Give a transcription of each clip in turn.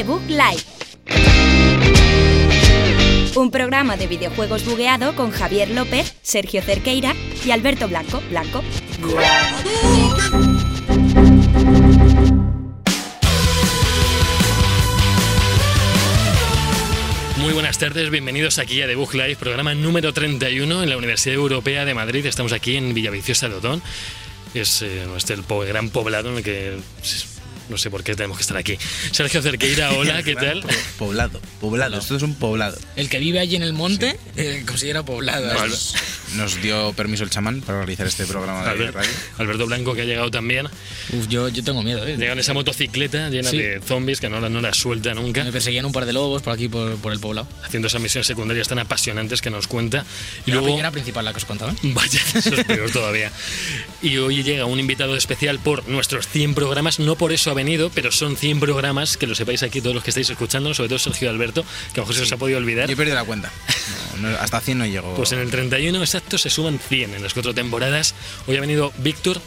The Book Live. Un programa de videojuegos bugueado con Javier López, Sergio Cerqueira y Alberto Blanco. Blanco. Muy buenas tardes, bienvenidos aquí a The Book Live, programa número 31 en la Universidad Europea de Madrid. Estamos aquí en Villaviciosa de Odón. Es eh, nuestro el gran poblado en el que no sé por qué tenemos que estar aquí. Sergio Cerqueira, hola, ¿qué tal? Poblado, poblado, esto es un poblado. El que vive allí en el monte eh, considera poblado. Nos dio permiso el chamán para realizar este programa de Albert- radio. Alberto Blanco que ha llegado también. Uf, yo, yo tengo miedo, ¿eh? Llega en esa motocicleta llena Sí. de zombies que no la, no la suelta nunca. Me perseguían un par de lobos por aquí, por, por el poblado. Haciendo esas misiones secundarias tan apasionantes que nos cuenta. Y Y la luego. piñera principal la que os contaba. Vaya, eso es peor todavía. Y hoy llega un invitado especial por nuestros 100 programas. No por eso ha venido, pero son 100 programas, que lo sepáis aquí todos los que estáis escuchando, sobre todo Sergio y Alberto, que a lo mejor se os ha podido olvidar. Yo he perdido la cuenta. No, no, hasta 100 no llego. Pues en el 31 exacto se suman 100 en las cuatro temporadas. Hoy ha venido Víctor.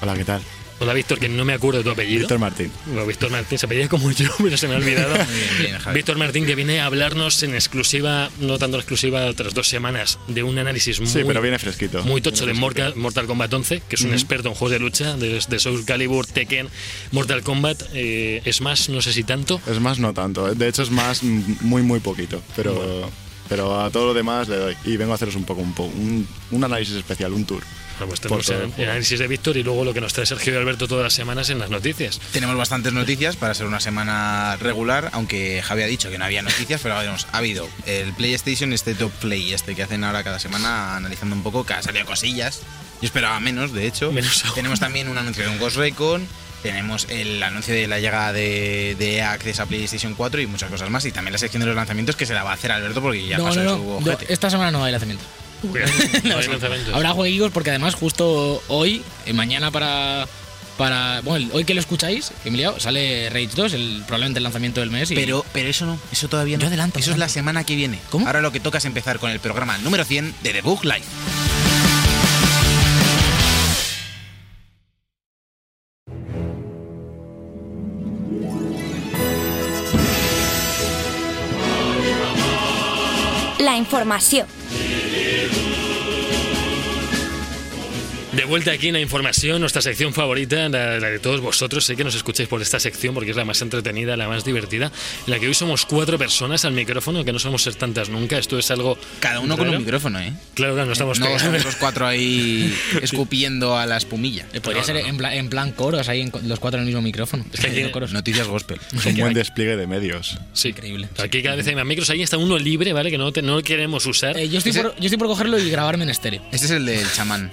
Hola, ¿qué tal? Hola Víctor, que no me acuerdo de tu apellido. Víctor Martín. No, Víctor Martín, se apellida como yo, pero se me ha olvidado. Bien, bien. Víctor Martín que viene a hablarnos en exclusiva, no tanto en exclusiva, otras dos semanas, de un análisis muy, Sí, pero viene fresquito. muy tocho de Viene fresquito. Mortal, Mortal Kombat 11, que es un experto en juegos de lucha, de, de Soul Calibur, Tekken, Mortal Kombat, eh, Smash, no sé si tanto. Es más, no tanto. De hecho, es más, muy, muy poquito. Pero, pero a todo lo demás le doy. Y vengo a haceros un poco un, un, un análisis especial, un tour. Pues tenemos el el, análisis de Víctor y luego lo que nos trae Sergio y Alberto todas las semanas en las noticias. Tenemos bastantes noticias para ser una semana regular, aunque Javi ha dicho que no había noticias, pero vamos, ha habido el PlayStation, este Top Play, este que hacen ahora cada semana analizando un poco, que ha salido cosillas. Yo esperaba menos, de hecho. Menos aún. Tenemos también un anuncio de un Ghost Recon, tenemos el anuncio de la llegada de, de Access a PlayStation 4 y muchas cosas más. Y también la sección de los lanzamientos que se la va a hacer Alberto porque ya no, pasó no, no, su no. Esta semana no hay lanzamiento. No hay lanzamientos. Habrá jueguitos porque además justo hoy, eh, mañana para... para bueno, hoy que lo escucháis, que me liado, sale Rage 2, el, probablemente el lanzamiento del mes. Y, Pero, pero eso no, eso todavía no. Yo adelanto, Eso es la semana que viene. ¿Cómo? Ahora lo que toca es empezar con el programa número 100 de The Book Live. La información. De vuelta aquí en la información, nuestra sección favorita, la, la de todos vosotros. Sé que nos escucháis por esta sección porque es la más entretenida, la más divertida, en la que hoy somos cuatro personas al micrófono, que no somos ser tantas nunca. Esto es algo. Cada uno con raro. un micrófono, ¿eh? Claro, claro, no estamos no los cuatro ahí escupiendo a la espumilla. Eh, Podría No, ser no, no. En, plan, en plan coros, ahí en los cuatro en el mismo micrófono. Es que aquí- coros. Noticias gospel. Es un buen despliegue de medios. Sí, Increíble. Aquí cada vez hay más micros. Ahí está uno libre, ¿vale? Que no, te- no queremos usar. Eh, yo, estoy por, yo estoy por cogerlo y grabarme en estéreo. Este es el del chamán,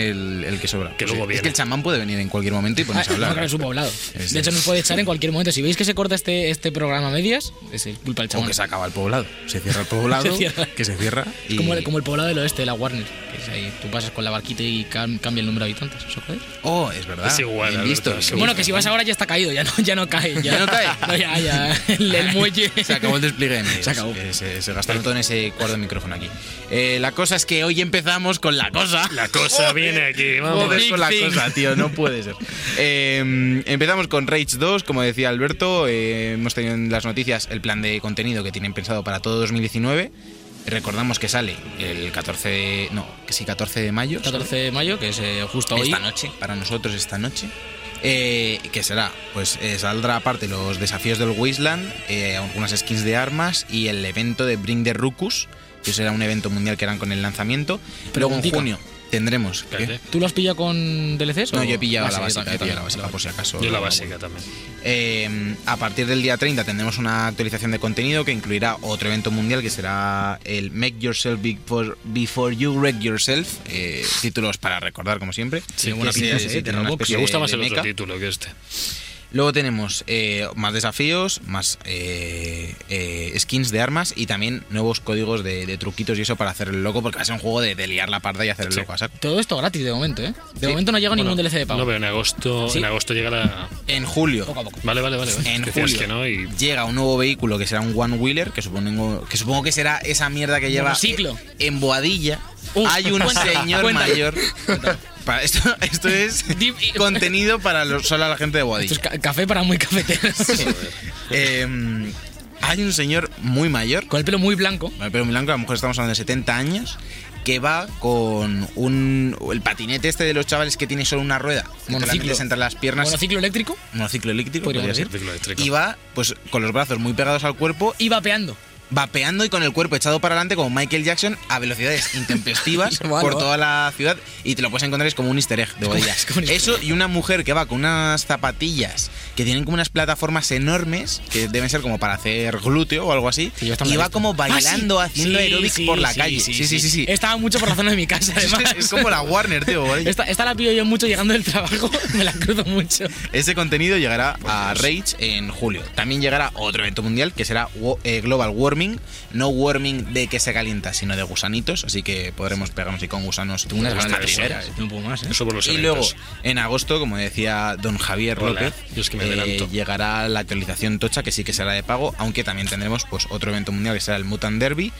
el, el que sobra. Que luego es que el chamán puede venir en cualquier momento y ponerse a no, hablar. un poblado. Es De hecho, nos puede echar en cualquier momento. Si veis que se corta este, este programa a medias, es el culpa del O chamán. que se acaba el poblado. Se cierra el poblado, Se cierra. que se cierra. Y... Es como el, como el poblado del oeste de la Warner. Que es ahí, tú pasas con la barquita y cam- cambia el número de habitantes. ¿Eso? Oh, es verdad. Es igual, Bien visto. bien Bueno, que si vas ahora ya está caído, ya no, ya no cae. ¿Ya no cae? No, ya, ya. El, el muelle. Se acabó el despliegue. Se acabó. Eh, Se, se gastaron todo en ese cuadro de micrófono aquí. Eh, la cosa es que hoy empezamos con la cosa. La cosa viene aquí, vamos. Joder con la cosa, tío, no puede ser. Eh, empezamos con Rage 2, como decía Alberto. eh, hemos tenido en las noticias el plan de contenido que tienen pensado para todo 2019. Recordamos que sale el 14 de, no, que sí, 14 de mayo. 14 de mayo, que es eh, justo hoy. Esta noche, para nosotros esta noche. Eh, que será, pues eh, saldrá aparte los desafíos del Wasteland, eh, algunas skins de armas y el evento de Bring the Ruckus, que será un evento mundial que harán con el lanzamiento. Luego en junio tendremos. ¿Tú lo has pillado con DLCs? No, o- yo he pillado la básica, yo he pillado la básica por si acaso. Yo la básica también. Eh, a partir del día 30 tendremos una actualización de contenido que incluirá otro evento mundial que será el Make Yourself Before, Before You Wreck Yourself. eh, títulos para recordar, como siempre. Sí, buena Que pinta, sí, Me gusta más el otro título que este. Luego tenemos eh, más desafíos, más eh, eh, skins de armas y también nuevos códigos de, de truquitos y eso para hacer el loco, porque va a ser un juego de, de liar la parda y hacer el Sí. loco a saco. Todo esto gratis de momento, ¿eh? De Sí. momento no llega ningún DLC de pago. No, pero en agosto, Sí. en agosto llega la. En julio Poco a poco. Vale, vale, vale. vale. En Que julio. que no y. llega un nuevo vehículo que será un One Wheeler, que supongo que, supongo que será esa mierda que lleva Monociclo. en Boadilla. Uf, Hay un cuenta, señor cuéntalo. mayor. Para esto, esto es Deep- contenido para los- solo la gente de Esto Boadilla. es ca- café para muy cafeteros. Eh, hay un señor muy mayor, Con el pelo muy blanco. con el pelo muy blanco, a lo mejor estamos hablando de 70 años, que va con un el patinete este de los chavales que tiene solo una rueda, Monociclo. entre las piernas, Monociclo eléctrico monociclo eléctrico, Podríamos podría ser, eléctrico. y va pues con los brazos muy pegados al cuerpo y vapeando. Vapeando y con el cuerpo echado para adelante como Michael Jackson a velocidades intempestivas por toda la ciudad y te lo puedes encontrar es como un easter egg de easter Eso y una mujer que va con unas zapatillas que tienen como unas plataformas enormes que deben ser como para hacer glúteo o algo así Sí, y va como bailando Ah, sí. haciendo Sí, por la calle. Sí, sí, sí. Estaba mucho por la zona de mi casa, además. es como la Warner, tío. Esta, esta la pillo yo mucho llegando del trabajo, me la cruzo mucho. Ese contenido llegará a Rage en julio. También llegará otro evento mundial que será eh, Global Warming. No warming de que se calienta, sino de gusanitos. Así que podremos pegarnos y con gusanos. Tengo unas ganas de más, ¿eh? Eso por los Y luego, en agosto, como decía don Javier Hola, López, yo es que me eh, llegará la actualización tocha, que sí que será de pago, aunque también tendremos pues otro evento mundial que será el Mutant Derby.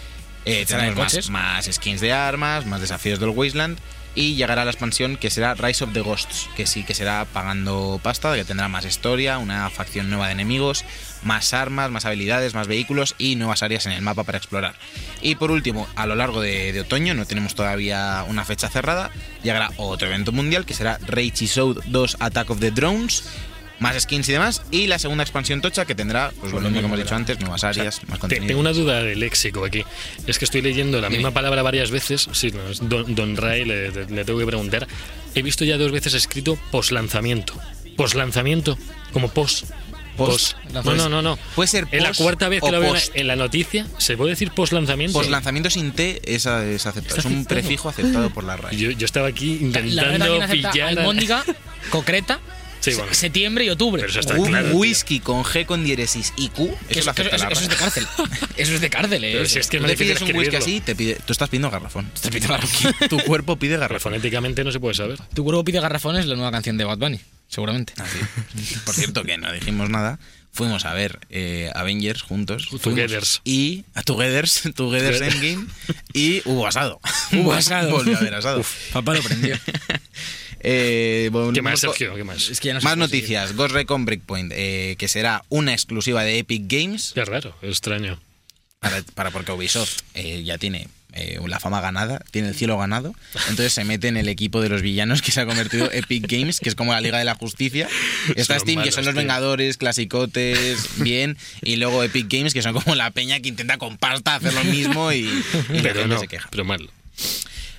Eh, tendremos más skins de armas, más desafíos del Wasteland. Y llegará la expansión que será Rise of the Ghosts, que sí que será pagando pasta, que tendrá más historia, una facción nueva de enemigos, más armas, más habilidades, más vehículos y nuevas áreas en el mapa para explorar. Y por último, a lo largo de, otoño, no tenemos todavía una fecha cerrada, llegará otro evento mundial que será Rage Show 2 Attack of the Drones, más skins y demás, y la segunda expansión tocha que tendrá, pues lo mismo que hemos dicho antes, nuevas áreas, más Te- contenido. tengo una duda de léxico aquí. Es que estoy leyendo la misma palabra varias veces. Sí, no, es Don, Don Ray, le, le tengo que preguntar. He visto ya dos veces escrito poslanzamiento. Poslanzamiento, como pos. Post. Pos. No, no, no, no. Puede ser Es la post cuarta vez que o lo veo en la- post. en la noticia. ¿Se puede decir poslanzamiento? Pues lanzamiento sin T es, es aceptado. Es un prefijo aceptado por la RAE. Yo, yo estaba aquí La intentando acepta pillar. a- almóndiga, concreta, Sí, se- bueno. septiembre y octubre. Pero eso está Un claro. tío. whisky con G con diéresis y Q, Que eso lo eso, que acepta eso- la eso es de cárcel. Eso es de cárcel, eh. Pero si es que es Tú más te pides un whisky así, te pide, tú estás pidiendo garrafón. Garrafón. Tu cuerpo pide Pero garrafón. fonéticamente no se puede saber. Tu cuerpo pide garrafones, la nueva canción de Bad Bunny, seguramente. Así. Por cierto, que no dijimos nada. Fuimos a ver eh, Avengers juntos. Togethers. Y a Togethers, Togethers Endgame. Y hubo asado. Hubo asado. Volvió a haber asado. Papá lo prendió. Eh, ¿Qué más, Sergio? ¿Qué más? Es que ya no se Más noticias. Ghost Recon Breakpoint, eh, que será una exclusiva de Epic Games. Qué raro, extraño. Para, para porque Ubisoft eh, ya tiene eh, la fama ganada, tiene el cielo ganado. Entonces se mete en el equipo de los villanos que se ha convertido Epic Games, que es como la Liga de la Justicia. Está Son Steam, que son los tío. Vengadores, clasicotes, bien. Y luego Epic Games, que son como la peña que intenta con pasta hacer lo mismo y, y Pero no, se queja. pero mal.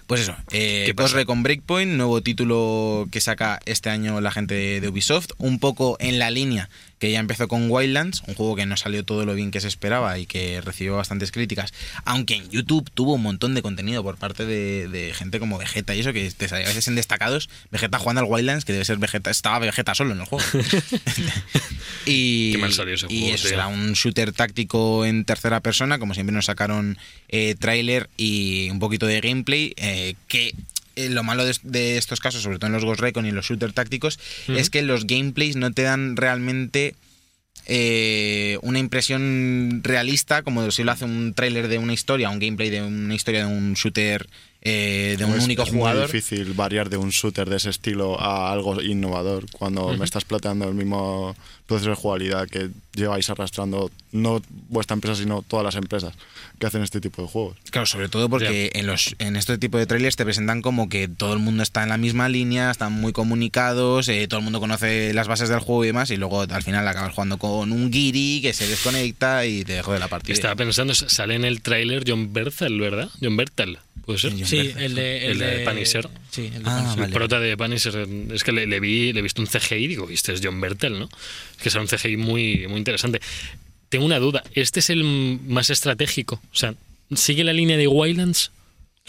Pues eso, eh, ¿Qué Ghost pasa? Recon Breakpoint, nuevo título que saca este año la gente de Ubisoft, un poco en la línea que ya empezó con Wildlands, un juego que no salió todo lo bien que se esperaba y que recibió bastantes críticas, aunque en YouTube tuvo un montón de contenido por parte de, de gente como Vegeta y eso, que te a veces en destacados, Vegeta jugando al Wildlands, que debe ser Vegeta, estaba Vegeta solo en el juego. y Qué mal salió ese y juego, eso será un shooter táctico en tercera persona, como siempre nos sacaron eh, tráiler y un poquito de gameplay, eh, que eh, lo malo de, de estos casos, sobre todo en los Ghost Recon y en los shooter tácticos, es que los gameplays no te dan realmente eh, una impresión realista, como si lo hace un tráiler de una historia, un gameplay de una historia de un shooter eh, de un Es- único es jugador. muy difícil variar de un shooter de ese estilo a algo innovador cuando me estás planteando el mismo proceso de jugabilidad que lleváis arrastrando no vuestra empresa sino todas las empresas que hacen este tipo de juegos. Claro, sobre todo porque en los en este tipo de trailers te presentan como que todo el mundo está en la misma línea, están muy comunicados, eh, todo el mundo conoce las bases del juego y demás, y luego al final acabas jugando con un guiri que se desconecta y te jode la partida. Estaba pensando, sale en el tráiler John Berthel, ¿verdad? John Berthel, ¿puede ser? Sí, el de, El de Punisher. Sí, el de Ah, Punisher. El vale. prota de Punisher, es que le, le vi, le he visto un CGI y digo, este es John Bertel, ¿no? Que es un CGI muy, muy interesante. Tengo una duda, ¿este es el más estratégico? O sea, ¿sigue la línea de Wildlands?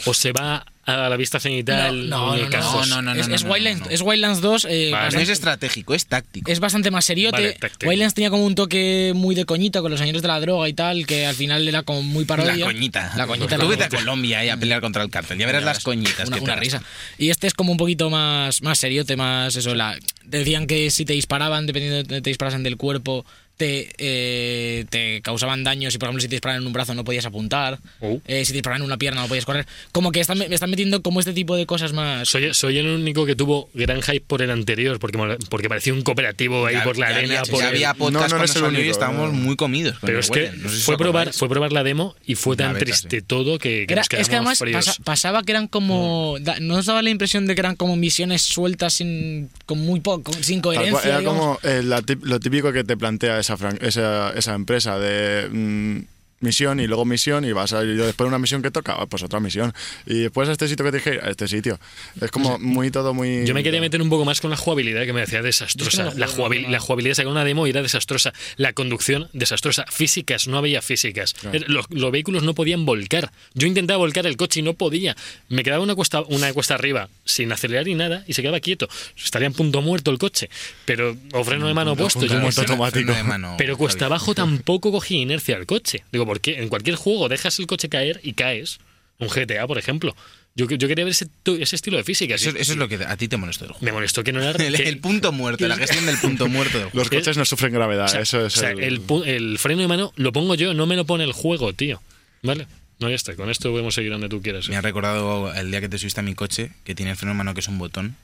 ¿O se va a la vista cenital? No, no, no, no, no, no, es, Wildlands, no. es Wildlands 2. eh, Vale. No bastante- es estratégico, es táctico. es bastante más seriote. Wildlands tenía como un toque muy de coñita con los señores de la droga y tal, que al final era como muy parodia. La coñita. La coñita. Tú vete a. Colombia eh, a pelear contra el cártel. Ya verás las coñitas. Una, risa. Y este es como un poquito más, más seriote, más eso. La, decían que si te disparaban, dependiendo de te disparasen del cuerpo, te, eh, te causaban daños. Y por ejemplo, si te disparaban en un brazo no podías apuntar. Oh. Eh, si te disparaban en una pierna no podías correr. Como que están, están metiendo como este tipo de cosas más. Soy, soy el único que tuvo gran hype por el anterior, porque, porque parecía un cooperativo ahí Ya- por la ya arena. había, por ya el- había podcast No, el salió y único, estábamos no. muy comidos. con Pero es que Wellen. No sé si fue, probar, fue probar la demo y fue tan beta, triste sí. todo que, que Era- nos es que quedamos además fríos. pasa- pasaba que eran como. da- ¿No os daba la impresión de que eran como misiones sueltas sin, con muy poco, sin coherencia? era digamos? como eh, la lo típico que te plantea esa, fran- esa, esa empresa de mm, misión y luego misión y vas a y después de una misión que toca, ah, pues otra misión. Y después a este sitio que te dije, a este sitio. Es como muy todo muy... Yo me quería meter un poco más con la jugabilidad que me decía desastrosa. No la, jugabil- no. la jugabilidad sacó una demo y era desastrosa. La conducción desastrosa. Físicas, no había físicas. Los, los vehículos no podían volcar. Yo intentaba volcar el coche y no podía. Me quedaba una cuesta, una cuesta arriba sin acelerar ni nada y se quedaba quieto. Estaría en punto muerto el coche. Pero o freno de mano puesto. yo no muerto sé. automático. Freno de mano, Pero cuesta abajo tampoco cogía inercia el coche. Digo, ¿por qué? En cualquier juego dejas el coche caer y caes. Un GTA, por ejemplo. Yo, yo quería ver ese, ese estilo de física. Eso, eso es lo que a ti te molestó del juego. Me molestó que no era... El, que- el punto muerto, la gestión del punto muerto del juego. Los coches no sufren gravedad, o sea, eso es o sea, el... el freno de mano lo pongo yo, no me lo pone el juego, tío. ¿Vale? No, ya está. Con esto podemos seguir donde tú quieras. ¿eh? Me ha recordado el día que te subiste a mi coche, que tiene el freno de mano que es un botón,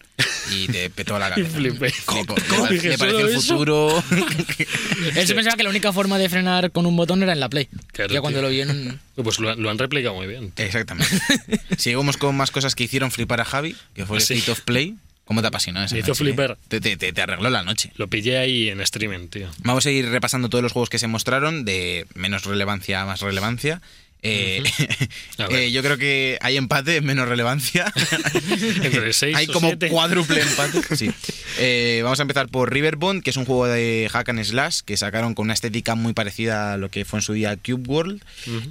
y te petó la cabeza. flipé. ¿Cómo? Me, Dije, me pareció ¿solo el futuro. Él se pensaba que la única forma de frenar con un botón era en la Play. Claro, ya cuando tío. lo vi en. Pues lo, han- lo han replicado muy bien. tío. Exactamente. Seguimos con más cosas que hicieron flipar a Javi, que fue el Ah, sí. State of Play. ¿Cómo te apasionó esa Me hizo noche, eh? flipar. Te, te- te- te arregló la noche. Lo pillé ahí en streaming, tío. Vamos a ir repasando todos los juegos que se mostraron, de menos relevancia a más relevancia. Eh, eh, yo creo que hay empate, menos relevancia. Entre seis hay o como siete. cuádruple empate. Sí. Eh, vamos a empezar por Riverbond, que es un juego de hack and slash que sacaron con una estética muy parecida a lo que fue en su día Cube World,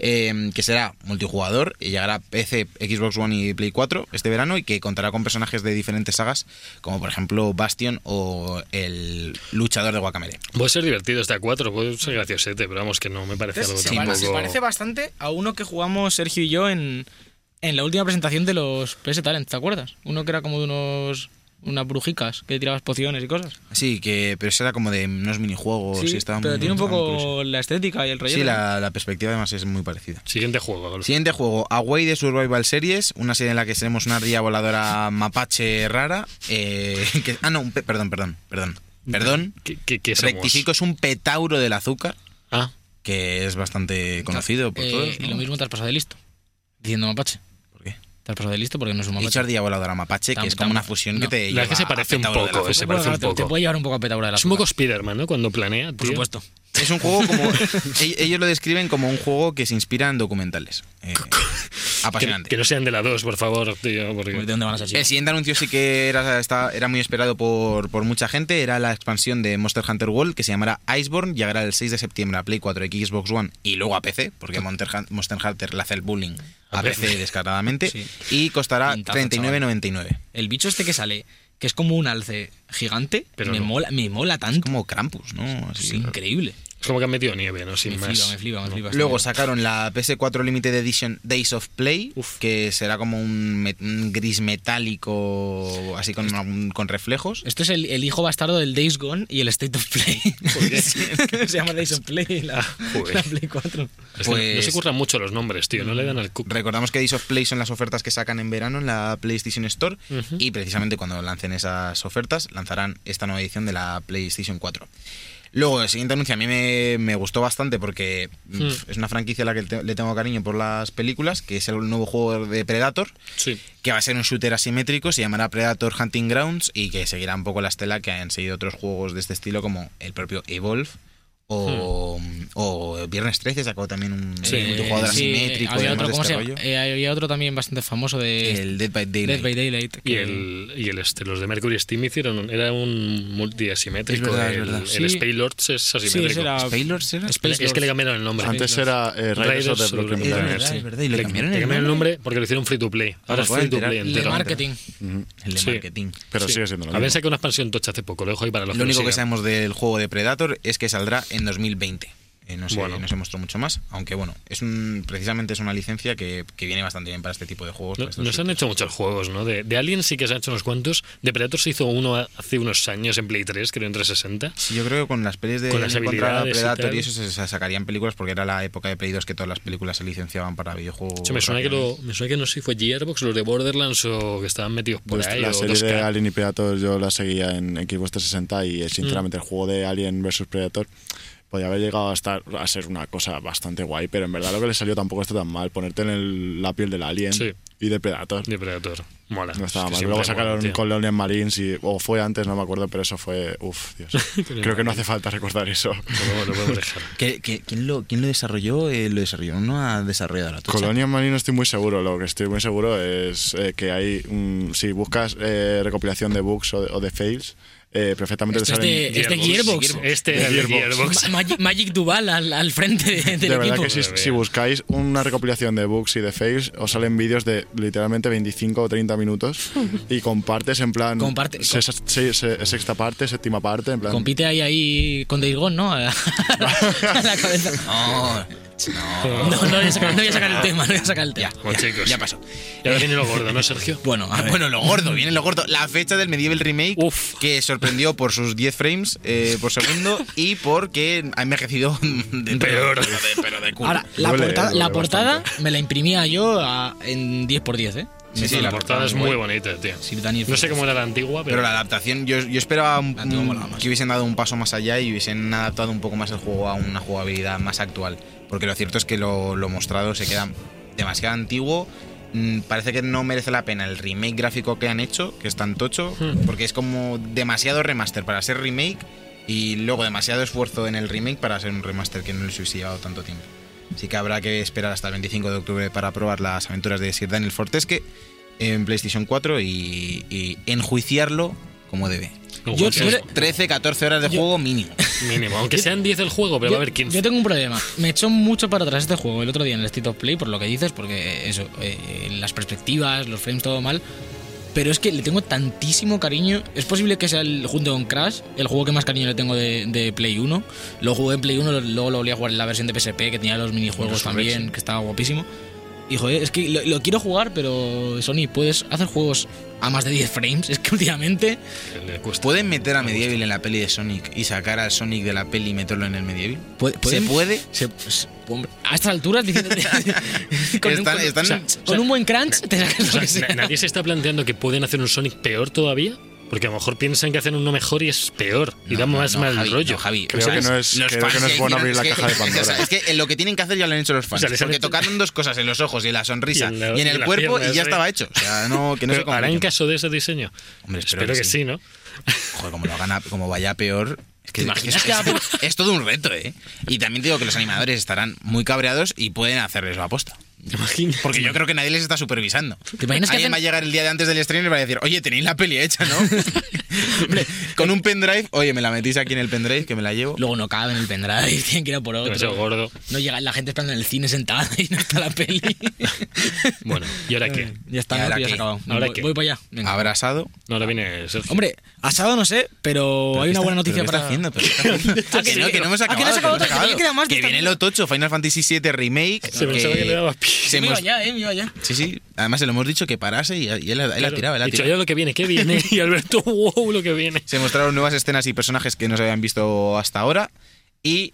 eh, que será multijugador y llegará a PC, Xbox One y Play 4 este verano y que contará con personajes de diferentes sagas, como por ejemplo Bastion o el luchador de Guacamele. Puede ser divertido este a 4, puede ser graciosete, pero vamos que no me parece algo tampoco... pare- se parece bastante a uno que jugamos Sergio y yo en, en la última presentación de los PS Talent, ¿te acuerdas? Uno que era como de unos unas brujicas que tirabas pociones y cosas. Sí, que pero eso era como de unos minijuegos y estaba pero muy- tiene un poco la estética y el rollo. Sí, la, la perspectiva además es muy parecida. Siguiente juego. Adolfo. Siguiente juego, Away de Survival Series, una serie en la que seremos una ardilla voladora mapache rara. eh, que- ah, no, un pe- perdón, perdón, perdón. Perdón. ¿Qué, qué, qué somos? Rectifico, es un petauro del azúcar, Ah, que es bastante conocido por Eh, todos. Y ¿no? lo mismo te has pasado de listo. Diciendo mapache. ¿Por qué? Te has pasado de listo porque no es un He mapache. dicho ardilla voladora mapache, que es como tam- una fusión no. que te La lleva verdad que se a parece un poco, se parece un te- Te poco. puede llevar un poco a petaura de la es un poco Spider-Man, ¿no? Cuando planea, Por tío. supuesto. Es un juego como. e- ellos lo describen como un juego que se inspira en documentales. Eh, apasionante. que no sean de la 2, por favor, tío. Porque... ¿De dónde van a salir? El siguiente anuncio sí que era, está- era muy esperado por, por mucha gente. Era la expansión de Monster Hunter World que se llamará Iceborne. Llegará el 6 de septiembre a Play 4, Xbox One y luego a PC, porque Monster, Monster Hunter le hace el bullying a A PC PC. descaradamente. Sí. Y costará Pintazo, 39.99. El bicho este que sale, que es como un alce gigante, Pero me, no. mola, me mola tanto. Como Krampus, ¿no? Es Así. increíble. Es como que han metido nieve, ¿no? Sin me más. flipa, me flipa, me flipa. Luego sacaron la PS4 Limited Edition Days of Play, Uf. que será como un, gris metálico, así con, algún- con reflejos. Esto es el, el hijo bastardo del Days Gone y el State of Play. se llama Days of Play la, Play 4. Es que Pues- No se curran mucho los nombres, tío. No le dan al cup. Recordamos que Days of Play son las ofertas que sacan en verano en la PlayStation Store y precisamente cuando lancen esas ofertas lanzarán esta nueva edición de la PlayStation 4. Luego, el siguiente anuncio a mí me, me gustó bastante porque mm, Hmm. es una franquicia a la que te- le tengo cariño por las películas, que es el nuevo juego de Predator, Sí. que va a ser un shooter asimétrico, se llamará Predator Hunting Grounds y que seguirá un poco la estela que han seguido otros juegos de este estilo como el propio Evolve o, o Viernes 13 sacó también un Sí. un multijugador Eh, sí, asimétrico había otro, ¿cómo este se llama? rollo. Eh, había otro también bastante famoso de El Dead by Daylight. Dead by Daylight. Y el, y el este, los de Mercury Steam hicieron, un- era un multiasimétrico. Es verdad, es el, verdad. el Sí. Spaylords es asimétrico. era ¿Spaylords era? Space es que le cambiaron el nombre. Antes era eh, Raiders Raiders of the Es Planet, verdad, es verdad. Y le Le, cambiaron le el cambiaron el nombre. nombre porque lo hicieron free to play. Ahora me es free to play de entero. marketing. El de marketing. Pero sigue siendo lo Habían mismo. sacado una expansión tocha hace poco, lo dejo ahí para los Lo único que sabemos del juego de Predator es que saldrá en 2020. Eh, no, se, Bueno. no se mostró mucho más, aunque bueno, es un, precisamente es una licencia que, que viene bastante bien para este tipo de juegos. No, para estos no se han hecho muchos juegos, ¿no? De, de Alien sí que se han hecho unos cuantos. De Predator se hizo uno hace unos años en Play 3, creo en 360. Sí, yo creo que con las pelis de Con las contra habilidades y Predator y, tal. eso se, se sacarían películas porque era la época de Play 2 que todas las películas se licenciaban para videojuegos. Me suena que, lo, me suena que no sé si fue Gearbox, los de Borderlands o que estaban metidos por Pues ahí. la o serie 2K. de Alien y Predator yo la seguía en Xbox 360 y eh, sinceramente Mm. el juego de Alien vs Predator podía haber llegado a estar a ser una cosa bastante guay, pero en verdad lo que le salió tampoco está tan mal. Ponerte en el- la piel del Alien Sí. y de Predator. De Predator. Mola. No estaba Es mal. Luego mola, sacaron tío. Colonial Marines y, o fue antes, no me acuerdo, pero eso fue. Uf, Dios. Creo que no hace falta recordar eso. Lo podemos- lo podemos dejar. ¿Qué- qué- quién, lo, quién lo desarrolló? Eh, lo desarrolló una desarrolladora. tocha. Colonial Marine no estoy muy seguro. Lo que estoy muy seguro es eh, que hay. mm, si buscas eh, recopilación de bugs o de, o de fails, eh, perfectamente Esto te es salen. de- es de Gearbox. Este De era de Gearbox. Gearbox. Ma- Magic, Magic Duval al, al frente de- del De verdad equipo. que si, si buscáis una recopilación de bugs y de fails, os salen vídeos de literalmente 25 o 30 minutos y compartes en plan. Con parte- se- se- se- sexta parte, séptima parte, en plan. Compite ahí, ahí con Days Gone, ¿no? A la, a la cabeza. No, no. No, no voy, a sacar, no voy a sacar el tema, no voy a sacar el tema. Ya, Bueno, ya, chicos. ya pasó. Y ahora viene lo gordo, ¿no, Sergio? Bueno, a ver. bueno, lo gordo, viene lo gordo. La fecha del Medieval Remake, Uf. que sorprendió por sus 10 frames eh, por segundo y porque ha envejecido de Peor. Pero de, pero de culo. Ahora, la, Duele, portada, duele la portada bastante. me la imprimía yo a- en 10x10, ¿eh? Sí, sí, la portada es muy bonita, tío. No sé cómo era la antigua, pero, Pero la adaptación, yo, yo esperaba un- que hubiesen dado un paso más allá y hubiesen adaptado un poco más el juego a una jugabilidad más actual. Porque lo cierto es que lo, lo mostrado se queda demasiado antiguo. Mm, Parece que no merece la pena el remake gráfico que han hecho, que es tan tocho, Hmm. porque es como demasiado remaster para ser remake y luego demasiado esfuerzo en el remake para ser un remaster que no les hubiese llevado tanto tiempo. Así que habrá que esperar hasta el 25 de octubre para probar las aventuras de Sir Daniel Fortesque en PlayStation 4 y, y enjuiciarlo como debe. Yo- Yo- yo- yo- 13, 14 horas de Yo- juego mínimo. mínimo. Aunque sean 10 el juego, pero va a haber 15. Yo tengo un problema. Me echó mucho para atrás este juego el otro día en el State of Play, por lo que dices, porque eso, eh, las perspectivas, los frames, todo mal. Pero es que le tengo tantísimo cariño. Es posible que sea el, junto con Crash el juego que más cariño le tengo de, de Play 1. Lo jugué en Play 1, lo- luego lo volví a jugar en la versión de PSP, que tenía los minijuegos Los también, que estaba guapísimo. Y joder, es que lo, lo quiero jugar, pero Sony, ¿puedes hacer juegos a más de 10 frames? Es que últimamente. ¿Pueden meter a Medieval en la peli de Sonic y sacar al Sonic de la peli y meterlo en el Medieval? ¿puede- ¿Se puede? se- hombre, a estas alturas, diciendo, con, un, Están- con- están- o sea, o con un buen crunch, te sacas O lo sea, que sea. na- nadie se está planteando que pueden hacer un Sonic peor todavía. Porque a lo mejor piensan que hacen uno mejor y es peor. Y No, da no, más no, mal Javi, rollo. no, Javi, Creo que no es- los creo que no es bueno abrir la que- caja de Pandora. o sea, Es que, lo que tienen que hacer ya lo han hecho los fans. O sea, porque tocaron dos cosas en los ojos y en la sonrisa Y en la- en, y en el cuerpo y ya estaba hecho. O sea, no, que no se Pero harán compliquen. caso de ese diseño. Hombre, Espero, que, sí, ¿no? Joder, como lo hagan a- como vaya peor. Es que, ¿Te imaginas es, es- es todo un reto, ¿eh? Y también digo que los animadores estarán muy cabreados y pueden hacerles la aposta. ¿Te imaginas? Porque yo creo que nadie les está supervisando. ¿Te imaginas que Alguien hacen- va a llegar el día de antes del estreno y va a decir, oye, tenéis la peli hecha, ¿no? Hombre, con un pendrive, oye, me la metís aquí en el pendrive que me la llevo. Luego no cabe en el pendrive, tienen que ir a por otro. gordo. No llega la gente esperando en el cine sentada y no está la peli. Bueno, ¿y ahora qué? ya está, ¿Y ¿no? ahora Pues ya se ha acabado. ¿Ahora voy, qué? voy para allá. Venga. Abrasado. No, ahora viene Sergio. Hombre, asado no sé, pero, ¿Pero hay una está- buena noticia pero para. ¿Qué está haciendo? ¿Pero qué está haciendo? Ah, que no, que no hemos Ah, que no que hemos queda más Que viene mierda. lo tocho, Final Fantasy VII Remake. Se pensaba que le daba pie. Se me iba ya, eh, me iba ya. Sí, sí. Además, se lo hemos dicho que parase y, y él, él ha Claro. tirado, él ha Dicho, tirado. ya lo que viene, ¿qué viene? Y Alberto, wow, lo que viene. Se mostraron nuevas escenas y personajes que no se habían visto hasta ahora. Y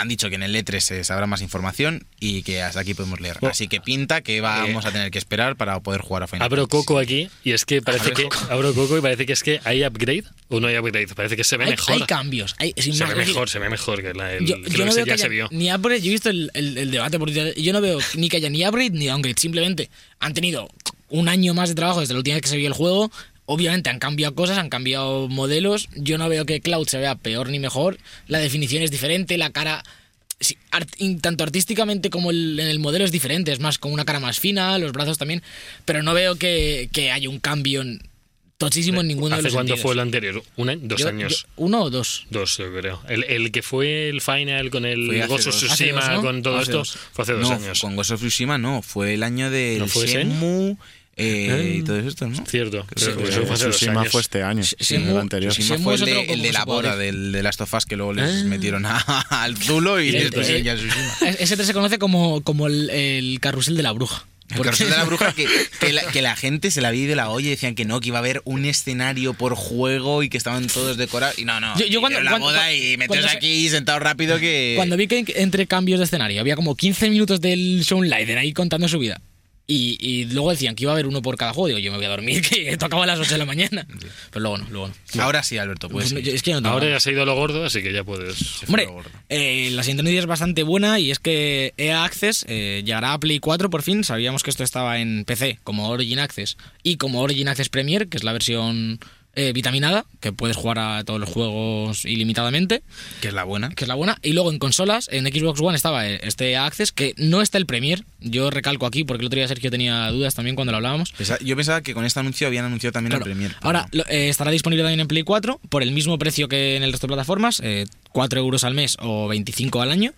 han dicho que en el E3 se sabrá más información y que hasta aquí podemos leer. Bueno, Así que pinta que vamos a tener que esperar para poder jugar a Final Abro Fantasy. coco aquí y es que parece que coco. abro coco y parece que es que hay upgrade o no hay upgrade. Parece que se ve Hay, mejor. hay cambios. Hay, se ve mejor, se ve mejor que la, el, Yo, yo no que veo que ya se haya vio. ni upgrade, yo he visto el, el- el debate por Twitter, y yo no veo ni que haya ni upgrade ni downgrade, simplemente han tenido un año más de trabajo desde la última vez que se vio el juego, obviamente han cambiado cosas, han cambiado modelos, yo no veo que Cloud se vea peor ni mejor, la definición es diferente, la cara, sí, art- in- tanto artísticamente como el- en el modelo es diferente, es más con una cara más fina, los brazos también, pero no veo que, que haya un cambio en- tochísimo en ninguno de ¿Hace los cuándo sentidos. fue el anterior? ¿Un año? ¿Dos Yo- años? yo- ¿Uno o dos? Dos, yo creo. El, el que fue el final con el dos. Tsushima, Hace dos, ¿no? con todo Hace esto, dos. fue hace dos no, años. con of Tsushima no, fue el año del ¿No fue ese Shenmue, eh, y todo esto, ¿no? Cierto. Sí, pero eso fue hace dos Tsushima años. fue este año. El anterior. fue el de, otro el de la boda se del de Last of Us que luego les Ah. metieron a- al Zulo y les pusieron Tsushima. Es- Ese 3 se conoce como, como el, el carrusel de la bruja. El carrusel de la bruja que, que, la, que la gente se la vi de la olla y decían que no, que iba a haber un escenario por juego y que estaban todos decorados. Y no, no. Yo- yo cuando- la cuando- boda y meteos se- aquí sentado rápido que. Cuando vi que entre cambios de escenario había como 15 minutos del Shaun Leiden ahí contando su vida. Y, y luego decían que iba a haber uno por cada juego. Digo, yo me voy a dormir, que tocaba a las 8 de la mañana. Pero luego no, luego no. Ahora sí, Alberto, pues. Pues es que no Ahora ya se ha ido a lo gordo, así que ya puedes. Hombre, eh, la siguiente noticia es bastante buena y es que EA Access eh, llegará a Play 4 por fin. Sabíamos que esto estaba en PC como Origin Access y como Origin Access Premier, que es la versión eh, vitaminada, que puedes jugar a todos los juegos ilimitadamente, Que es la buena. que es la buena. Y luego en consolas, en Xbox One estaba este EA Access, que no está el Premier. Yo recalco aquí porque el otro día Sergio tenía dudas también cuando lo hablábamos. Yo pensaba que con este anuncio habían anunciado también Claro. el Premier. Ahora eh, estará disponible también en Play 4 por el mismo precio que en el resto de plataformas, eh, 4 euros al mes o 25 al año.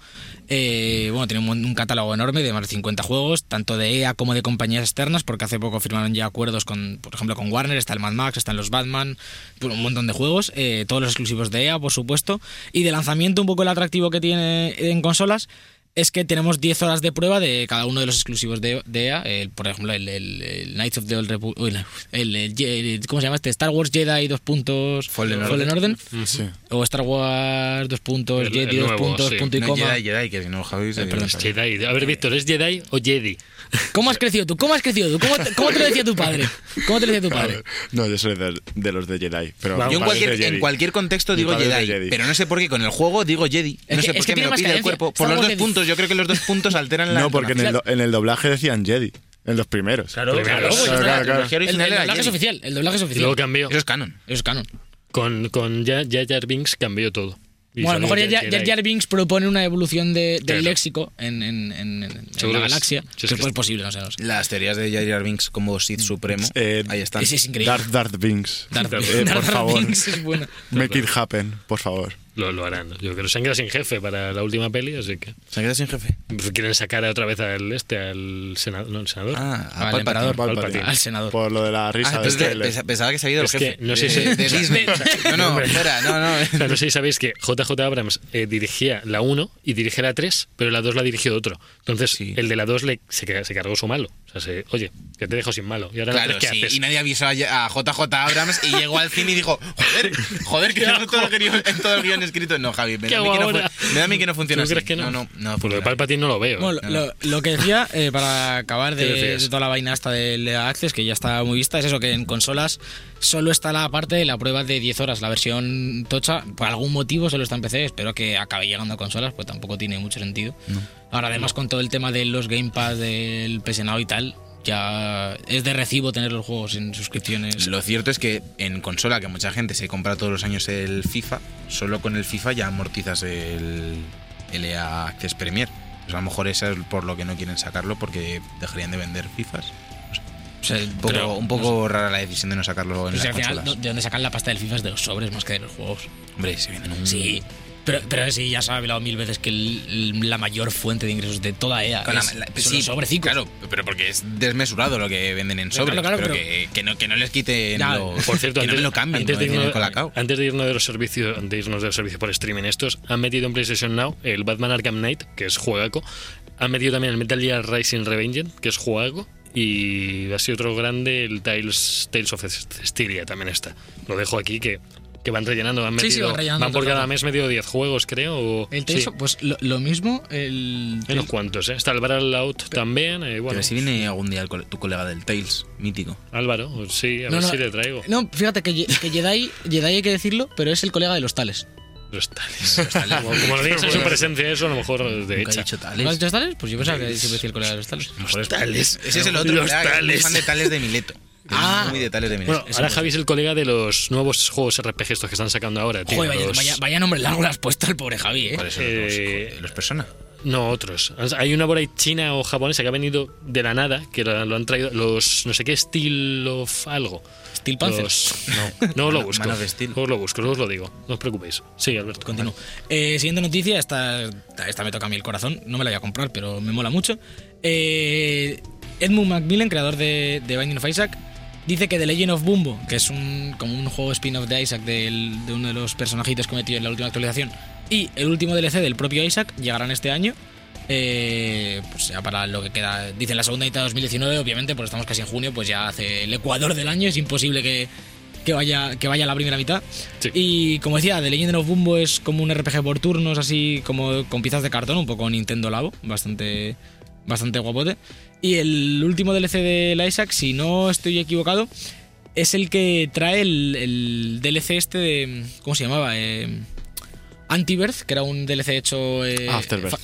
Eh, bueno, tiene un, un catálogo enorme de más de 50 juegos, tanto de EA como de compañías externas, porque hace poco firmaron ya acuerdos con, por ejemplo, con Warner, está el Mad Max, están los Batman, un montón de juegos, eh, todos los exclusivos de EA, por supuesto. Y de lanzamiento, un poco el atractivo que tiene en consolas es que tenemos 10 horas de prueba de cada uno de los exclusivos de, de EA. El, por ejemplo, el, el- el Knights of the Old Republic. El, el- el- ¿Cómo se llama este? Star Wars Jedi dos puntos. Fallen Order. Sí. O Star Wars dos puntos. El- Jedi el dos nuevo, puntos. sí. Punto y No, coma. Jedi, Jedi, que si no, Javi Eh, perdón, Jedi. A ver, Víctor, ¿es Jedi o Jedi? ¿Cómo has crecido tú? ¿Cómo has crecido tú? ¿Cómo te, cómo te lo decía tu padre? ¿Cómo te lo decía tu padre? No, yo soy de, de los de Jedi. Pero Vamos, Yo en cualquier, en contexto digo Jedi, Jedi. pero no sé por qué con el juego digo Jedi. No sé por qué me lo pide el cuerpo. Por los dos Jedi. puntos, yo creo que los dos puntos alteran la No, porque en el, entonación. do- en el doblaje decían Jedi. En los primeros. Claro, Claro, claro. ya Claro, está. claro, claro. El doblaje es oficial. El doblaje es oficial. luego cambió. Eso es canon. Eso es canon. Con, con Jar Binks cambió todo. Y Bueno, a lo mejor Jar Jar Binks propone una evolución de- del Claro. léxico en, en- en- en- en Seguro la galaxia. si es que que es posible, no sé. No sé. Las teorías de Jar Jar Binks como Sith Supremo, Eh, ahí están. Ese es increíble. Darth, Darth Binks. Darth, Eh, Darth por favor. Binks es buena. Make it happen, por favor. Lo, lo harán. Yo creo que se han quedado sin jefe para la última peli, así que ¿Se queda sin jefe? pues, quieren sacar otra vez al este, al senador. No, el senador. Ah, Al a Palpatine. emperador. Palpatine. Al senador. Por lo de la risa Ah, pensé que- trailer. pensa- pensaba que se había ido el Es jefe. que no sé de, si- de Disney. No, no, espera, no, no. O sea, no sé si sabéis que JJ Abrams eh, dirigía la 1 y dirige la 3, pero la 2 la dirigió otro. Entonces, Sí. el de la 2 le, se, se cargó su malo. O sea, se, oye, que te dejo sin malo. Y ahora la Claro, 3, ¿qué sí, haces? y nadie avisó a a JJ Abrams y llegó al cine y dijo, joder, joder, que no todo el guion, en todo el guion escrito. No, Javi, me ¿Qué da, a mí que no, me da a mí que no funciona ¿Tú así. crees que no? No, no, no. Pues lo de. Palpatine no lo veo. Bueno, ¿eh? lo, lo que decía, eh, para acabar ¿Qué de, de toda la vaina esta del EA Access, que ya está muy vista, es eso, que en consolas solo está la parte de la prueba de 10 horas. La versión tocha, por algún motivo, solo está en PC. Espero que acabe llegando a consolas, pues tampoco tiene mucho sentido. Ahora, además, con todo el tema de los Game Pass, del PS Now y tal, ya es de recibo tener los juegos en suscripciones. Lo cierto es que en consola, que mucha gente se compra todos los años el FIFA, solo con el FIFA ya amortizas el, EA Access Premier. Pues a lo mejor eso es por lo que no quieren sacarlo, porque dejarían de vender FIFAs. O sea, Un poco, pero- un poco rara la decisión de no sacarlo en Pues las al final, consolas. ¿de dónde sacan la pasta del FIFA es de los sobres más que de los juegos? Hombre, se venden un... Sí. Pero, pero sí, ya se ha hablado mil veces que el- la mayor fuente de ingresos de toda EA Con la- es, la- son sí, los sobrecicos. Claro, pero porque es desmesurado lo que venden en Claro, sobres. claro, pero, pero- que, que no, que no les quiten Ya, lo, Por cierto, que no antes, me lo cambien, antes de en irnos, antes de irnos de los servicios, antes de irnos de los servicios por streaming estos, han metido en PlayStation Now el Batman Arkham Knight, que es juegaco. Han metido también el Metal Gear Rising Revengeance, que es jugaco. Y así otro grande, el Tales, Tales of Styria también está. Lo dejo aquí que, que van rellenando. Han Sí, metido, sí, van rellenando por todo el cada mes medio 10 juegos, creo. O, El sí, Tales of- pues lo, lo mismo, el. hay unos cuantos, ¿eh? Está el Out también. eh, bueno, Pero si viene algún día tu colega del Tales, mítico. Álvaro, sí, a No, ver no, si le traigo. No, fíjate que, que Jedi, Jedi hay que decirlo, pero es el colega de los tales. Los tales. Como, como lo digas en su presencia, eso a lo mejor de Nunca he hecha. dicho ¿No has Tales. dicho tales? Pues yo pensaba que siempre decía el colega de los tales. Los tales. Ese es el otro, Los tales. fan de Tales de Mileto. Ah. muy de Tales de Mileto. Bueno, ahora Javi es el colega de los nuevos juegos RPG estos que están sacando ahora, tío. Joder, vaya, los- vaya, vaya nombre largo le has puesto al pobre Javi, ¿eh? Por eso eh, los, los persona. No, otros. Hay una por ahí china o japonesa que ha venido de la nada, que lo, lo han traído los, no sé qué, Steel of algo. Steel Panzer. Los- no, no lo busco. Man of Steel. Os lo busco, no os lo digo. No os preocupéis. Sí, Alberto. Continúo. Eh, siguiente noticia, esta, esta me toca a mí el corazón, no me la voy a comprar, pero me mola mucho. Eh, Edmund Macmillan, creador de, de Binding of Isaac, dice que The Legend of Bumbo, que es un, como un juego spin-off de Isaac del- de uno de los personajitos que metió en la última actualización, y el último DLC del propio Isaac llegarán este año. eh, pues ya para lo que queda, dicen la segunda mitad de 2019, obviamente, porque estamos casi en junio, pues ya hace el ecuador del año, es imposible que, que vaya, que vaya a la primera mitad. Sí. Y como decía, The Legend of Bumbo es como un RPG por turnos, así como con piezas de cartón, un poco Nintendo Labo, bastante, bastante guapote. Y el último DLC de la Isaac, si no estoy equivocado, es el que trae el, el DLC este de. ¿Cómo se llamaba? Eh, Antibirth, que era un DLC hecho. eh, Afterbirth.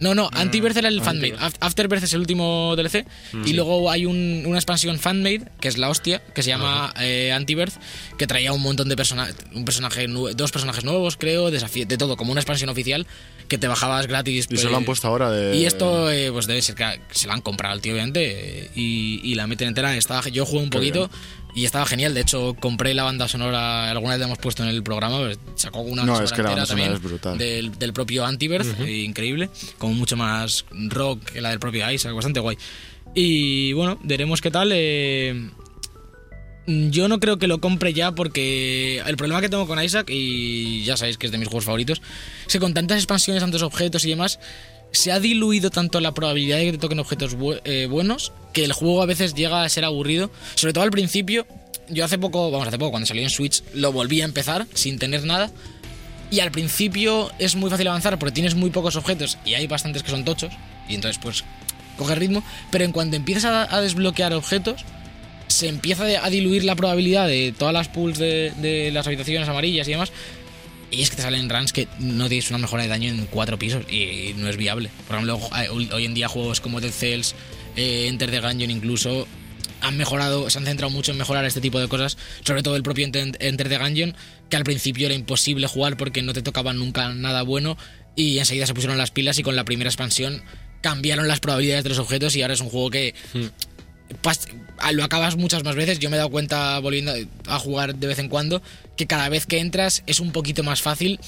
no, no, Antibirth era el fanmade. Af- Afterbirth es el último DLC. Y luego hay un- una expansión fanmade, que es la hostia, que se llama eh, Antibirth, que traía un montón de personajes. Un personaje, dos personajes nuevos, creo, desafío, de todo, como una expansión oficial que te bajabas gratis. Y se lo han eh, puesto ahora de. y esto, eh, pues debe ser que se la han comprado al tío, obviamente, eh, y, y la meten entera. Estaba, yo jugué un Qué poquito y estaba genial. De hecho, compré la banda sonora, alguna vez la hemos puesto en el programa, pues, sacó una No, es que la entera banda sonora también es brutal. Del, del propio Antiverse, eh, increíble, como mucho más rock que la del propio Isaac, bastante guay. Y bueno, veremos qué tal. eh, yo no creo que lo compre ya porque el problema que tengo con Isaac, y ya sabéis que es de mis juegos favoritos, es que con tantas expansiones, tantos objetos y demás, se ha diluido tanto la probabilidad de que te toquen objetos eh, buenos que el juego a veces llega a ser aburrido. Sobre todo al principio, yo hace poco, vamos, hace poco, cuando salió en Switch, lo volví a empezar sin tener nada. Y al principio es muy fácil avanzar porque tienes muy pocos objetos y hay bastantes que son tochos. Y entonces, pues, coge ritmo. Pero en cuanto empiezas a, desbloquear objetos, se empieza a diluir la probabilidad de todas las pools de las habitaciones amarillas y demás. Y es que te salen runs que no tienes una mejora de daño en cuatro pisos y no es viable. Por ejemplo, hoy en día juegos como Dead Cells, eh, Enter the Gungeon incluso, han mejorado, se han centrado mucho en mejorar este tipo de cosas, sobre todo el propio Enter the Gungeon, que al principio era imposible jugar porque no te tocaba nunca nada bueno y enseguida se pusieron las pilas y con la primera expansión cambiaron las probabilidades de los objetos y ahora es un juego que a- lo acabas muchas más veces. Yo me he dado cuenta volviendo a jugar de vez en cuando que cada vez que entras es un poquito más fácil.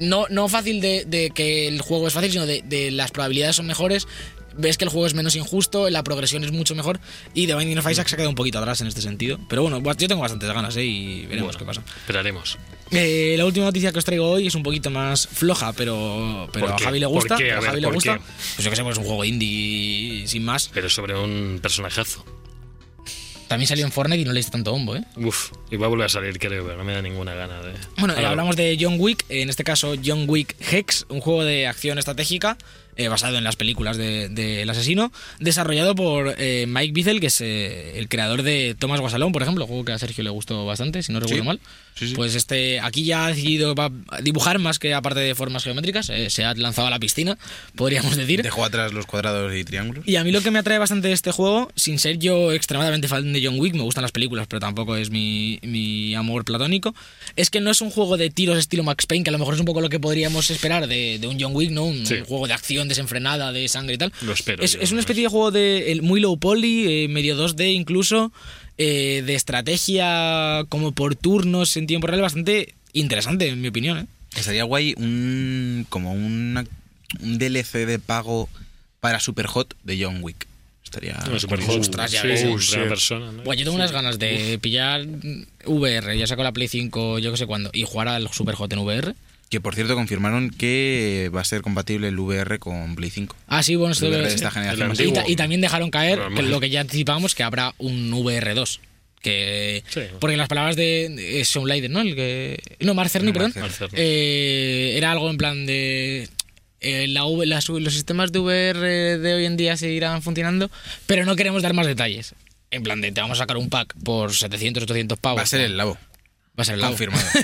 No, no fácil de, de que el juego es fácil, sino de, de las probabilidades son mejores. Ves que el juego es menos injusto, la progresión es mucho mejor. Y The Binding of Isaac se ha quedado un poquito atrás en este sentido. Pero bueno, yo tengo bastantes ganas ¿eh? y veremos Bueno, qué pasa. Esperaremos. Eh, la última noticia que os traigo hoy es un poquito más floja, pero, pero ¿Por a? Javi le ¿Por gusta. A ver, Javi le ¿por gusta. qué? Pues yo que sé, pues es un juego indie sin más. Pero sobre un personajazo. También salió en Fortnite y no le diste tanto bombo, ¿eh? Uf, y va a volver a salir, creo, pero no me da ninguna gana de. Bueno, hablamos de John Wick, en este caso John Wick Hex, un juego de acción estratégica eh, basado en las películas del de, del asesino, desarrollado por eh, Mike Bizel, que es eh, el creador de Thomas Guasalón, por ejemplo, juego que a Sergio le gustó bastante, si no recuerdo Sí. mal. Sí, sí. Pues este aquí ya ha decidido dibujar más que aparte de formas geométricas, se ha lanzado a la piscina, podríamos decir. Dejó atrás los cuadrados y triángulos. Y a mí lo que me atrae bastante de este juego, sin ser yo extremadamente fan de John Wick, me gustan las películas, pero tampoco es mi, mi amor platónico, es que no es un juego de tiros estilo Max Payne, que a lo mejor es un poco lo que podríamos esperar de, de un John Wick, ¿no? Un juego de acción desenfrenada, de sangre y tal. Lo espero Es, yo, es una ¿no? especie de juego de muy low poly, eh, medio 2D incluso, eh, de estrategia como por turnos en tiempo real, bastante interesante en mi opinión, ¿eh? Estaría guay un como una- un DLC de pago para Superhot de John Wick. Estaría No, super curioso. ostras, ya sí, ves. sí, en primera shit. persona, ¿no? Bueno, yo tengo unas ganas de pillar VR, ya saco la Play 5, yo que sé cuándo, y jugar al Super Hot en VR. Que por cierto confirmaron que va a ser compatible el VR con Play 5. Ah, sí, bueno, esto VR de esta generación. Y, ta- también dejaron caer que lo que ya anticipábamos, que habrá un VR2. Que, Sí. Porque las palabras de, de Sean Layden, ¿no? El que, no, Mark Cerny, No, perdón. Mark. Eh, era algo en plan de... eh, la V- las- los sistemas de VR de hoy en día seguirán funcionando, pero no queremos dar más detalles. En plan de, te vamos a sacar un pack por 700, 800 pavos. Va a ser el Labo. Va a ser el labo. Confirmado.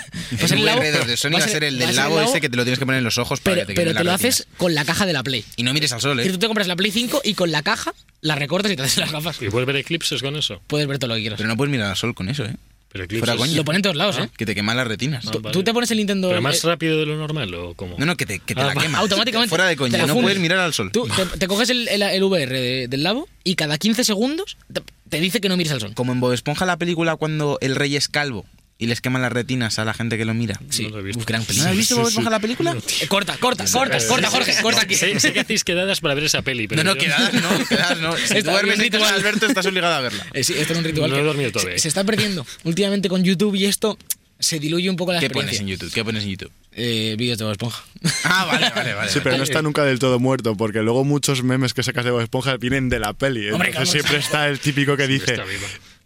Va a ser el Labo. VR2 de Sony va a ser el del el ese que te lo tienes que poner en los ojos para Pero, que te pero te lo haces con la caja de la Play. Y no mires al sol, ¿eh? tú te compras la Play 5 y con la caja la recortas y te haces las gafas. ¿Y puedes ver eclipses con eso? Puedes ver todo lo que quieras. Pero no puedes mirar al sol con eso, ¿eh? Pero eclipses. Fuera coña. Lo ponen en todos lados, ¿eh? Que te queman las retinas. Ah, Tú- vale. Tú te pones el Nintendo... ¿Pero más eh, rápido de lo normal o cómo? No, no, que te, que te Ah, la va. quema. Automáticamente. Fuera de Te coña. la No puedes mirar al sol. Tú te, te coges el, el- el VR de- del Labo y cada 15 segundos te, te dice que no mires al sol. Como en Bob Esponja la película cuando el rey es calvo y les queman las retinas a la gente que lo mira. Sí, No lo he visto. uf, gran ¿No película. has visto Bob Esponja la película? Eh, corta, corta, corta, corta, Jorge, corta aquí. Sé, sé que hacéis quedadas para ver esa peli, pero No, no, yo- quedadas no, quedadas no. Si Está duermes de ritual. Alberto, estás obligado a verla. Eh, sí, esto es un ritual No que he dormido se- todavía. Se, está perdiendo. Últimamente con YouTube y esto se diluye un poco la ¿Qué pones experiencia. en YouTube? ¿Qué pones en YouTube? Eh, vídeos de Bob Esponja. Ah, vale, vale, vale. Sí, pero no está nunca del todo muerto, porque luego muchos memes que sacas de Bob Esponja vienen de la peli. Hombre, Entonces siempre está el típico que dice.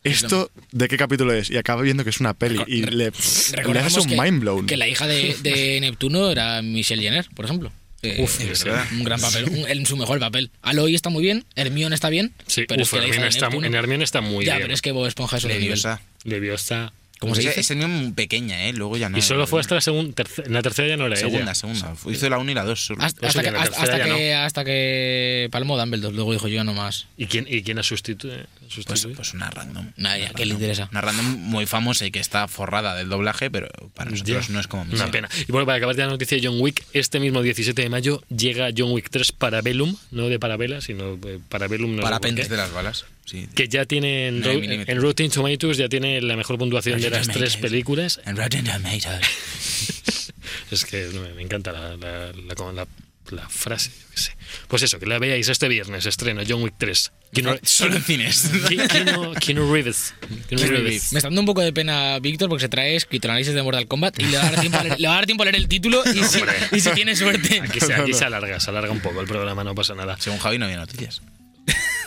¿Esto de qué capítulo es? Y acaba viendo que es una peli. Y le, le un que, mind blown. que la hija de, de Neptuno era Michelle Jenner, por ejemplo. Eh, Uf, es un gran papel, un- en su mejor papel. Aloy está muy bien, Hermione está bien, Sí, pero uf, es que la hija Hermione de está, en Hermione está muy ya, bien. pero es que Bob Esponja es otro nivel. Leviosa. ¿Cómo se dice? Ese niño muy pequeña, ¿eh? Luego ya no. Y solo fue hasta la segunda. En la tercera ya no era Segunda, ella. segunda. Hizo la 1 y la 2 solo. Hasta, que, la hasta, que palmó Dumbledore, luego dijo yo ya no más. ¿Y quién, y quién ha sustituido? Pues, sustituido? pues una random. Nadie, Una ¿a qué le random. interesa? Una random muy famosa y que está forrada del doblaje, pero para nosotros Ya. no es como Una pena. Y bueno, para acabar de la noticia de John Wick, este mismo 17 de mayo llega John Wick 3 Parabellum, no de Parabela, sino de Parabellum, no sé por Parapente. qué, de las balas. Sí. que ya tiene en, Rotten Tomatoes, ya tiene la mejor puntuación de las tres películas. En Rotten Tomatoes. Es que me encanta la, la, la- como la- la frase, yo qué sé. Pues eso, que la veáis este viernes, estreno John Wick 3. Keanu- Solo en cines. Ke- Keanu Keanu Reeves. Keanu Keanu Reeves. Reeves. Me está dando un poco de pena Víctor porque se trae escrito análisis de Mortal Kombat y le va a dar tiempo a leer, le va a, dar tiempo a leer el título y si, y si tiene suerte. Aquí, se, aquí se alarga, se alarga un poco el programa, no pasa nada. Según Javi no había noticias.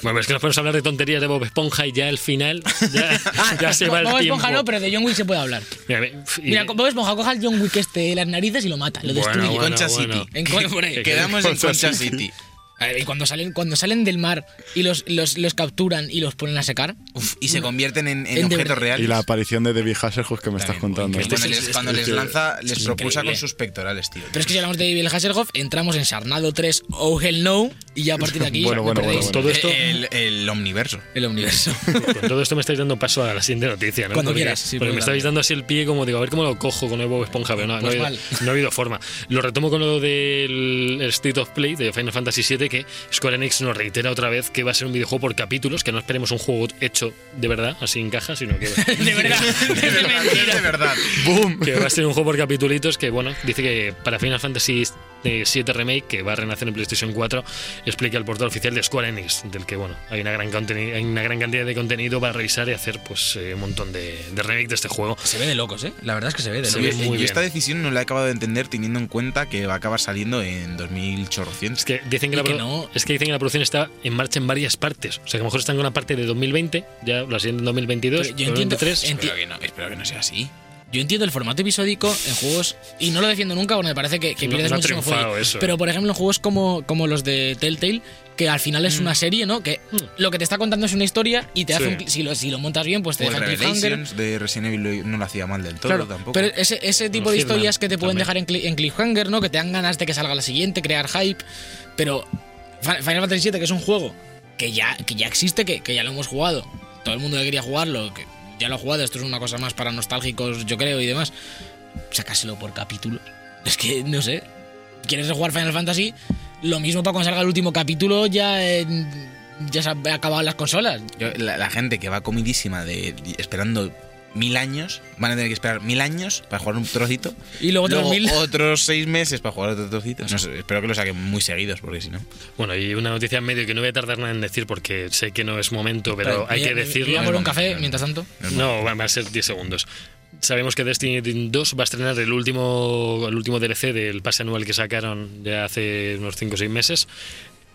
Bueno, es que nos podemos hablar de tonterías de Bob Esponja y ya al final ya, ya se va el Bob tiempo. Esponja no, pero de John Wick se puede hablar. Mira, y- Mira, Bob Esponja coja al John Wick este de las narices y lo mata, lo Bueno, destruye. bueno, Concha bueno. City. En Quedamos en Concha Concha City. Ver, y cuando salen, cuando salen del mar y los, los, los capturan y los ponen a secar. Uf, y se convierten en, en En objetos reales. Y la aparición de David Hasselhoff que me estás contando. Cuando les, es- cuando es les lanza, les es propulsa con sus pectorales, tío. Pero es que si hablamos de Bill Hasselhoff, entramos en Sarnado 3, Oh Hell No, y ya a partir de aquí Bueno, bueno, bueno, Todo esto, El, el omniverso. El universo. con todo esto me estáis dando paso a la siguiente noticia, ¿no? Cuando porque, quieras, sí, porque me estáis dando así el pie como digo, a ver cómo lo cojo con el Bob Esponja, pero no, no, Pues ha, habido, no ha habido forma. Lo retomo con lo del State of Play de Final Fantasy VII, que Square Enix nos reitera otra vez que va a ser un videojuego por capítulos, que no esperemos un juego hecho de verdad, así en caja, sino que... de verdad, de verdad. ¡Boom! que va a ser un juego por capitulitos que bueno dice que para Final Fantasy eh, 7 remake que va a renacer en PlayStation 4 explica el portal oficial de Square Enix del que bueno hay una gran hay una gran cantidad de contenido para revisar y hacer pues eh, un montón de, de remake de este juego Se ve de locos, ¿eh? La verdad es que se ve de Se locos. ve yo esta decisión no la he acabado de entender teniendo en cuenta que va a acabar saliendo en 2800. es que dicen que, Y la que no- es que dicen que la producción está en marcha en varias partes o sea que a lo mejor están con una parte de 2020 ya la siguiente en 2022 Pero yo entiendo- 2023 en- Espero que, no, espero que no sea así. Yo entiendo el formato episódico en juegos, y no lo defiendo nunca porque me parece que, que No- pierdes muchísimo eso, Pero eh. por ejemplo en juegos como, como los de Telltale, que al final es una serie, ¿no? Que lo que te está contando es una historia y te hace un si, lo, si lo montas bien, pues te O deja cliffhanger. De Resident Evil no lo hacía mal del todo Claro, tampoco. pero ese, ese tipo Los de Hitman historias que te pueden también. dejar en, cli- en cliffhanger, ¿no? Que te dan ganas de que salga la siguiente, crear hype. Pero Fi- Final Fantasy VII, que es un juego que ya, que ya existe, que, que ya lo hemos jugado. Todo el mundo que quería jugarlo, que ya lo ha jugado, esto es una cosa más para nostálgicos, yo creo, y demás. Sacáselo por capítulos. Es que, no sé. ¿Quieres jugar Final Fantasy? Lo mismo para cuando salga el último capítulo, ya, ya se han acabado las consolas. La, gente que va comidísima de- esperando mil años, van a tener que esperar mil años para jugar un trocito. Y luego otros mil. otros seis meses para jugar otro trocito. No sé, espero que lo saquen muy seguidos, porque si no. bueno y una noticia en medio que no voy a tardar nada en decir porque sé que no es momento pero hay que decirlo me voy a por un No, café mientras tanto. No, va a ser 10 segundos. Sabemos que Destiny 2 va a estrenar el último, el último DLC del pase anual que sacaron ya hace unos 5 o 6 meses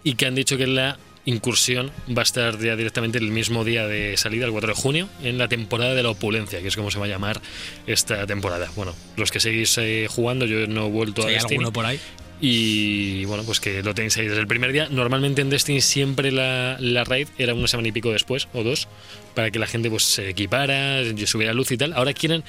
y que han dicho que la incursión va a estar ya directamente el mismo día de salida, el 4 de junio, en la temporada de la opulencia, que es como se va a llamar esta temporada. Bueno, los que seguís eh, jugando, yo no he vuelto a hay Destiny. alguno por ahí. Y bueno, pues que lo tenéis ahí desde el primer día. Normalmente en Destiny siempre la, la raid era una semana y pico después, o dos, para que la gente pues se equipara, subiera luz y tal. Ahora quieren.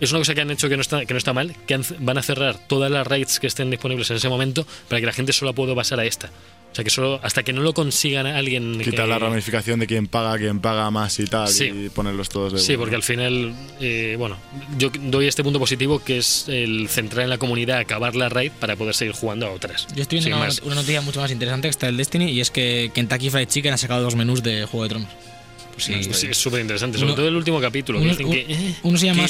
Es una cosa que han hecho que no está, que no está mal, que han- van a cerrar todas las raids que estén disponibles en ese momento para que la gente solo pueda pasar a esta. O sea que solo hasta que no lo consigan alguien. Quitar que- la ramificación de quién paga, quién paga más y tal, Sí. y ponerlos todos de Sí, porque al final, eh, bueno, yo doy este punto positivo que es el centrar en la comunidad, acabar la raid para poder seguir jugando a otras. Yo estoy viendo una, noticia mucho más interesante que está el Destiny y es que Kentucky Fried Chicken ha sacado dos menús de Juego de Tronos. Pues sí, Es es súper interesante, sobre Uno- todo el último capítulo. que Uno, dicen que. eh, uno se llama...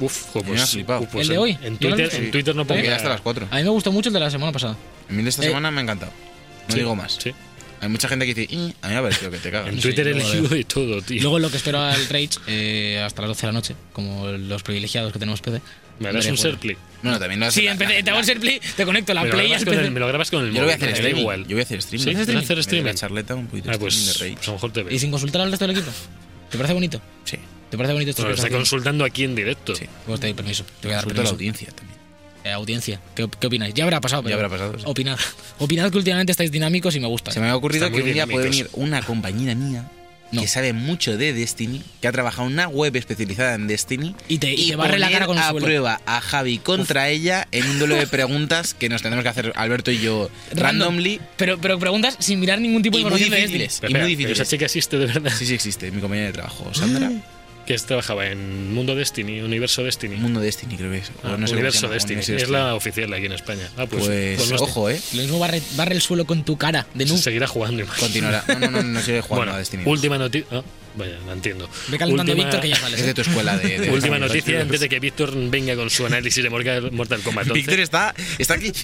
Uf, jo, me ha flipado. uf, pues ¿El de en- hoy? En ¿Yo lo he Twitter, en Twitter no ponía. hasta las 4. A mí me gustó mucho el de la semana pasada. A mí de esta Eh, semana me ha encantado. No Sí, digo más. Sí. Hay mucha gente que dice, "Y", a mí me ha parecido que te cagas. En Twitter he leído veo. de todo, tío. Luego lo que espero al Rage eh, hasta las 12 de la noche, como los privilegiados que tenemos PC. ¿Me harás un. Serplay? Bueno, también lo hace Sí, la- en PC, te hago el Serplay, te conecto la Me Play al con el, PC. me lo grabas con el Yo lo voy a móvil, hacer me streaming. igual. Yo voy a hacer streaming. ¿Sí? ¿Vas a hacer streaming? La charleta, un poquito Ah, pues de pues Rage. a lo mejor te Y veo. sin consultar al resto del equipo. ¿Te parece bonito? Sí. ¿Te parece bonito esto? Que lo está consultando aquí en directo. Sí. Pues te doy permiso. Te voy a dar Consulta a la permiso. audiencia también. Eh, audiencia, ¿Qué, qué opináis? Ya habrá pasado, Ya pero habrá pasado, sí. Opinad. Opinad que últimamente estáis dinámicos y me gusta. Se me ha ocurrido que un día puede venir una compañera mía No. que sabe mucho de Destiny, que ha trabajado en una web especializada en Destiny Y te- y te barre la cara con el a suelo. prueba a Javi contra ella en un duelo de preguntas que nos tendremos que hacer Alberto y yo Random. randomly. Pero, pero preguntas sin mirar ningún tipo de Y información de. Destiny. Y muy difíciles. esa chica existe de verdad. Sí, sí existe, mi compañera de trabajo, Sandra. Que es, trabajaba en Mundo Destiny, Universo Destiny. Mundo Destiny, creo que es. o Ah, no sé se Universo Destiny. Es la oficial aquí en España. Ah, pues, Pues, pues no ojo, eh. Lo mismo barre, barre el suelo con tu cara de se noob. seguirá jugando. imagino. Continuará. No, no, no, no sigue jugando Bueno, a Destiny. última noticia. Ah, vaya, la entiendo. Ve calentando a Última- Víctor que ya sales. Es de tu escuela de. de- Última noticia antes de que Víctor venga con su análisis de Mortal Mortal Kombat 11. Víctor está, está aquí.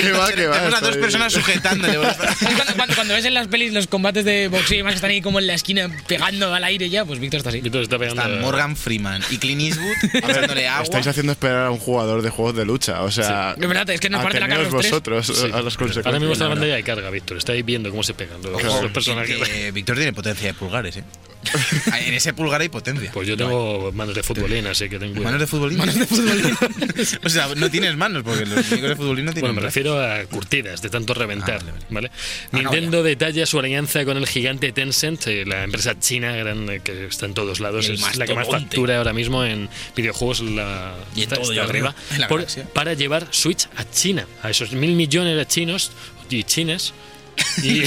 Que va, que va, Tenemos a dos personas sujetándole. Cuando, cuando- cuando ves en las pelis los combates de boxeo y demás que están ahí como en la esquina pegando al aire ya, pues Víctor está así. Víctor está pegando. Están Morgan Freeman y Clint Eastwood echándole agua. Estáis haciendo esperar a un jugador de juegos de lucha. O sea, Es verdad, es que nos parte la vosotros Sí. a las consecuencias. Ahora mismo está la pantalla de carga, Víctor. Está ahí viendo cómo se pegan los, Ojo, los personajes. que Víctor tiene potencia de pulgares, ¿eh? En ese pulgar hay potencia. Pues yo tengo manos de futbolín, así que tengo ¿Manos de futbolín? Manos de futbolín. o sea, no tienes manos, porque los muñecos de futbolín no tienen Bueno, me refiero a curtidas, de tanto reventar, Ah, vale, vale. ¿vale? Acabo Nintendo detalla su alianza con el gigante Tencent, eh, la empresa china grande que está en todos lados, El es la que más factura ahora mismo en videojuos, la, Y en está, todo, está arriba, creo. En la por- galaxia. para llevar Switch a China, a esos mil millones de chinos y chinas. Y,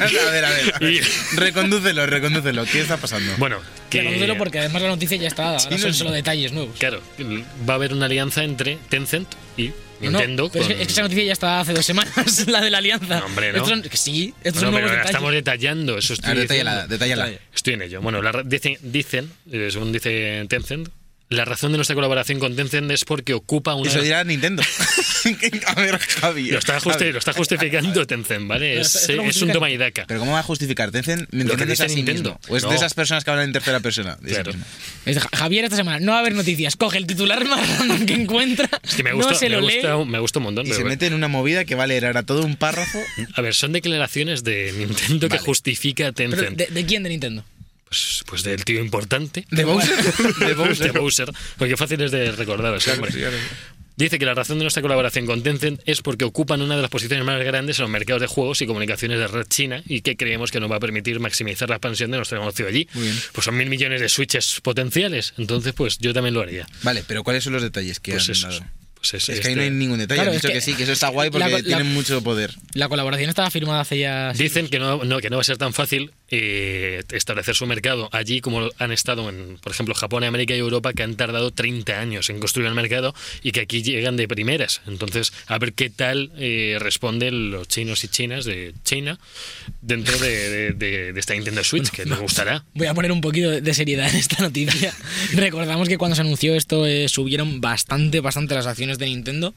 a ver, a ver. a ver. Y- Recondúcelo, recondúcelo. ¿Qué está pasando? bueno, que... Reconócelo porque además la noticia ya está dada. Sí, son no, solo detalles nuevos. Claro, va a haber una alianza entre Tencent y No, no, Nintendo. pero es, con- que, es que esa noticia ya está hace dos semanas, la de la alianza. No, hombre, ¿no? Estos son- que sí, estos Bueno, son pero nuevos la detalles. estamos detallando, eso estoy A ver, detállala, diciendo. detállala. Estoy en ello. Bueno, la ra- dicen, dicen eh, según dice Tencent, la razón de nuestra colaboración con Tencent es porque ocupa una. Eso dirá Nintendo. a ver, Javi. Lo está, justi- Javi. lo está justificando Tencent, ¿vale? Pero Es, lo un toma y daca. Pero ¿cómo va a justificar? Tencent mencionándose a dice sí Nintendo. mismo. ¿O es No. de esas personas que hablan en tercera persona? Claro. Javier esta semana, no va a haber noticias. Coge el titular más random que encuentra. Es que me no gusta, se me, lo lee. gusta, me gusta un montón. Y pero se bueno. mete en una movida que va a leer ahora todo un párrafo. A ver, son declaraciones de Nintendo que justifica a Tencent. ¿de, de quién de Nintendo? Pues, pues del tío importante. ¿De Bowser? De de Bowser. Porque fácil es de recordar ese hombre. Dice que la razón de nuestra colaboración con Tencent es porque ocupan una de las posiciones más grandes en los mercados de juegos y comunicaciones de red china y que creemos que nos va a permitir maximizar la expansión de nuestro negocio allí. Muy bien. Pues son mil millones de switches potenciales, entonces pues yo también lo haría. Vale, pero ¿cuáles son los detalles que Pues han eso. dado? Pues es, Es que este- ahí no hay ningún detalle. Claro, Han es dicho que que, sí, que eso está guay porque la- la- tienen mucho poder. La colaboración estaba firmada hace ya. Dicen que no, no, que no va a ser tan fácil eh, establecer su mercado allí como han estado en, por ejemplo, Japón, América y Europa, que han tardado 30 años en construir el mercado y que aquí llegan de primeras. Entonces, a ver qué tal eh, responden los chinos y chinas de China dentro de, de- de- de esta Nintendo Switch, que les gustará. Voy a poner un poquito de seriedad en esta noticia. Recordamos que cuando se anunció esto eh, subieron bastante, bastante las acciones de Nintendo.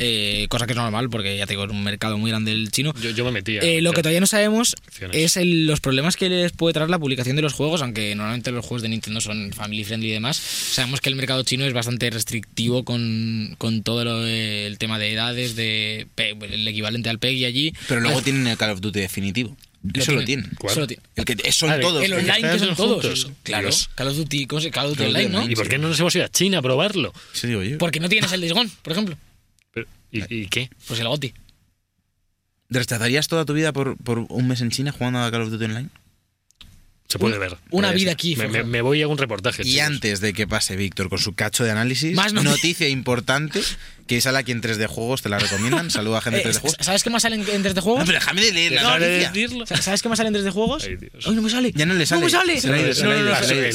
eh, cosa que es normal porque ya tengo un mercado muy grande el chino. Yo, yo me metía. Eh, lo que todavía no sabemos Acciones. es el- los problemas que les puede traer la publicación de los juegos, aunque normalmente los juegos de Nintendo son family friendly y demás. Sabemos que el mercado chino es bastante restrictivo con, con todo lo de- el tema de edades, de el equivalente al PEGI allí. Pero luego Ah, tienen el Call of Duty definitivo. Eso lo tienen. ¿Cuál? Solo tiene- El que son el- todos. El online que son todos. juntos. Claro. Call of Duty, ¿cómo se- Call of Duty Online, ¿no? ¿Y por qué no nos hemos ido a China a probarlo? Eso digo yo. Porque no tienes el Days Gone, por ejemplo. Pero- ¿Y, y qué? Pues el GOTI. ¿Rechazarías toda tu vida por, por un mes en China jugando a Call of Duty Online? Se puede ver. una Puede vida aquí, Me, Forja. me- me voy a un reportaje. Y chicos. antes de que pase Víctor con su cacho de análisis, Más noticia importante que sale aquí en 3D Juegos, te la recomiendan. Saluda a gente de Eh, 3D Juegos. ¿Sabes qué más salen en 3D No, Juegos? pero déjame de leer de ¿Sabes qué más salen en 3D Juegos? Ay, Dios. Ay, no me sale. Ya no le sale. No me sale. Se le le sale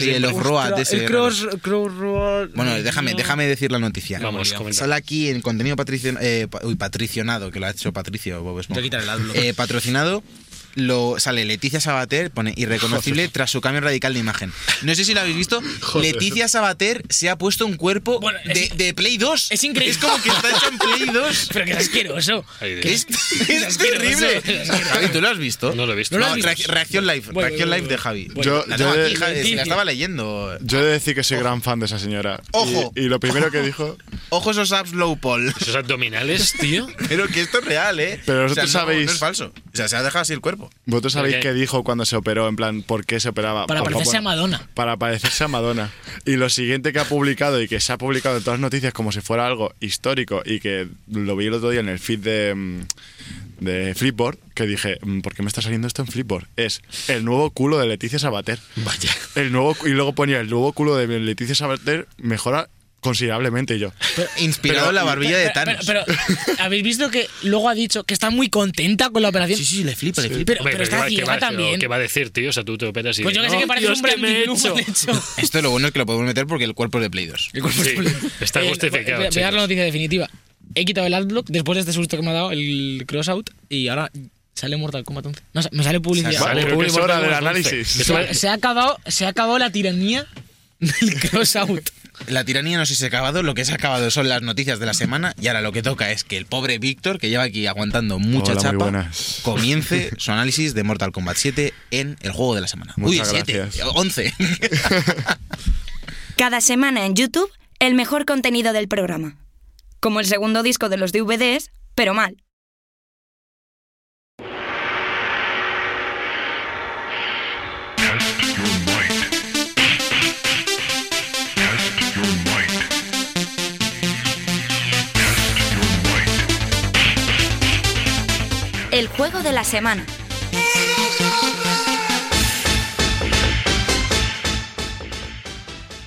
Sí, el el cross, road. Bueno, déjame, déjame decir la noticia. Vamos. Sale aquí en contenido patricio, eh, patricionado, que lo ha hecho Patricio Bob Te Esponja. quitar el adblock. Eh, patrocinado lo sale Leticia Sabater, pone irreconocible tras su cambio radical de imagen. No sé si lo habéis visto. Leticia Sabater se ha puesto un cuerpo Bueno, de, es- de Play 2. es increíble. Es como que está hecho en Play 2. Pero que es asqueroso. Es, es terrible. Javi, ¿tú lo has visto? No lo he visto. No lo No, has visto. reac- reacción live, Bueno, reacción bueno, live de Javi. Yo- la yo de- Javi, estaba leyendo. Yo he de decir que soy gran fan de esa señora. Ojo. Y, lo primero que dijo. Ojo esos abs low poll. Esos abdominales, tío. Pero que esto es real, ¿eh? Pero O sea, vosotros no- sabéis- No es falso. O sea, se ha dejado así el cuerpo. ¿Vosotros sabéis ¿Por qué? dijo cuando se operó? En plan, ¿por qué se operaba? Para Por- parecerse a Madonna. Para parecerse a Madonna. Y lo siguiente que ha publicado y que se ha publicado en todas las noticias como si fuera algo histórico y que lo vi el otro día en el feed de, mm, de Flipboard, que dije, mm, ¿por qué me está saliendo esto en Flipboard? Es el nuevo culo de Leticia Sabater. Vaya. El nuevo, y luego ponía el nuevo culo de Leticia Sabater mejora considerablemente yo. Inspirado Pero- en la barbilla de Pero, Thanos. pero- pero, habéis visto que luego ha dicho que está muy contenta con la operación. sí, sí, le flipa, le flipa. Pero, Hombre, pero ¿qué va- está qué ciega va- pero también. ¿Qué va a decir, tío? O sea, tú te operas y. Pues yo que sé "No, que parece Dios, un Brandon me he hecho". hecho. Esto lo bueno es que lo podemos meter porque el cuerpo es de Play 2. El cuerpo Sí, es- está Eh, justificado, voy a- voy a dar la noticia definitiva. He quitado el adblock después de este susto que me ha dado el crossout y ahora sale Mortal Kombat 11. No, me sale publicidad. Sale Vale, creo que Publi es hora Mortal del Kombat 11. análisis. Se, se ha acabado, se ha acabado la tiranía del crossout. La tiranía no sé si se ha acabado, lo que se ha acabado son las noticias de la semana y ahora lo que toca es que el pobre Víctor, que lleva aquí aguantando mucha Hola, chapa, comience su análisis de Mortal Kombat 7 en el juego de la semana. Muchas Uy, 7, gracias. 11. Cada semana en YouTube, el mejor contenido del programa. Como el segundo disco de los DVDs, pero mal. Juego de la semana.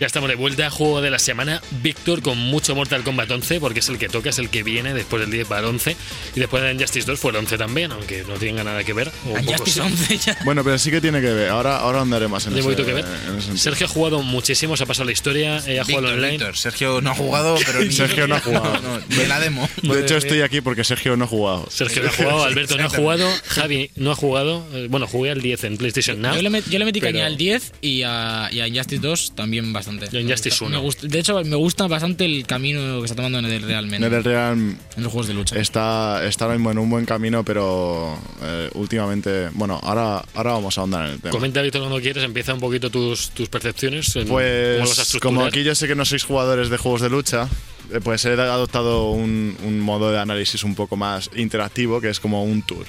Ya estamos de vuelta, juego de la semana. Víctor con mucho Mortal Kombat 11, porque es el que toca, es el que viene después del 10 para el 11. Y después de Injustice 2 fue el 11 también, aunque no tenga nada que ver. o poco Justice sí. 11 ya. Bueno, pero sí que tiene que ver. Ahora, ahora andaré más en ese, poquito que ver. en ese sentido. Sergio ha jugado muchísimo, se ha pasado la historia, eh, ha jugado online. Víctor, Sergio no ha jugado, pero ni Sergio no ha jugado. No, de la demo. De hecho, estoy aquí porque Sergio no ha jugado. Sergio no ha jugado, Alberto no ha jugado, Javi no ha jugado. Bueno, jugué al 10 en PlayStation Now. Yo le, met- yo le metí pero- caña al 10 y a, y a Injustice 2 también bastante. Y a Injustice Me 1. gusta- de hecho, me gusta bastante el camino que está tomando en el Real Men, NetherRealm en los juegos de lucha. está, está ahora mismo en un buen camino, pero eh, últimamente. Bueno, ahora, ahora vamos a ahondar en el tema. Comenta, Víctor, cuando quieres, empieza un poquito tus, tus percepciones. en Pues como aquí yo sé que no sois jugadores de juegos de lucha, eh, pues he adoptado un, un modo de análisis un poco más interactivo, que es como un tour.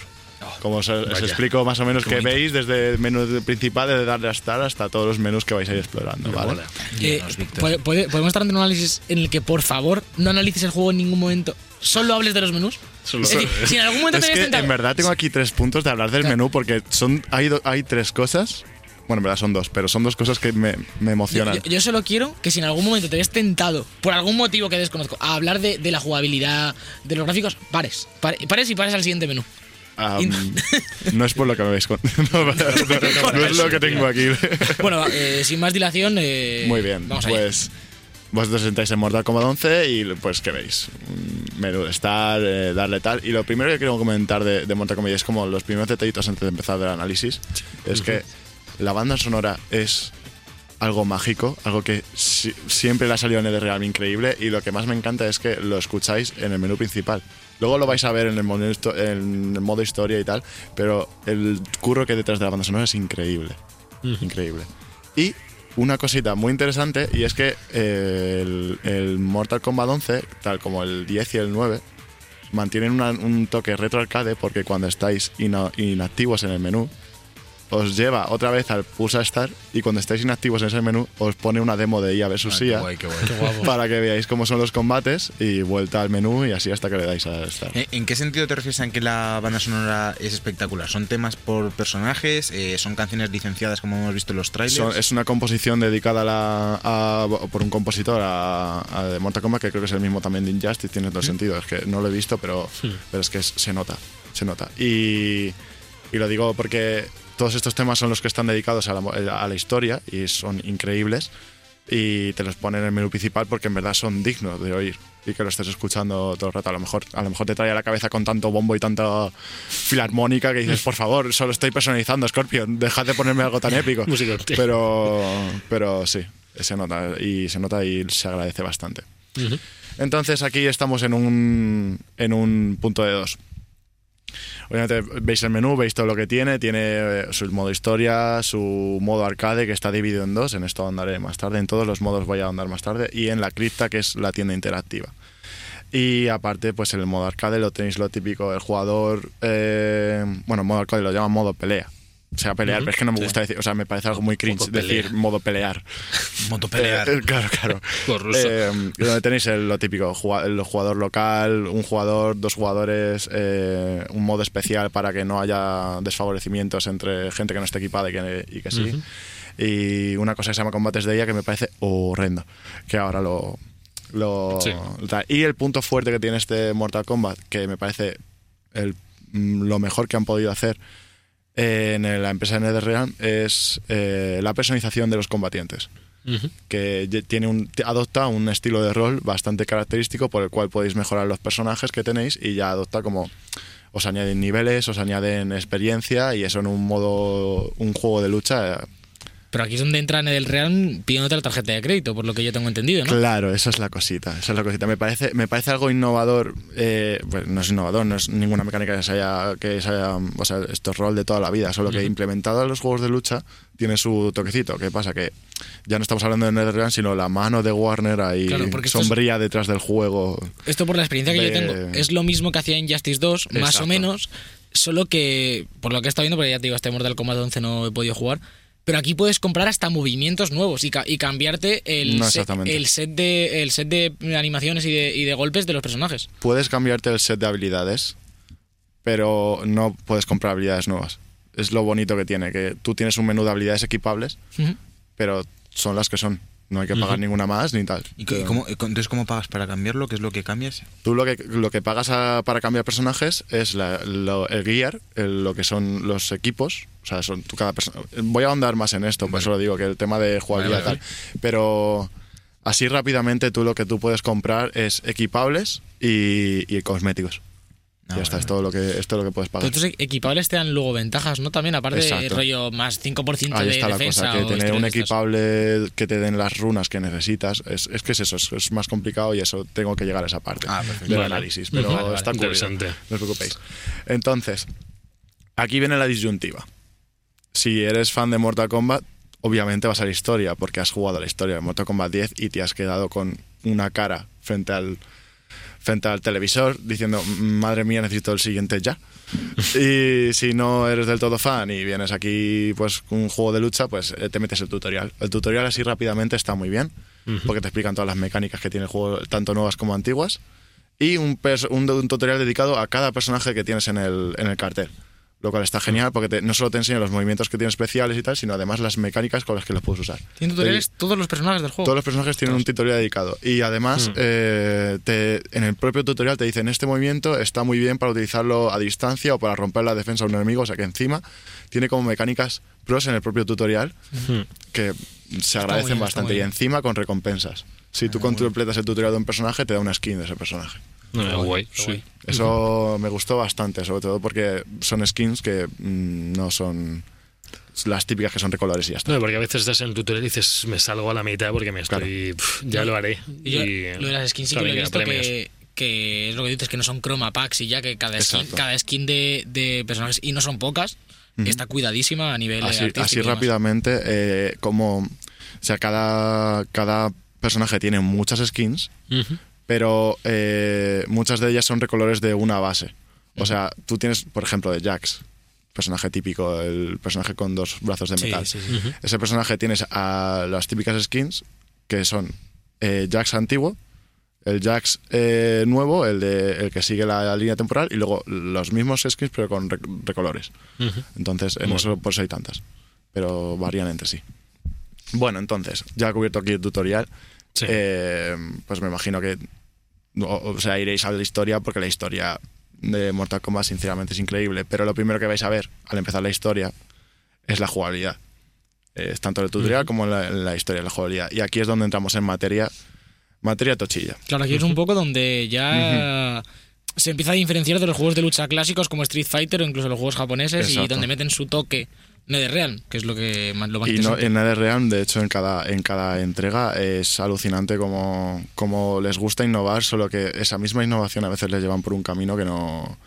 Como os, explico más o menos que veis desde el menú principal, desde darle a estar hasta todos los menús que vais a ir explorando, Me ¿vale? Eh, Guíanos, Víctor. ¿puede- puede- ¿Podemos estar ante un análisis en el que, por favor, no analices el juego en ningún momento? Solo hables de los menús. Solo- es decir, si en algún momento Es que en verdad tengo aquí tres puntos de hablar del menú porque son hay, do- hay tres cosas. Bueno, en verdad son dos, pero son dos cosas que me, emocionan. yo- yo solo quiero que si en algún momento te ves tentado, por algún motivo que desconozco, a hablar de, de la jugabilidad, de los gráficos, pares. Pare- pares y pares al siguiente menú. No es por lo que me veis con. no, no, no, no es lo que tengo aquí. Bueno, eh, sin más dilación, eh, Muy bien, Vamos allá. pues vosotros sentáis en Mortal Kombat 11 y pues ¿qué veis? De estar, eh, darle tal. Y lo primero que quiero comentar de, de Mortal Kombat es como los primeros detallitos antes de empezar el análisis, es que la banda sonora es algo mágico, algo que si- siempre le ha salido en el Real increíble y lo que más me encanta es que lo escucháis en el menú principal. Luego lo vais a ver en el, modo, histo- en el modo historia y tal, pero el curro que hay detrás de la banda sonora es increíble. Increíble. Y una cosita muy interesante, y es que eh, el, el Mortal Kombat 11, tal como el 10 y el 9, mantienen una- un toque retro arcade porque cuando estáis ina- inactivos en el menú, os lleva otra vez al pulsa Start y cuando estáis inactivos en ese menú os pone una demo de IA versus Ah, IA guay, qué guay. para que veáis cómo son los combates y vuelta al menú y así hasta que le dais a Start. Eh, ¿En qué sentido te refieres a que la banda sonora es espectacular? ¿Son temas por personajes? Eh, ¿Son canciones licenciadas como hemos visto en los trailers? Son- es una composición dedicada a la, a- por un compositor a, a de Mortal Kombat que creo que es el mismo también de Injustice, tiene todo sentido. Es que no lo he visto, pero, pero es que es- se nota, se nota. Y, y lo digo porque todos estos temas son los que están dedicados a la, mo- a la historia y son increíbles. y te los pone en el menú principal porque en verdad son dignos de oír y que lo estés escuchando todo el rato. A lo mejor, a lo mejor te trae a la cabeza con tanto bombo y tanta filarmónica que dices, por favor, solo estoy personalizando, Scorpion, dejad de ponerme algo tan épico. Pero, pero sí, se nota y se nota y se agradece bastante. Entonces aquí estamos en un, en un punto de dos. Obviamente veis el menú, veis todo lo que tiene, tiene eh, su modo historia, su modo arcade que está dividido en dos, en esto andaré más tarde, en todos los modos voy a andar más tarde, y en la cripta que es la tienda interactiva. Y aparte, pues en el modo arcade lo tenéis lo típico, el jugador, eh, bueno, modo arcade lo llaman modo pelea. O sea, pelear, Ujú, pero es que no me gusta decir, o sea, me parece algo muy cringe Modo decir pelea. modo pelear. Motopelear. Eh, claro, claro. Eh, donde tenéis el- lo típico, el jugador local, un jugador, dos jugadores, eh, un modo especial para que no haya desfavorecimientos entre gente que no esté equipada y que, y que sí. Y una cosa que se llama combates de ella que me parece horrendo, que ahora lo... lo Sí. Y el punto fuerte que tiene este Mortal Kombat, que me parece el- mm, lo mejor que han podido hacer eh, en la empresa de NetherRealm, es eh, la personalización de los combatientes que tiene un, adopta un estilo de rol bastante característico por el cual podéis mejorar los personajes que tenéis y ya adopta como os añaden niveles, os añaden experiencia y eso en un modo, un juego de lucha. Pero aquí es donde entra en el Realm pidiéndote la tarjeta de crédito, por lo que yo tengo entendido, ¿no? Claro, esa es la cosita, esa es la cosita. Me parece, me parece algo innovador, eh, pues no es innovador, no es ninguna mecánica que se haya, que se haya, o sea, esto es rol de toda la vida, solo que implementado en los juegos de lucha tiene su toquecito. ¿Qué pasa? Que ya no estamos hablando de NetherRealm, sino la mano de Warner ahí Claro, es- sombría detrás del juego. Esto por la experiencia que yo tengo. Es lo mismo que hacía en Justice 2, más Exacto. o menos. Solo que, por lo que he estado viendo, porque ya te digo, este Mortal Kombat 11 no he podido jugar. Pero aquí puedes comprar hasta movimientos nuevos y, ca- y cambiarte el, No set, exactamente. el, set de, el set de animaciones y de, y de golpes de los personajes. puedes cambiarte el set de habilidades, pero no puedes comprar habilidades nuevas. Es lo bonito que tiene, que tú tienes un menú de habilidades equipables, pero son las que son. No hay que pagar ninguna más ni tal. ¿Y cómo- entonces, ¿cómo pagas para cambiarlo? ¿Qué es lo que cambias? Tú lo que, lo que pagas a- para cambiar personajes es la- lo- el gear, el- lo que son los equipos. O sea, son tú cada persona. Voy a ahondar más en esto, por eso lo digo, que el tema de jugabilidad y Vale, tal. Pero así rápidamente tú lo que tú puedes comprar es equipables y, y cosméticos. Ah, ya está, es todo lo que es todo lo que puedes pagar. Entonces, equipables te dan luego ventajas, ¿no? También, aparte de Exacto. rollo más 5% Ahí de está la defensa. cosa, que tener un de equipable que te den las runas que necesitas, es, es que es eso, es, es más complicado y eso tengo que llegar a esa parte Ah, del Vale. análisis, pero Vale, vale. está Interesante. no os preocupéis. Entonces, aquí viene la disyuntiva. Si eres fan de Mortal Kombat, obviamente vas a la historia, porque has jugado la historia de Mortal Kombat 10 y te has quedado con una cara frente al frente al televisor diciendo, madre mía, necesito el siguiente ya. Y si no eres del todo fan y vienes aquí pues un juego de lucha, pues eh, te metes el tutorial. El tutorial así rápidamente está muy bien, porque te explican todas las mecánicas que tiene el juego, tanto nuevas como antiguas. Y un, un, un tutorial dedicado a cada personaje que tienes en el, en el cartel. Lo cual está genial porque te- no solo te enseña los movimientos que tienen especiales y tal, sino además las mecánicas con las que los puedes usar. Tienen tutoriales todos los personajes del juego. Todos los personajes tienen un tutorial dedicado. Y además, Mm. eh, te- en el propio tutorial te dicen, este movimiento está muy bien para utilizarlo a distancia o para romper la defensa de un enemigo. O sea que encima tiene como mecánicas pros en el propio tutorial que se agradecen bien, bastante. Y encima con recompensas. Si tú completas el tutorial de un personaje, te da una skin de ese personaje. No, guay, Qué sí. guay. Eso me gustó bastante, sobre todo porque son skins que mm, no son las típicas que son recolores y ya está. No, porque a veces estás en el tutorial y dices, me salgo a la mitad porque me estoy. pf, ya lo haré. Y yo, Y, lo de las skins sí que lo he visto que, que es lo que dices, que no son chroma packs y ya que cada skin, cada skin de, de personajes, y no son pocas, está cuidadísima a nivel así, artístico así y demás. rápidamente, eh, como. O sea, cada, cada personaje tiene muchas skins. Pero eh, muchas de ellas son recolores de una base. O sea, tú tienes, por ejemplo, de Jax, personaje típico, el personaje con dos brazos de Sí, metal. sí, sí. Ese personaje tienes a las típicas skins, que son eh, Jax antiguo, el Jax eh, nuevo, el, de, el que sigue la, línea temporal, y luego los mismos skins, pero con re- recolores. Entonces, en Bueno. eso por eso hay tantas. Pero varían entre sí. Bueno, entonces, ya he cubierto aquí el tutorial. Sí. eh, pues me imagino que. O, o sea, iréis a la historia porque la historia de Mortal Kombat, sinceramente, es increíble. Pero lo primero que vais a ver al empezar la historia es la jugabilidad. Eh, tanto en el tutorial como en la, en la historia, en la jugabilidad. Y aquí es donde entramos en materia, materia tochilla. Claro, aquí es un poco donde ya se empieza a diferenciar de los juegos de lucha clásicos como Street Fighter o incluso los juegos japoneses y donde meten su toque NetherRealm, que es lo que más lo más Y no, en NetherRealm, de hecho, en cada, en cada entrega es alucinante como, como les gusta innovar, solo que esa misma innovación a veces les llevan por un camino que no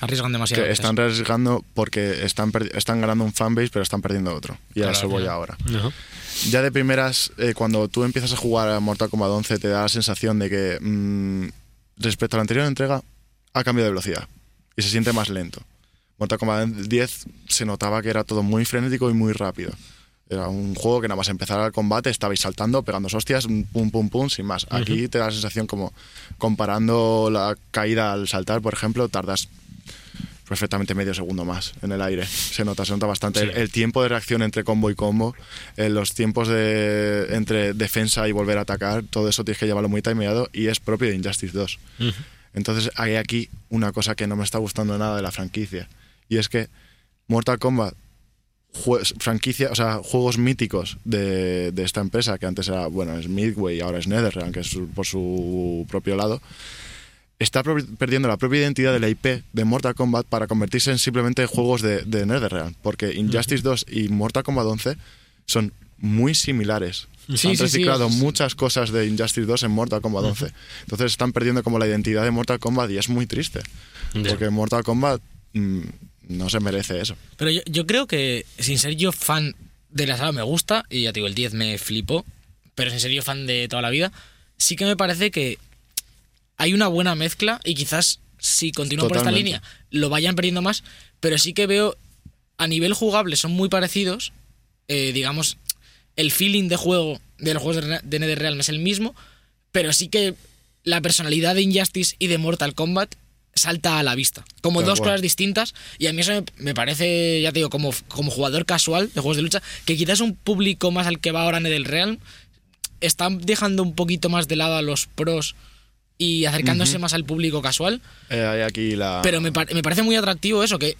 Arriesgan demasiado. que están arriesgando porque están, están ganando un fanbase pero están perdiendo otro. Y a eso voy ahora. Ajá. Ya de primeras, eh, cuando tú empiezas a jugar a Mortal Kombat 11, te da la sensación de que mm, respecto a la anterior entrega ha cambiado de velocidad y se siente más lento. Mortal Kombat 10 se notaba que era todo muy frenético y muy rápido. Era un juego que nada más empezar el combate estabais saltando, pegando hostias, pum, pum, pum, sin más. Aquí te da la sensación como comparando la caída al saltar, por ejemplo, tardas perfectamente medio segundo más en el aire. Se nota, se nota bastante. El, el tiempo de reacción entre combo y combo, eh, los tiempos de entre defensa y volver a atacar, todo eso tienes que llevarlo muy timeado y es propio de Injustice 2. Ujú. Entonces hay aquí una cosa que no me está gustando nada de la franquicia y es que Mortal Kombat franquicia, o sea, juegos míticos de, de esta empresa, que antes era, bueno, es Midway y ahora es NetherRealm, que es su- por su propio lado, está perdiendo la propia identidad de la IP de Mortal Kombat para convertirse en simplemente juegos de, de NetherRealm, porque Injustice 2 y Mortal Kombat 11 son muy similares. Sí, Han sí, reciclado muchas cosas de Injustice 2 en Mortal Kombat 11. Entonces están perdiendo como la identidad de Mortal Kombat y es muy triste. Porque Mortal Kombat mm, no se merece eso. Pero yo, yo creo que, sin ser yo fan de la saga, me gusta, y ya te digo, el 10 me flipó, pero sin ser yo fan de toda la vida, sí que me parece que hay una buena mezcla y quizás si continúan por esta línea lo vayan perdiendo más, pero sí que veo a nivel jugable son muy parecidos, eh, digamos, el feeling de juego de los juegos de NetherRealm es el mismo, pero sí que la personalidad de Injustice y de Mortal Kombat salta a la vista. Como Tal dos cual. cosas distintas. Y a mí eso me, parece, ya te digo, como, como jugador casual de juegos de lucha, que quizás un público más al que va ahora en el Realm están dejando un poquito más de lado a los pros y acercándose más al público casual. Eh, hay aquí la... Pero me, par- me parece muy atractivo eso, que,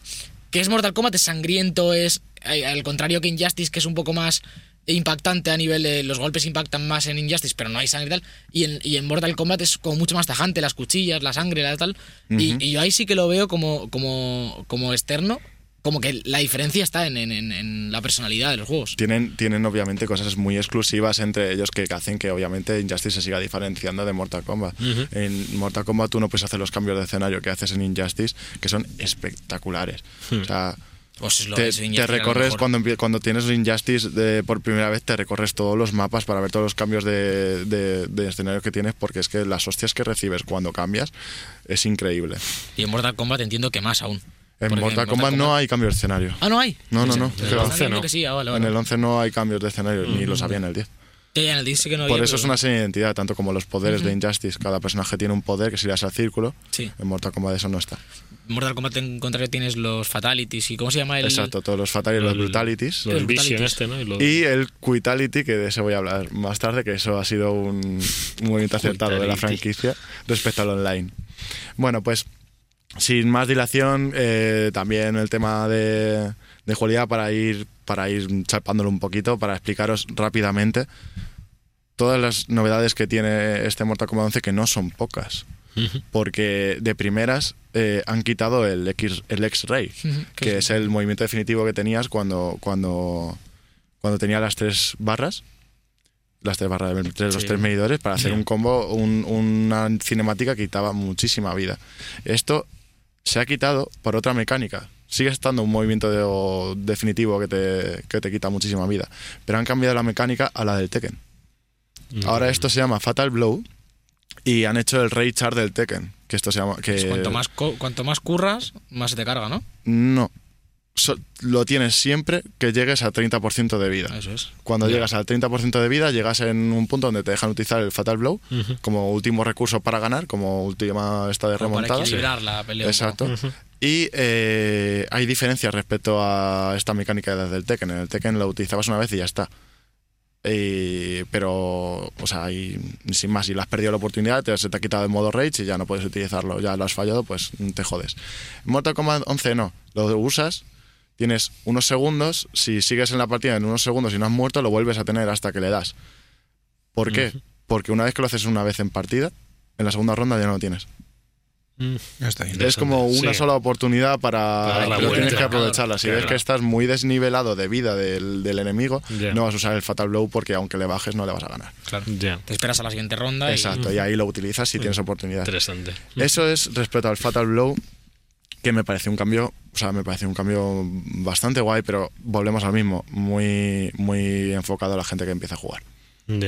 que es Mortal Kombat, es sangriento, es eh, al contrario que Injustice, que es un poco más impactante a nivel de los golpes impactan más en Injustice, pero no hay sangre y tal. Y en, y en Mortal Kombat es como mucho más tajante, las cuchillas, la sangre, la tal. y, y yo ahí sí que lo veo como, como, como externo, como que la diferencia está en, en- en- la personalidad de los juegos. Tienen, tienen obviamente cosas muy exclusivas entre ellos que hacen que obviamente Injustice se siga diferenciando de Mortal Kombat. En Mortal Kombat tú no puedes hacer los cambios de escenario que haces en Injustice, que son espectaculares. O sea, Pues es lo te, te lo recorres cuando, cuando tienes Injustice de- por primera vez, te recorres todos los mapas para ver todos los cambios de, de, de escenario que tienes, porque es que las hostias que recibes cuando cambias es increíble. Y en Mortal Kombat entiendo que más aún. En Mortal, Kombat, no hay cambio de escenario. Ah, no hay. No, no, no. En el Pero 11 no. que sí, ah, En el 11 no hay cambios de escenario, ni los había en el 10. Ya, ya en el 10 sí que no Por eso es una seña de identidad, tanto como los poderes de Injustice. Cada personaje tiene un poder que si le das al círculo, Sí. en Mortal Kombat eso no está. En Mortal Kombat en contrario tienes los fatalities y ¿cómo se llama el Exacto, todos los fatalities, los el- brutalities. Del Los Vision Brutalities. este, ¿no? Y lo- Y el Quitality, que de eso voy a hablar más tarde, que eso ha sido un, movimiento acertado de la franquicia respecto al online. Bueno, pues sin más dilación, eh, también el tema de, de jugabilidad para ir, para ir chapándolo un poquito, para explicaros rápidamente todas las novedades que tiene este Mortal Kombat 11, que no son pocas. Porque de primeras eh, han quitado el X, el X-Ray, Ujú, que que es- el movimiento definitivo que tenías cuando, cuando, cuando tenía las tres barras, las tres barras, de tres- los tres medidores, para hacer un combo, un- una cinemática que quitaba muchísima vida. Esto se ha quitado por otra mecánica. Sigue estando un movimiento de- definitivo que te, que te quita muchísima vida, pero han cambiado la mecánica a la del Tekken. Ahora esto se llama Fatal Blow y han hecho el Ray Char del Tekken, que esto se llama que Pues cuanto, más cuanto más curras, más se te carga, ¿no? no So- lo tienes siempre que llegues al 30% de vida. Eso es. Cuando llegas al 30% de vida, llegas en un punto donde te dejan utilizar el Fatal Blow como último recurso para ganar, como última esta de Como para remontada. equilibrar la pelea. Exacto. Y eh, hay diferencias respecto a esta mecánica desde el Tekken. En el Tekken lo utilizabas una vez y ya está. Pero, o sea, hay- sin más, si le has perdido la oportunidad, te, se te ha quitado el modo Rage y ya no puedes utilizarlo. Ya lo has fallado, pues te jodes. En Mortal Kombat 11 no. Lo usas, tienes unos segundos, si sigues en la partida en unos segundos y no has muerto, lo vuelves a tener hasta que le das. ¿Por qué? Porque una vez que lo haces una vez en partida, en la segunda ronda ya no lo tienes. Está. Es como una Sí. sola oportunidad para, Para pero tienes que aprovecharla. Si ves Claro. que estás muy desnivelado de vida del, del enemigo, no vas a usar el Fatal Blow porque aunque le bajes no le vas a ganar. Ya. Te esperas a la siguiente ronda y Exacto, y ahí lo utilizas si tienes oportunidad. Interesante. Eso es respecto al Fatal Blow, que me parece un cambio, o sea, me parece un cambio bastante guay, pero volvemos al mismo, muy, muy enfocado a la gente que empieza a jugar.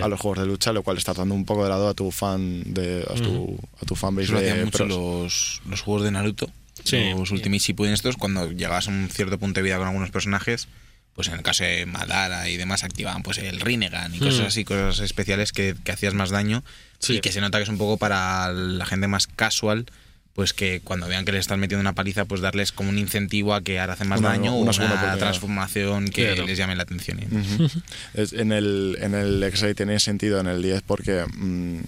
A los juegos de lucha, lo cual está dando un poco de lado a tu fan de a tu, a tu fanbase de mucho los, los juegos de Naruto. Sí. Los Ultimate Shippuden estos, cuando llegabas a un cierto punto de vida con algunos personajes, pues en el caso de Madara y demás activaban pues el Rinnegan y cosas Mm. así, cosas especiales que, que hacías más daño Sí. y que se nota que es un poco para la gente más casual, pues que cuando vean que le estás metiendo una paliza, pues darles como un incentivo a que ahora hacen más Una- daño o una transformación que Claro. les llame la atención. Es- en el en el X-Ray tiene sentido en el 10 porque mm,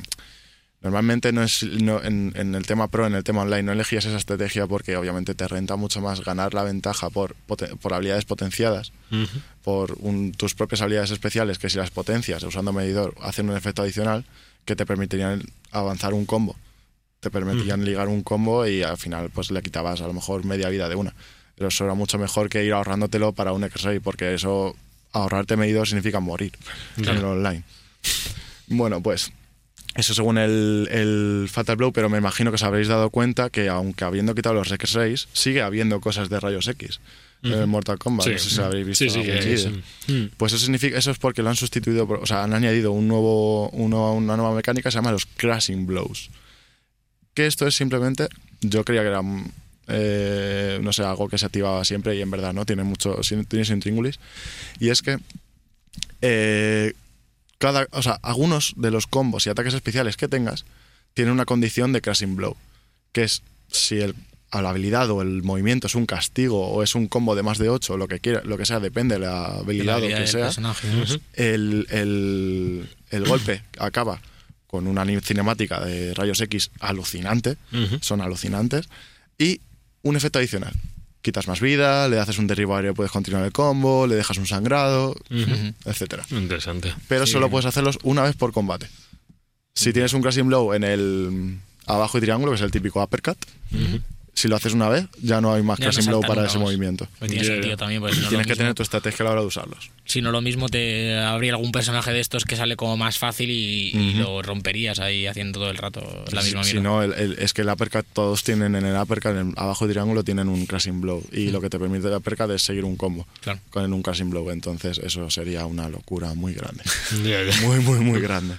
normalmente no es no, en, en el tema pro, en el tema online, no elegías esa estrategia porque obviamente te renta mucho más ganar la ventaja por, por habilidades potenciadas, por un- tus propias habilidades especiales que si las potencias usando medidor hacen un efecto adicional que te permitirían avanzar un combo. Te permitían ligar un combo y al final pues le quitabas a lo mejor media vida de una. Pero eso era mucho mejor que ir ahorrándotelo para un X-Ray porque eso ahorrarte medidor significa morir en el online. Bueno, pues eso según el, el Fatal Blow, pero me imagino que os habréis dado cuenta que aunque habiendo quitado los X-Rays, sigue habiendo cosas de rayos X en el Mortal Kombat. Sí. No sé si habréis visto Sí, sí. Mm. Pues eso significa, eso es porque lo han sustituido, por- o sea, han añadido un nuevo, uno- una nueva mecánica que se llama los Crashing Blows. Que esto es simplemente, yo creía que era, mm, eh, no sé, algo que se activaba siempre y en verdad no, tiene mucho, sin- tiene su intríngulis. Y es que eh, cada, o sea, algunos de los combos y ataques especiales que tengas tienen una condición de Crashing Blow, que es si el, a la habilidad o el movimiento es un castigo o es un combo de más de 8, lo que quiera, lo que sea, depende de la de la habilidad o habilidad que sea, el, el- el golpe acaba con una cinemática de rayos X alucinante, son alucinantes, y un efecto adicional. Quitas más vida, le haces un derribo aéreo, puedes continuar el combo, le dejas un sangrado, Ujú. etcétera. Interesante. Pero solo puedes hacerlos una vez por combate. Si tienes un crashing blow en el abajo y triángulo, que es el típico uppercut, si lo haces una vez, ya no hay más Ya no crashing blow para ese más. movimiento. Pues tiene Ya, sentido también, pues si no, Tienes que mismo, tener tu estrategia a la hora de usarlos. si no lo mismo te habría algún personaje de estos que sale como más fácil y, y lo romperías ahí haciendo todo el rato la Si- misma si, mierda. no, el- el- es que el uppercut, todos tienen en el uppercut, en el abajo y triángulo, tienen un crashing blow. Y lo que te permite el uppercut es seguir un combo Claro. con un crashing blow. Entonces, eso sería una locura muy grande. Muy, muy, muy grande.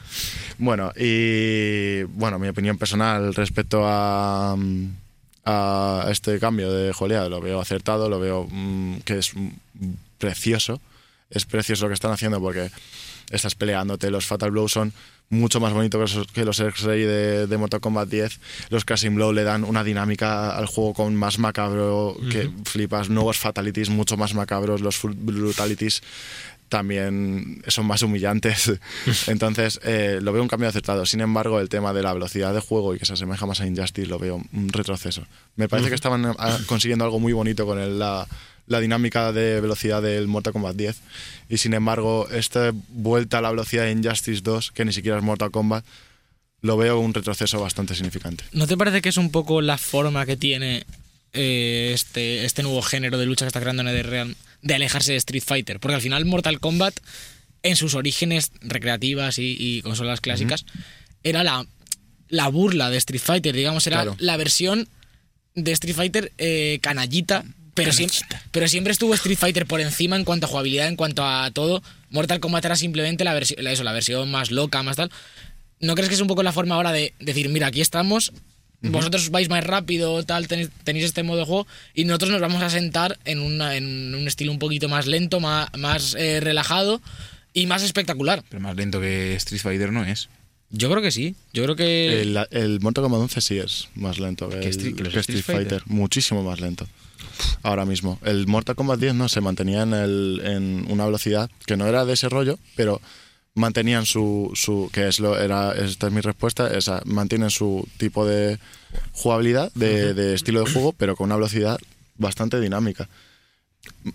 Bueno, y bueno, mi opinión personal respecto a, a este cambio de joleada, lo veo acertado, lo veo mm, que es precioso. Es precioso lo que están haciendo porque estás peleándote. Los Fatal Blow son mucho más bonitos que los, X-Ray de, de Mortal Kombat 10. Los Crashing Blow le dan una dinámica al juego con más macabro que flipas. Nuevos Fatalities mucho más macabros. Los full Brutalities también son más humillantes. Entonces, eh, lo veo un cambio acertado. Sin embargo, el tema de la velocidad de juego y que se asemeja más a Injustice lo veo un retroceso. Me parece que estaban ah, consiguiendo algo muy bonito con el- la, la dinámica de velocidad del Mortal Kombat 10. Y sin embargo, esta vuelta a la velocidad de Injustice 2, que ni siquiera es Mortal Kombat, lo veo un retroceso bastante significante. ¿No te parece que es un poco la forma que tiene eh, este, este nuevo género de lucha que está creando NetherRealm de alejarse de Street Fighter? Porque al final Mortal Kombat, en sus orígenes recreativas y, y consolas clásicas, era la, la burla de Street Fighter, digamos, era Claro. la versión de Street Fighter eh, canallita. Pero siempre, pero siempre estuvo Street Fighter por encima en cuanto a jugabilidad, en cuanto a todo. Mortal Kombat era simplemente la, versi- la- eso, la versión más loca, más tal. ¿No crees que es un poco la forma ahora de decir, mira, aquí estamos, vosotros vais más rápido, tal, tenéis, tenéis este modo de juego, y nosotros nos vamos a sentar en, una, en un estilo un poquito más lento, más, más eh, relajado y más espectacular? Pero más lento que Street Fighter no es. Yo creo que sí. Yo creo que. El, el Mortal Kombat 11 sí es más lento que, ¿Que el- Street- que los que Street Street Fighter. Fighter? Muchísimo más lento. Ahora mismo. El Mortal Kombat 10 no se mantenía en, el, en una velocidad que no era de ese rollo, pero mantenían su, su que es lo era esta es mi respuesta esa mantienen su tipo de jugabilidad de, de estilo de juego pero con una velocidad bastante dinámica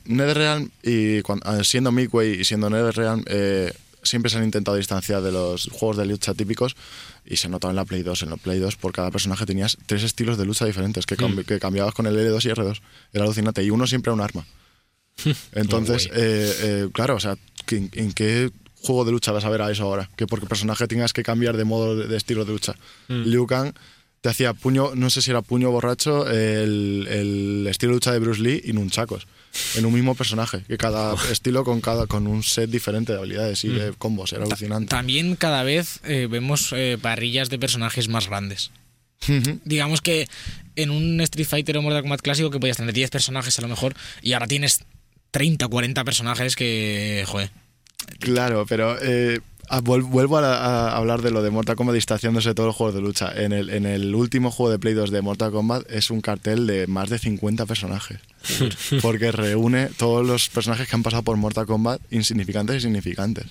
NetherRealm y cuan- eh, siendo Midway y siendo NetherRealm eh, siempre se han intentado distanciar de los juegos de lucha típicos y se notaba en la Play 2. En la Play 2 por cada personaje tenías tres estilos de lucha diferentes que, cambi- que cambiabas con el L2 y R2. Era alucinante. Y uno siempre era un arma. Entonces, eh, eh, claro, o sea, ¿en, en qué juego de lucha vas a ver a eso ahora? Que porque personaje tengas que cambiar de modo de, estilo de lucha. Liu Kang te hacía puño, no sé si era puño borracho, el, el estilo de lucha de Bruce Lee y nunchakos. En un mismo personaje, que cada estilo con cada con un set diferente de habilidades y de combos, era alucinante. También cada vez eh, vemos eh, parrillas de personajes más grandes. Digamos que en un Street Fighter o Mortal Kombat clásico que podías tener 10 personajes a lo mejor y ahora tienes 30 o 40 personajes que, joder, Claro, pero eh, ah, vuel- vuelvo a, a hablar de lo de Mortal Kombat distanciándose de todos los juegos de lucha. En el, en el último juego de Play 2 de Mortal Kombat es un cartel de más de 50 personajes. Porque reúne todos los personajes que han pasado por Mortal Kombat, insignificantes y significantes.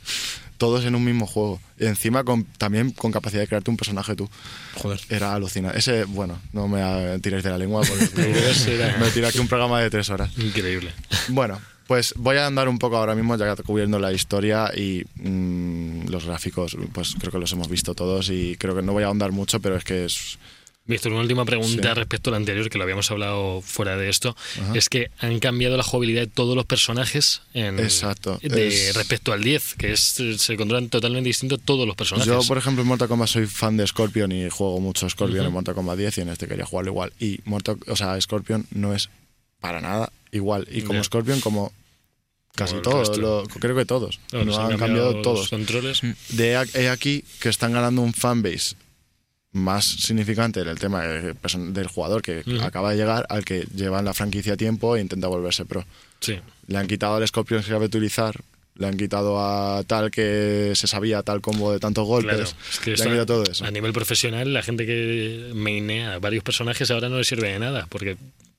Todos en un mismo juego. Y encima con, también con capacidad de crearte un personaje tú. joder. Era alucinante. Ese, bueno, no me tiréis de la lengua porque me tira aquí un programa de tres horas. Increíble. Bueno, pues voy a andar un poco ahora mismo, ya que cubriendo la historia y mm, los gráficos, pues creo que los hemos visto todos y creo que no voy a ahondar mucho, pero es que es... Víctor, una última pregunta Sí. respecto a lo anterior, que lo habíamos hablado fuera de esto, es que han cambiado la jugabilidad de todos los personajes en, Exacto, de, es- respecto al 10, que es se controlan totalmente distinto todos los personajes. Yo, por ejemplo, en Mortal Kombat soy fan de Scorpion y juego mucho Scorpion en Mortal Kombat 10 y en este quería jugarlo igual. Y Mortal, o sea, Scorpion no es para nada igual. Y como Ya. Scorpion, como casi todos, lo- creo que todos. No han cambiado todos. controles. De he aquí que están ganando un fanbase más significante en el tema person- del jugador que acaba de llegar al que lleva en la franquicia tiempo e intenta volverse pro. Sí. Le han quitado al Scorpion que sabe utilizar, le han quitado a tal que se sabía tal combo de tantos golpes, Claro, es que le esto han quitado todo eso. a nivel profesional, la gente que mainea varios personajes ahora no le sirve de nada, porque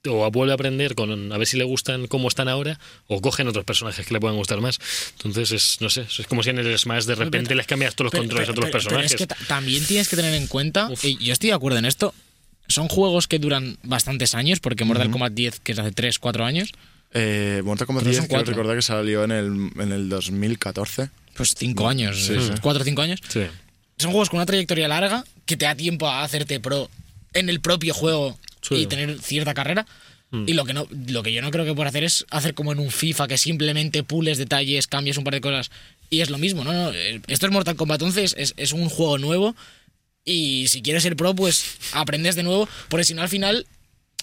o vuelve a aprender con a ver si le gustan como están ahora, o cogen otros personajes que le puedan gustar más. Entonces, es, no sé, es como si en el Smash de repente les cambias todos los Pero- controles a todos los pero personajes. es que ta- también tienes que tener en cuenta, y yo estoy de acuerdo en esto, son juegos que duran bastantes años, porque Mortal Kombat 10, que es hace 3, 4 años, Eh, Mortal Kombat Pero 10, son quiero recordar que salió en el, en el 2014. pues 5 años, Sí, sí. 4 o 5 años. Sí. Son juegos con una trayectoria larga que te da tiempo a hacerte pro en el propio juego Sí. y tener cierta carrera. Y lo que no, lo que yo no creo que por hacer es hacer como en un FIFA que simplemente pules detalles, cambias un par de cosas y es lo mismo, ¿no? no, eh, esto es Mortal Kombat 11, es, es, es un juego nuevo y si quieres ser pro, pues aprendes de nuevo, porque si no al final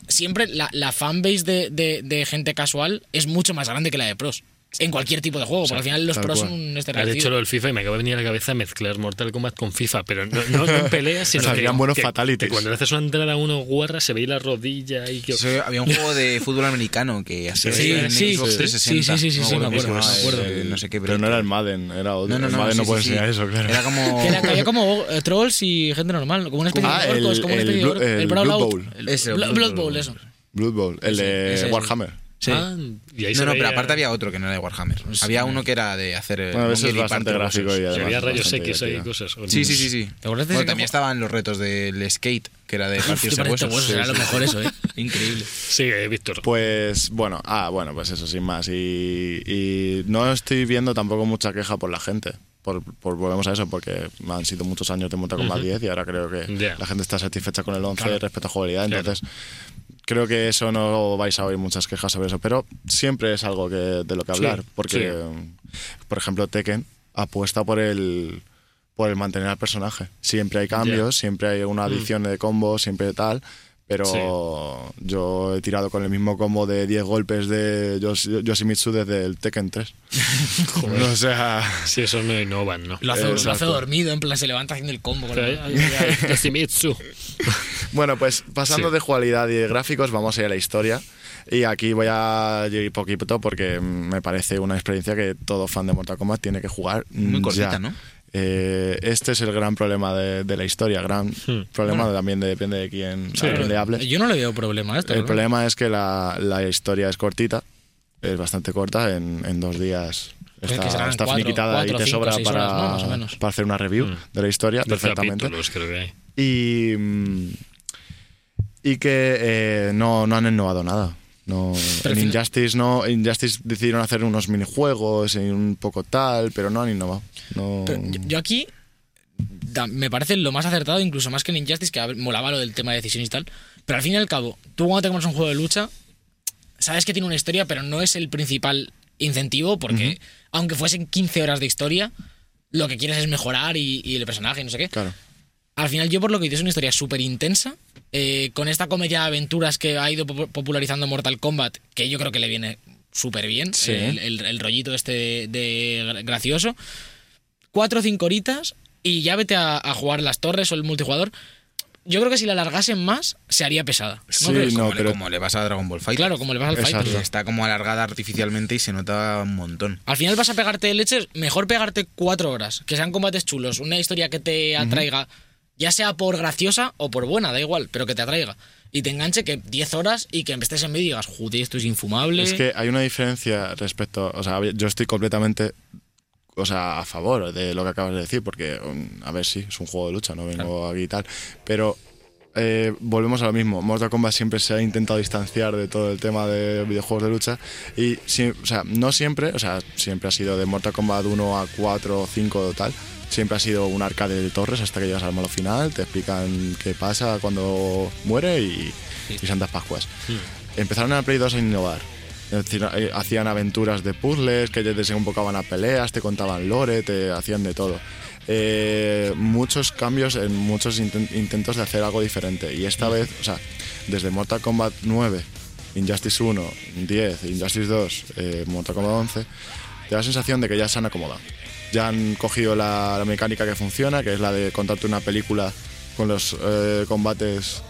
siempre la, la fanbase de, de, de gente casual es mucho más grande que la de pros. En cualquier tipo de juego, porque al final los pros cual. son Has hecho lo del FIFA y me acaba de venir a la cabeza mezclar Mortal Kombat con FIFA, pero no, no, no en peleas, sino que, Salían buenos que- fatalities. que cuando le haces una entrada a uno guarra se veía la rodilla y que... Eso, había un juego de fútbol americano que hacía Sí, en sí, Xbox sí, 360. sí, sí, sí, sí, No me acuerdo me eh, No sé qué Pero no era el Madden, era otro. No, no, el no, Madden sí, no puede sí. enseñar eso, claro. Era como. Que era- que había como eh, trolls y gente normal, como una especie Ah, de orcos, el- como una el especie de el Blood. Bowl. Blood Bowl. Eso. Blood Bowl, el de. Warhammer. Sí. Ah, y ahí se No, no, pero veía- aparte había otro que no era de Warhammer. Había uno que era de hacer. eh, Bueno, ese es bastante gráfico y además es rayos X y cosas. Sí, sí, sí, sí. ¿Te acuerdas de Bueno, también que- estaban los retos del skate, que era de partirse te parece huesos. huesos, Sí, era sí, lo sí. mejor eso, ¿eh? Increíble. Sigue, Víctor. Pues bueno, ah, bueno, pues eso sin más. Y, y no estoy viendo tampoco mucha queja por la gente. Por, por- volvemos a eso, porque han sido muchos años de Mortal Kombat 10 y ahora creo que Ya. la gente está satisfecha con el 11 Claro. respecto a jugabilidad. Claro. Creo que eso no vais a oír muchas quejas sobre eso, pero siempre es algo que, de lo que Sí, hablar. porque, por ejemplo, Tekken apuesta por el por el mantener al personaje. Siempre hay cambios, siempre hay una adición de combos, siempre tal. Pero yo he tirado con el mismo combo de 10 golpes de Yoshi- Yoshimitsu desde el Tekken 3. o sea, Sí, eso no innovan, ¿no? Lo hace, lo hace Exacto. dormido, en plan se levanta haciendo el combo. con ay, Yoshimitsu. Bueno, pues pasando Sí. de jugabilidad y de gráficos, vamos a ir a la historia. Y aquí voy a ir poquito porque me parece una experiencia que todo fan de Mortal Kombat tiene que jugar. Muy cortita, ya. ¿no? Eh, este es el gran problema de, de la historia, gran problema también de- depende de quién, quién le hable. Yo no le veo problema a esto. El ¿no? problema es que la, la historia es cortita, es bastante corta, en, en dos días Pues es está, está cuatro- finiquitada cuatro, y te cinco, sobra para, horas, ¿no? Más o menos. para hacer una review Mm. de la historia 12 perfectamente. creo que. Y, mm, y que eh, no, no han innovado nada. No, en Injustice no, Injustice decidieron hacer unos minijuegos y un poco tal, pero no han innovado. No, yo, yo aquí da- me parece lo más acertado, incluso más que en Injustice, que molaba lo del tema de decisiones y tal. Pero al fin y al cabo, tú cuando te compras un juego de lucha, sabes que tiene una historia, pero no es el principal incentivo, porque aunque fuesen 15 horas de historia, lo que quieres es mejorar y, y el personaje y no sé qué. Claro. Al final, yo por lo que dices, es una historia súper intensa. eh, con esta comedia de aventuras que ha ido pop- popularizando Mortal Kombat, que yo creo que le viene súper bien. Sí. El, el- el rollito este de, de gracioso. Cuatro o cinco horitas y ya vete a, a jugar las torres o el multijugador. Yo creo que si la alargasen más, se haría pesada. ¿No Sí, crees? no, como, le- pero- como le vas a Dragon Ball Fight. Claro, como le vas al Exacto. fight. Está como alargada artificialmente y se nota un montón. Al final vas a pegarte leches, mejor pegarte cuatro horas, que sean combates chulos, una historia que te atraiga, ya sea por graciosa o por buena, da igual, pero que te atraiga. Y te enganche que 10 horas y que estés en medio y digas, joder, esto es infumable. Es que hay una diferencia respecto, o sea, yo estoy completamente, o sea, a favor de lo que acabas de decir, porque, um, a ver, sí, es un juego de lucha, no vengo aquí y tal, pero eh, volvemos a lo mismo. Mortal Kombat siempre se ha intentado distanciar de todo el tema de videojuegos de lucha y, o sea, no siempre, o sea, siempre ha sido de Mortal Kombat 1 a 4 o 5 o tal. Siempre ha sido un arcade de torres hasta que llegas al malo final, te explican qué pasa cuando muere y, y Santas Pascuas. Empezaron en el Play 2 a innovar. Eh, hacían aventuras de puzzles que te desembocaban a peleas, te contaban lore, te hacían de todo. Eh, muchos cambios en muchos inten- intentos de hacer algo diferente. Y esta vez, o sea, desde Mortal Kombat 9, Injustice 1, 10, Injustice 2, eh, Mortal Kombat 11, te da la sensación de que ya se han acomodado. Ya han cogido la, la mecánica que funciona, que es la de contarte una película con los eh, combates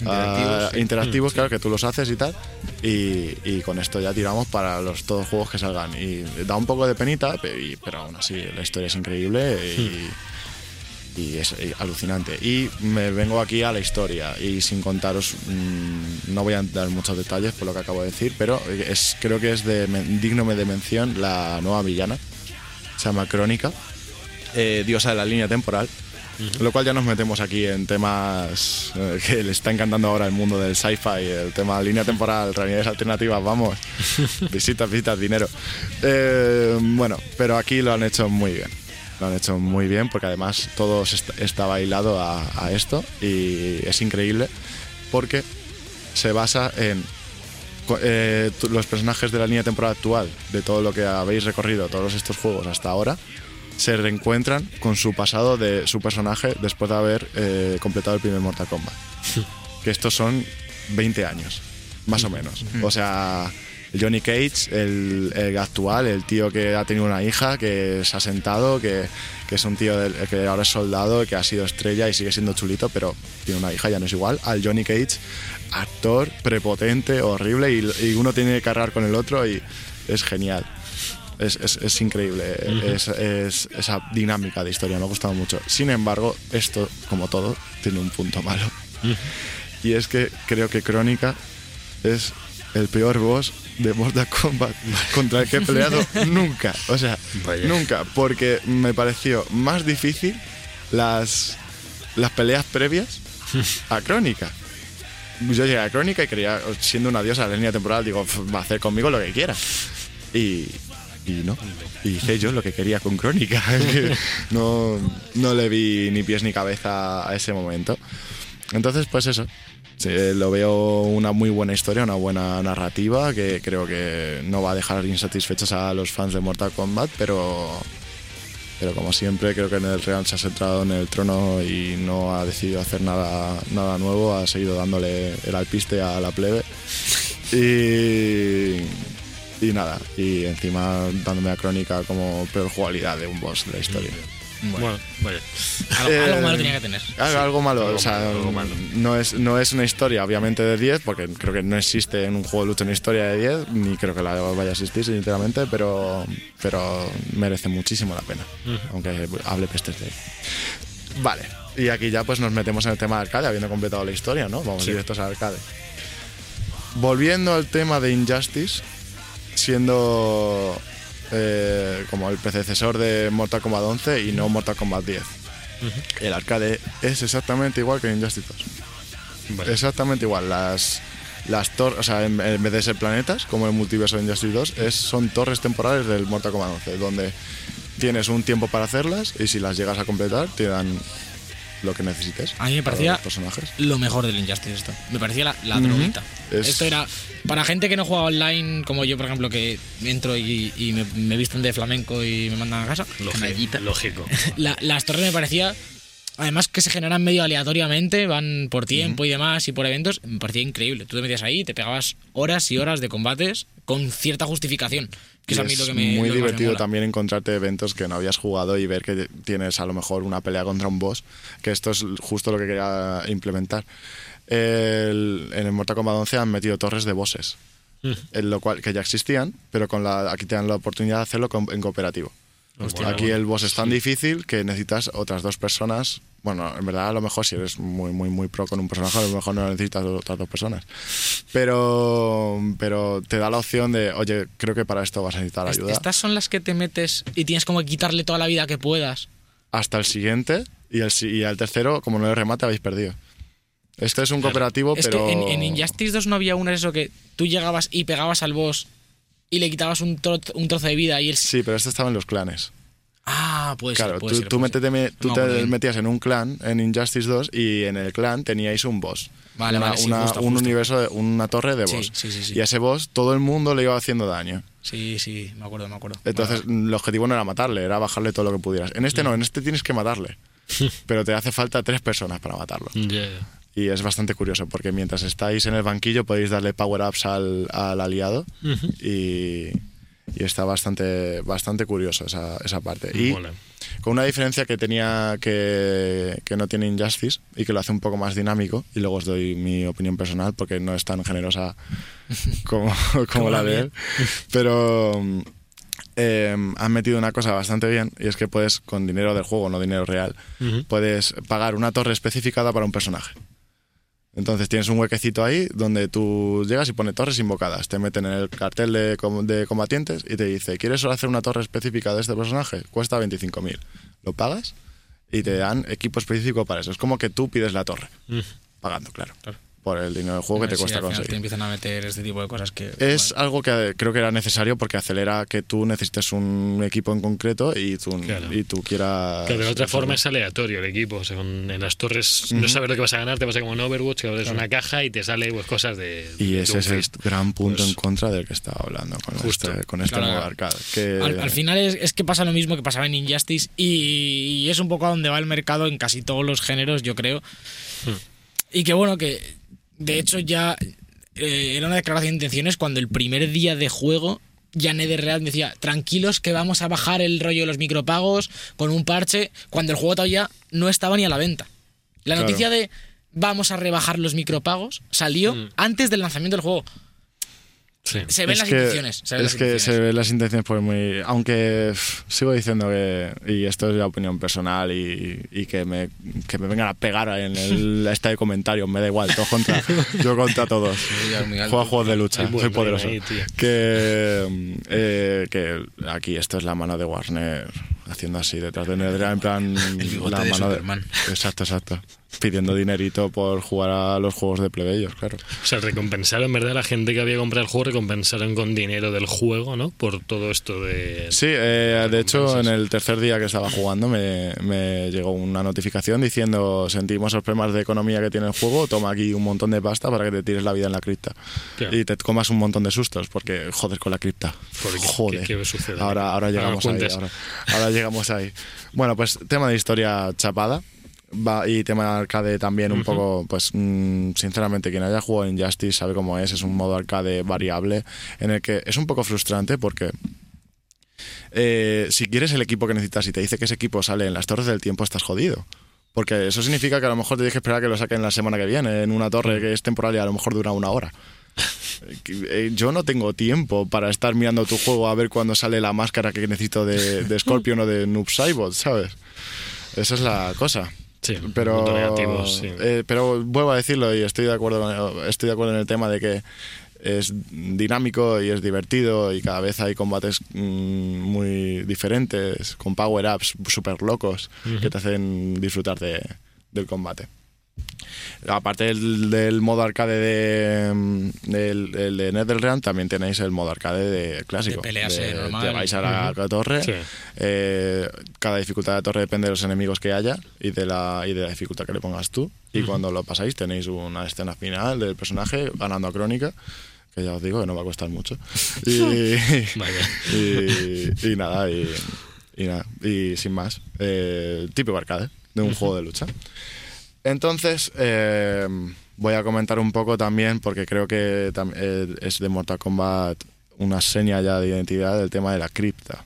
Interactivos, sí. interactivos, claro, que tú los haces y tal. Y, y con esto ya tiramos para los todos juegos que salgan. Y da un poco de penita, pe- y- pero aún así la historia es increíble y, y es alucinante. Y me vengo aquí a la historia y sin contaros, mm, no voy a dar muchos detalles por lo que acabo de decir, pero es, creo que es de, digno de mención la nueva villana. Se llama Crónica, eh, diosa de la línea temporal. Lo cual ya nos metemos aquí en temas eh, que le está encantando ahora el mundo del sci-fi, el tema línea temporal, realidades alternativas, vamos, visitas, visitas, dinero. Eh, bueno, pero aquí lo han hecho muy bien. Lo han hecho muy bien porque además todo está, bailado a, a esto y es increíble porque se basa en eh, los personajes de la línea temporal actual, de todo lo que habéis recorrido, todos estos juegos hasta ahora, se reencuentran con su pasado de su personaje después de haber eh, completado el primer Mortal Kombat. que estos son 20 años, más o menos. O sea, Johnny Cage, el, el actual, el tío que ha tenido una hija, que se ha sentado, que, que es un tío del- que ahora es soldado, que ha sido estrella y sigue siendo chulito, pero tiene una hija, ya no es igual, al Johnny Cage, actor prepotente, horrible, y, y uno tiene que cargar con el otro y es genial. Es, es- es increíble es, es- esa dinámica de historia, me ha gustado mucho. Sin embargo, esto, como todo, tiene un punto malo. Y es que creo que Crónica es el peor boss de Mortal Kombat contra el que he peleado nunca. O sea, Vaya. nunca. Porque me pareció más difícil las, las peleas previas a Crónica. Yo llegué a Crónica y creía, siendo una diosa de la línea temporal, digo, "Pf, va a hacer conmigo lo que quiera. Y, no. Y hice yo lo que quería con Crónica. no, no le vi ni pies ni cabeza a ese momento. Entonces, pues eso. Sí, lo veo una muy buena historia, una buena narrativa que creo que no va a dejar insatisfechos a los fans de Mortal Kombat, pero, pero como siempre creo que en el Real se ha centrado en el trono y no ha decidido hacer nada, nada nuevo, ha seguido dándole el alpiste a la plebe. Y, y nada, y encima dándome a crónica como peor jugabilidad de un boss de la historia. Bueno, vaya. Algo, Eh, algo malo tenía que tener. Algo, algo malo, Algo o sea, malo, algo malo. No, es, no es una historia obviamente de 10, porque creo que no existe en un juego de lucha una historia de 10, ni creo que la vaya a existir sinceramente, pero, pero merece muchísimo la pena, aunque hable pestes de él. Vale, y aquí ya pues nos metemos en el tema de arcade, habiendo completado la historia, ¿no? Vamos Sí. directos al arcade. Volviendo al tema de Injustice, siendo eh, como el predecesor de Mortal Kombat 11 y no Mortal Kombat 10. El arcade es exactamente igual que en Injustice 2. Vale. Exactamente igual. Las, las torres, o sea, en, en vez de ser planetas, como en el multiverso de Injustice 2, es, son torres temporales del Mortal Kombat 11, donde tienes un tiempo para hacerlas y si las llegas a completar te dan lo que necesites. A mí me parecía los personajes. lo mejor del Injustice esto. Me parecía la, la droguita. Es- Esto era para gente que no juega online, como yo, por ejemplo, que entro y, y me, me visten de flamenco y me mandan a casa. Lógico. lógico. La- las torres me parecía, además que se generan medio aleatoriamente, van por tiempo y demás y por eventos, me parecía increíble. Tú te metías ahí, te pegabas horas y horas de combates con cierta justificación, que es a mí lo que me muy lo que me divertido mola. también encontrarte eventos que no habías jugado y ver que tienes a lo mejor una pelea contra un boss, que esto es justo lo que quería implementar. El- en el Mortal Kombat 11 han metido torres de bosses, en lo cual que ya existían, pero con la aquí te dan la oportunidad de hacerlo con- en cooperativo. Hostia, aquí bueno. el boss es tan difícil que necesitas otras dos personas. Bueno, en verdad a lo mejor si eres muy muy muy pro con un personaje, a lo mejor no necesitas otras dos personas. Pero pero te da la opción de, oye, creo que para esto vas a necesitar ayuda. Estas son las que te metes y tienes como que quitarle toda la vida que puedas. hasta el siguiente y, el, si- y al tercero, como no le remate, habéis perdido. Este es un cooperativo, Es pero. que en, en Injustice 2 no había una eso que tú llegabas y pegabas al boss y le quitabas un, tro- un trozo de vida y él... Sí, pero este estaba en los clanes. Ah, puede claro, ser, puede tú, ser, tú, puede métete- ser. me- tú No te bien. metías en un clan en Injustice 2 y en el clan teníais un boss. Vale, Una- vale, sí, una- justo, un justo. universo, de, una torre de boss. sí, sí, sí. Y a ese boss todo el mundo le iba haciendo daño. Sí, sí, me acuerdo, me acuerdo. Entonces, el objetivo no era matarle, era bajarle todo lo que pudieras. En Mm. este no, en este tienes que matarle. pero te hace falta tres personas para matarlo. Ya. Y es bastante curioso porque mientras estáis en el banquillo podéis darle power-ups al, al aliado y, y está bastante, bastante curioso esa, esa parte. Y con una diferencia que tenía que, que no tiene Injustice y que lo hace un poco más dinámico y luego os doy mi opinión personal porque no es tan generosa como, como la de él. Pero eh, han metido una cosa bastante bien y es que puedes, con dinero del juego, no dinero real, puedes pagar una torre especificada para un personaje. Entonces tienes un huequecito ahí donde tú llegas y pone torres invocadas. Te meten en el cartel de, com- de combatientes y te dice, ¿quieres hacer una torre específica de este personaje? Cuesta 25.000. Lo pagas y te dan equipo específico para eso. Es como que tú pides la torre, Mm. pagando, claro, por el dinero del juego que te Sí, cuesta al final conseguir. Te empiezan a meter este tipo de cosas que... Es bueno, algo que creo que era necesario porque acelera que tú necesites un equipo en concreto y tú, Claro. y tú quieras... Claro, de otra forma es aleatorio el equipo. O sea, en las torres no sabes lo que vas a ganar, te pasa como en Overwatch, que abres una caja y te sale pues, cosas de. Y de ese es el gran punto Pues- en contra del que estaba hablando con Justo. este, con este Claro, modo claro. arcade. Que, Al, al final es, es que pasa lo mismo que pasaba en Injustice y, y es un poco a donde va el mercado en casi todos los géneros, yo creo. Hmm. Y que bueno, que de hecho ya eh, era una declaración de intenciones cuando el primer día de juego ya NetherRealm decía, tranquilos que vamos a bajar el rollo de los micropagos con un parche, cuando el juego todavía no estaba ni a la venta. La Claro. noticia de vamos a rebajar los micropagos salió Mm. antes del lanzamiento del juego. Sí. Se ven es las que, intenciones. Se ven es las que intenciones. se ven las intenciones por muy... Aunque pff, sigo diciendo que, y esto es la opinión personal y, y que, me, que me vengan a pegar en el, este de comentarios, me da igual, todos contra, yo contra todos. Juego a juegos de lucha, Hay buen soy poderoso. ahí, que, eh, que aquí esto es la mano de Warner haciendo así detrás de Nedra, en plan la de mano Superman. Exacto, exacto. Pidiendo dinerito por jugar a los juegos de plebeyos, claro. O sea, recompensaron, en verdad, la gente que había comprado el juego, recompensaron con dinero del juego, ¿no? Por todo esto de. Sí, eh, de hecho, en el tercer día que estaba jugando me, me llegó una notificación diciendo: Sentimos los problemas de economía que tiene el juego, toma aquí un montón de pasta para que te tires la vida en la cripta. Claro. Y te comas un montón de sustos, porque joder con la cripta. ¿Por qué? Joder. ¿Qué- qué sucede? Ahora, ahora llegamos ahí. ahora llegamos ahí. Bueno, pues tema de historia chapada. Va, y tema de arcade también un poco, pues mm, sinceramente quien haya jugado Injustice sabe cómo es, es un modo arcade variable en el que es un poco frustrante porque eh, si quieres el equipo que necesitas y te dice que ese equipo sale en las torres del tiempo, estás jodido. Porque eso significa que a lo mejor te tienes que esperar a que lo saquen la semana que viene en una torre que es temporal y a lo mejor dura una hora. Eh, Yo no tengo tiempo para estar mirando tu juego a ver cuándo sale la máscara que necesito de, de Scorpion o de Noob Saibot, ¿sabes? Esa es la cosa. Sí, Pero, sí. eh, pero vuelvo a decirlo y estoy de acuerdo con- estoy de acuerdo en el tema de que es dinámico y es divertido y cada vez hay combates mm, muy diferentes con power ups super locos que te hacen disfrutar de- del combate Aparte del, del modo arcade de, mm, del, el de NetherRealm, también tenéis el modo arcade de clásico. De peleas, eh, normal. Te vais a la, la torre. Sí. eh, cada dificultad de la torre depende de los enemigos que haya y de la, y de la dificultad que le pongas tú. Y cuando lo pasáis tenéis una escena final del personaje ganando a Crónica, que ya os digo que no va a costar mucho. Y, y, y nada, y, y nada, y sin más. Eh, típico arcade de un juego de lucha. Entonces, eh, voy a comentar un poco también, porque creo que eh, es de Mortal Kombat una seña ya de identidad del tema de la cripta.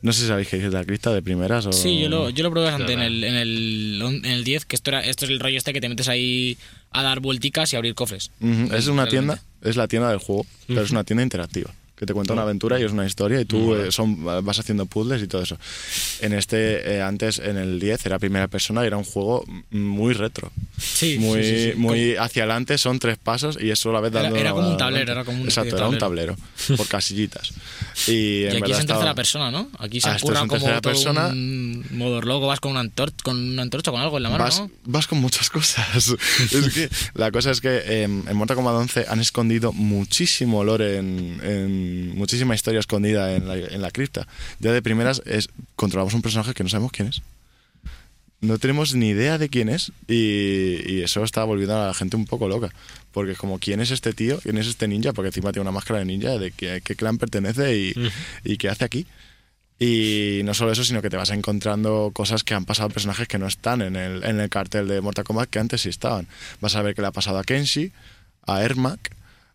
No sé si sabéis qué es la cripta de primeras o... Sí, yo lo, yo lo probé bastante en el, en, el, on- en el 10, que esto, era, esto es el rollo este que te metes ahí a dar vuelticas y abrir cofres. Es una Realmente. tienda, es la tienda del juego, pero es una tienda interactiva. Que te cuenta una aventura y es una historia y tú eh, son, vas haciendo puzzles y todo eso. En este, eh, antes, en el 10, era primera persona y era un juego mm, muy retro. Sí, muy, sí, sí, sí. muy hacia adelante, son tres pasos y es solo a la vez Era- dando. era como un tablero, era como especie Exacto, era un tablero, por casillitas. Y, Y en aquí verdad es en estaba- tercera persona, ¿no? Aquí se Ah, esto es ocurra en como todo persona. un modo loco, vas con una, antor con una antorcha, con algo en la mano, vas, ¿no? vas con muchas cosas. es que la cosa es que eh, en Mortal Kombat 11 han escondido muchísimo lore, en, en- muchísima historia escondida en la, en la cripta. Ya de primeras es controlamos un personaje que no sabemos quién es. No tenemos ni idea de quién es y, y eso está volviendo a la gente un poco loca. Porque es como, ¿quién es este tío? ¿Quién es este ninja? Porque encima tiene una máscara de ninja, de qué, qué clan pertenece y, y qué hace aquí. Y no solo eso, sino que te vas encontrando cosas que han pasado a personajes que no están en el, en el cartel de Mortal Kombat que antes sí estaban. Vas a ver que le ha pasado a Kenshi, a Ermac,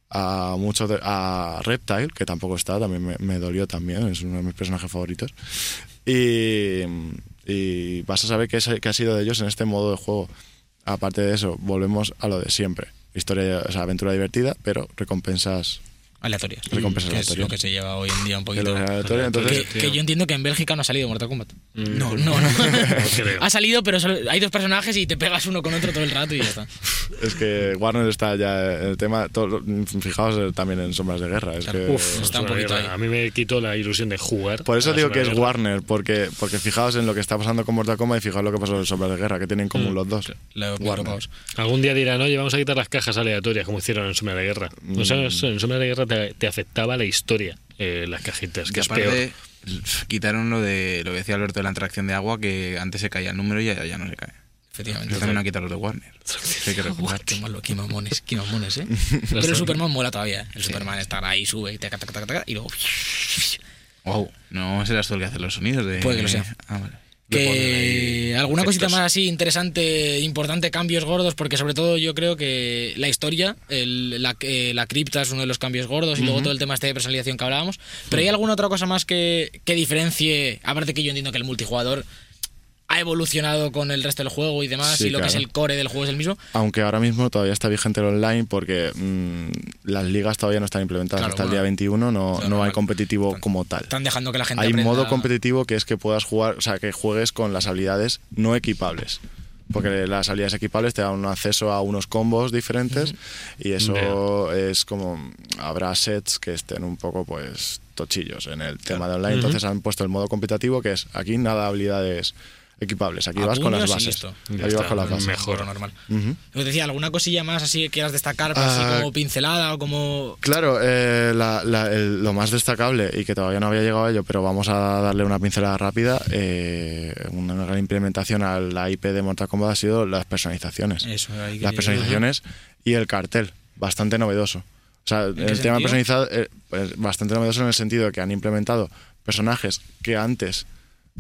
a muchos de- a Reptile, que tampoco está, también me, me dolió también, es uno de mis personajes favoritos. Y, y vas a saber qué, es- qué ha sido de ellos en este modo de juego. Aparte de eso, volvemos a lo de siempre. Historia, o sea, aventura divertida, pero recompensas Aleatorias. Recompensas que es aleatorias. lo que se lleva hoy en día un poquito. Entonces, Que, que yo entiendo que en Bélgica no ha salido Mortal Kombat. Mm, No, no, no. creo. ha salido, pero solo- hay dos personajes y te pegas uno con otro todo el rato y ya está. Es que Warner está ya en el tema. todo- fijaos eh, también en Sombras de Guerra. Es Claro. que, Uf, está un poquito ahí. A mí me quitó la ilusión de jugar. por eso digo la que es. Warner, porque, porque fijaos en lo que está pasando con Mortal Kombat y fijaos lo que pasó en Sombras de Guerra, que tienen en común los dos. Lo- Warner. Algún día dirán, oye, vamos a quitar las cajas aleatorias como hicieron en Sombra de Guerra. O sea, Mm. en Sombra de Guerra te, te afectaba la historia, eh, las cajitas, que Y es aparte, peor. quitaron lo de lo que decía Alberto de la interacción de agua, que antes se caía el número y ya, ya no se cae. Efectivamente. Eso también ha quitado los de Warner. Hay que recordar. qué malo, qué mamones, qué mamones, ¿eh? Pero el Superman mola todavía. ¿eh? El Superman estará ahí, sube, y taca, taca, taca, taca, y luego... Wow, no serás tú el que hace los sonidos de. Puede que lo sea. Ah, vale. Que alguna cosita más así interesante, importante, cambios gordos, porque sobre todo yo creo que la historia, el- la, eh, la cripta es uno de los cambios gordos y luego todo el tema este de personalización que hablábamos. Pero hay alguna otra cosa más que, que diferencie, aparte que yo entiendo que el multijugador ha evolucionado con el resto del juego y demás, Sí, y lo que es claro. el core del juego es el mismo. Aunque ahora mismo todavía está vigente el online porque mm, las ligas todavía no están implementadas. Claro, Hasta el bueno. día 21 no, Claro, no hay competitivo Están- como tal. Están dejando que la gente Hay aprenda- modo competitivo que es que puedas jugar, o sea, que juegues con las habilidades no equipables. Porque las habilidades equipables te dan un acceso a unos combos diferentes y eso es como habrá sets que estén un poco pues tochillos en el tema de online. Entonces han puesto el modo competitivo que es aquí nada de habilidades equipables, aquí A vas con las bases. Aquí vas con las bases. mejor. Normal. Ujú. Os decía, ¿alguna cosilla más así que quieras destacar, así Ah, como pincelada o como... Claro, eh, la- la- el- lo más destacable y que todavía no había llegado a ello, pero vamos a darle una pincelada rápida, eh, una gran implementación a la IP de Mortal Kombat ha sido las personalizaciones. Eso, ahí las personalizaciones y el cartel, bastante novedoso. O sea, el tema personalizado es bastante novedoso en el sentido de que han implementado personajes que antes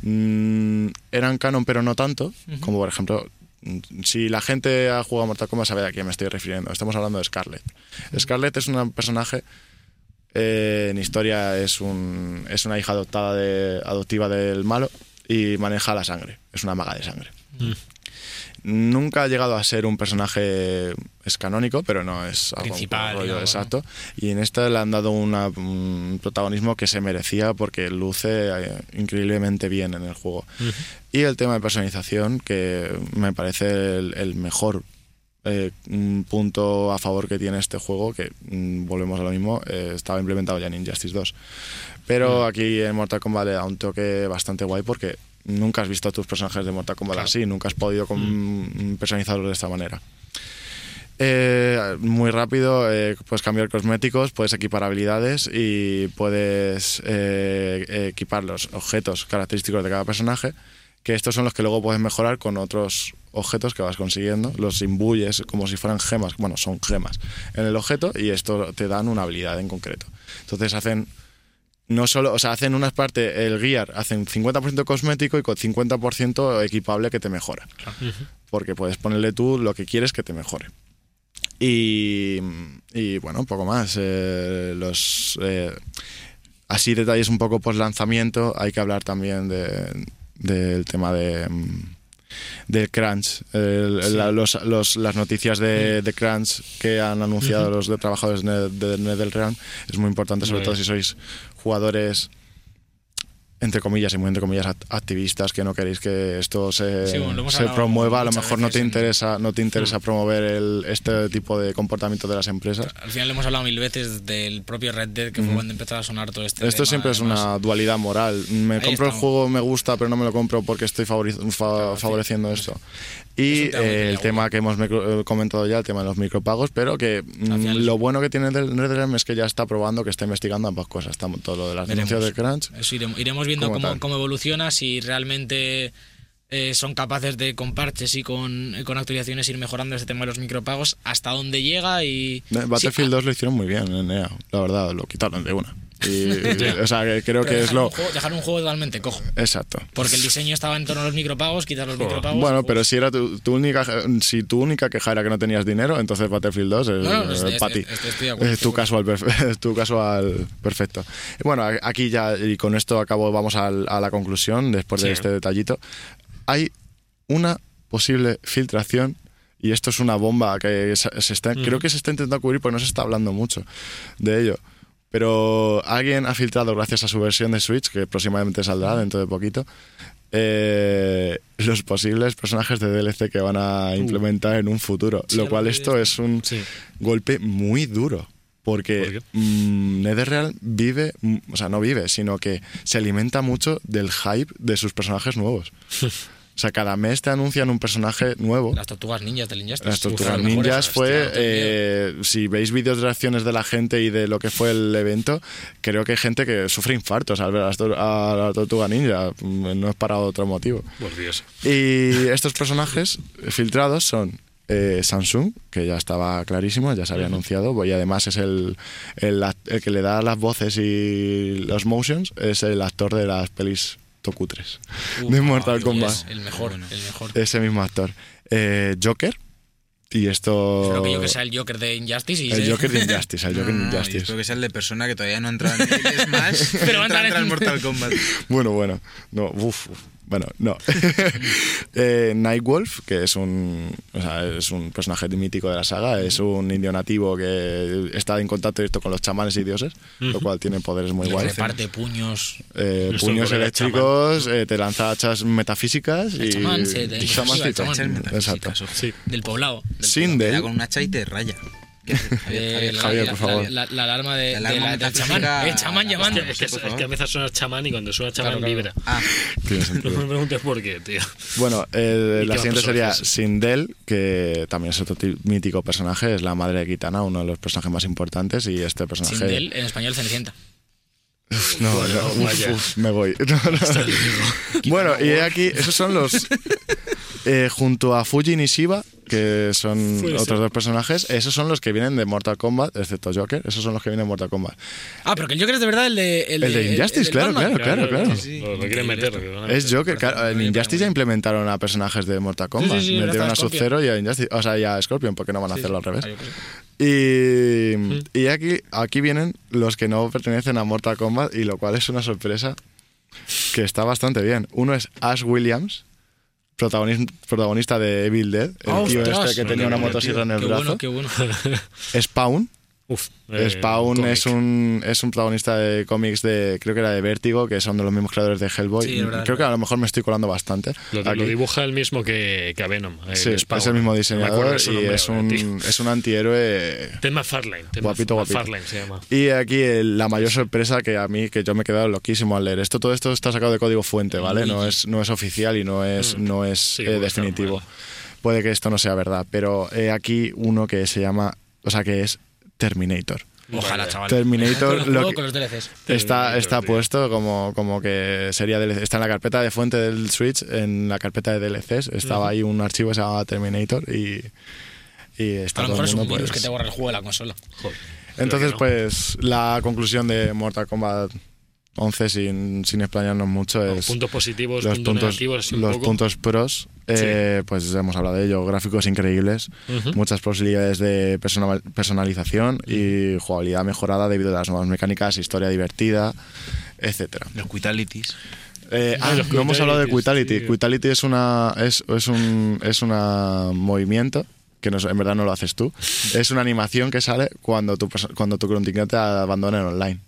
mm, eran canon pero no tanto, como por ejemplo, mm, si la gente ha jugado a Mortal Kombat sabe a quién me estoy refiriendo. Estamos hablando de Scarlet. Scarlet es un personaje eh, en historia es un es una hija adoptada de, adoptiva del malo y maneja la sangre. Es una maga de sangre. Nunca ha llegado a ser un personaje es canónico, pero no es algo Principal, rollo digamos, ¿no? exacto. Y en esta le han dado una- un protagonismo que se merecía porque luce eh, increíblemente bien en el juego. Y el tema de personalización, que me parece el, el mejor eh, un punto a favor que tiene este juego, que mm, volvemos a lo mismo, eh, estaba implementado ya en Injustice 2. Pero aquí en Mortal Kombat le da un toque bastante guay porque nunca has visto a tus personajes de Mortal Kombat así, nunca has podido con- personalizarlos de esta manera. Eh, muy rápido, eh, puedes cambiar cosméticos, puedes equipar habilidades y puedes eh, equipar los objetos característicos de cada personaje, que estos son los que luego puedes mejorar con otros objetos que vas consiguiendo. Los imbuyes como si fueran gemas, bueno, son gemas en el objeto y esto te dan una habilidad en concreto. Entonces hacen no solo, o sea, hacen unas partes, el gear, hacen 50% cosmético y con 50% equipable que te mejora. Porque puedes ponerle tú lo que quieres que te mejore. Y, y bueno, un poco más. eh, los eh, Así detalles un poco post lanzamiento, hay que hablar también de, del tema de mm, del crunch, el- el- la- los- los- las noticias de, de crunch que han anunciado los de trabajadores de, de NetherRealm es muy importante, sobre Muy todo bien. si sois jugadores entre comillas y muy entre comillas act- activistas que no queréis que esto se, Sí, bueno, promueva a lo mejor no te interesa no te interesa promover el, este tipo de comportamiento de las empresas Al final hemos hablado mil veces del propio Red Dead, que fue cuando empezó a sonar todo este Esto tema, siempre es una dualidad moral. Me Ahí compro el juego, me gusta, pero no me lo compro porque estoy favori- fa- sí. favoreciendo esto. Y un tema eh, el tema que hemos eh, comentado ya, el tema de los micropagos, pero que mm, lo bueno que tiene el NetherRealm es que ya está probando que está investigando ambas cosas. Está todo lo de las denuncias de Crunch. Eso iremos, iremos viendo cómo, cómo evoluciona, si realmente eh, son capaces de con parches y con, con actualizaciones ir mejorando ese tema de los micropagos, hasta dónde llega y... Battlefield Sí, 2 lo hicieron muy bien en EA, la verdad, lo quitaron de una. Y, o sea, que creo pero que es dejar lo... Un juego, dejar un juego totalmente cojo. Exacto. Porque el diseño estaba en torno a los micropagos, quitar los Joder. micropagos... Bueno, uf. pero si era tu, tu única si tu única queja era que no tenías dinero, entonces Battlefield 2 es No, no, estoy- para ti. estoy- estoy- estoy de acuerdo, Es tu estoy de casual, tu perfecto. Bueno, a- aquí ya y con esto acabo vamos al- a, la conclusión después de Sí. este detallito. Hay una posible filtración y esto es una bomba que se, se está, creo que se está intentando cubrir porque no se está hablando mucho de ello. Pero alguien ha filtrado, gracias a su versión de Switch, que próximamente saldrá dentro de poquito, eh, los posibles personajes de DLC que van a implementar en un futuro. Sí, lo cual esto es un Sí. golpe muy duro. Porque ¿Por mm, NetherRealm vive, mm, o sea, no vive, sino que se alimenta mucho del hype de sus personajes nuevos. O sea, cada mes te anuncian un personaje nuevo. Las tortugas ninjas del Injustice. Las Tortugas Ninjas fue, hostia, eh, si veis vídeos de reacciones de la gente y de lo que fue el evento, creo que hay gente que sufre infartos al ver a, la Tortuga Ninja, Mm, no es para otro motivo. Por Dios. Y estos personajes filtrados son eh, Samsung, que ya estaba clarísimo, ya se había anunciado, y además es el, el, el que le da las voces y los motions, es el actor de las pelis Tokutres Uf, de Mortal Kombat. es El mejor, el mejor. Ese mismo actor. Eh, Joker, y esto... Espero que yo que sea el Joker de Injustice y El Joker de Injustice, el Joker No, yo Injustice. espero que sea el de persona que todavía no ha entrado en el Smash, Pero va a entrar en- Mortal Kombat. Bueno, bueno. No, uf, uf. Bueno, no. eh, Nightwolf, que es un, o sea, es un personaje mítico de la saga, es un indio nativo que está en contacto directo con los chamanes y dioses, lo cual tiene poderes muy y guays. reparte puños. Eh, puños eléctricos, eh, te lanza hachas metafísicas El y, chamán, sí, y chamancito. el chamán. Exacto. Sí. Del poblado. del Sin Te de da él, con un hacha y te raya. ¿Qué haces, Javier? Eh, Javier, por favor. La, la- la alarma de, La de alarma la- del chamán. El chamán llamando. Es que, a veces suena chamán y cuando suena chamán Claro, claro. vibra. Ah, No me preguntes por qué, tío. Bueno, eh, ¿Y la siguiente sería? Sindel, que también es otro ti- mítico personaje, es la madre de Kitana, uno de los personajes más importantes, y este personaje... Sin él, en español Cenicienta. No, Bueno, no, uf, uf, me voy. No, no. Bueno, y aquí, esos son los. Eh, junto a Fujin y Shiva, que son otros dos personajes, esos son los que vienen de Mortal Kombat, excepto Joker, esos son los que vienen de Mortal Kombat. Ah, pero que el Joker es de verdad el de. El, El de Injustice, claro, claro, claro. sí. Lo, lo quieren meter. lo que van a Es meter. Joker, claro. En Injustice ya implementaron a personajes de Mortal Kombat. sí, sí, Metieron a. Sub-Zero y a Injustice. O sea, y a Scorpion, porque no van a Sí, hacerlo al revés. Ah. Y, y aquí, aquí vienen los que no pertenecen a Mortal Kombat, y lo cual es una sorpresa que está bastante bien. Uno es Ash Williams, protagonista de Evil Dead, el tío ¡Ostras! este que tenía una motosierra en el Qué brazo. bueno, qué bueno. Spawn, Uf, eh, Spawn es un es un protagonista de cómics de creo que era de Vértigo que son de los mismos creadores de Hellboy Sí, verdad, creo que a lo mejor me estoy colando bastante Lo, dibuja el mismo que, que a Venom. el sí Spawn. es el mismo diseñador y nombre es un es un antihéroe Ted McFarlane. Ted Guapito, guapito. Se llama. y aquí el- la mayor sorpresa que a mí que yo me he quedado loquísimo al leer esto todo esto está sacado de código fuente vale no es no es oficial y no es no es Sí, eh, definitivo puede que esto no sea verdad pero he aquí uno que se llama o sea que es Terminator Ojalá, chaval. Terminator, Con el lo juego, que- con los DLCs. Está, está puesto como, como que sería DLC. Está en la carpeta de fuente del Switch, en la carpeta de DLCs. Estaba ahí un archivo que se llamaba Terminator y, y está A lo todo mejor el es un virus pues- que te borra el juego de la consola. Joder. Entonces, no. pues la conclusión de Mortal Kombat 11, sin, sin explayarnos mucho, Los es puntos positivos, los puntos, puntos, negativos, así un los poco. puntos pros. eh, Pues hemos hablado de ello. Gráficos increíbles, muchas posibilidades de persona- personalización y jugabilidad mejorada debido a las nuevas mecánicas, historia divertida, etcétera. Los Quitalities. Eh, Ah, no hemos hablado de Quitality. tío. Quitality es una es, es un es una movimiento que no, en verdad no lo haces tú. Es una animación que sale cuando tu cuando tu contrincante abandona en online.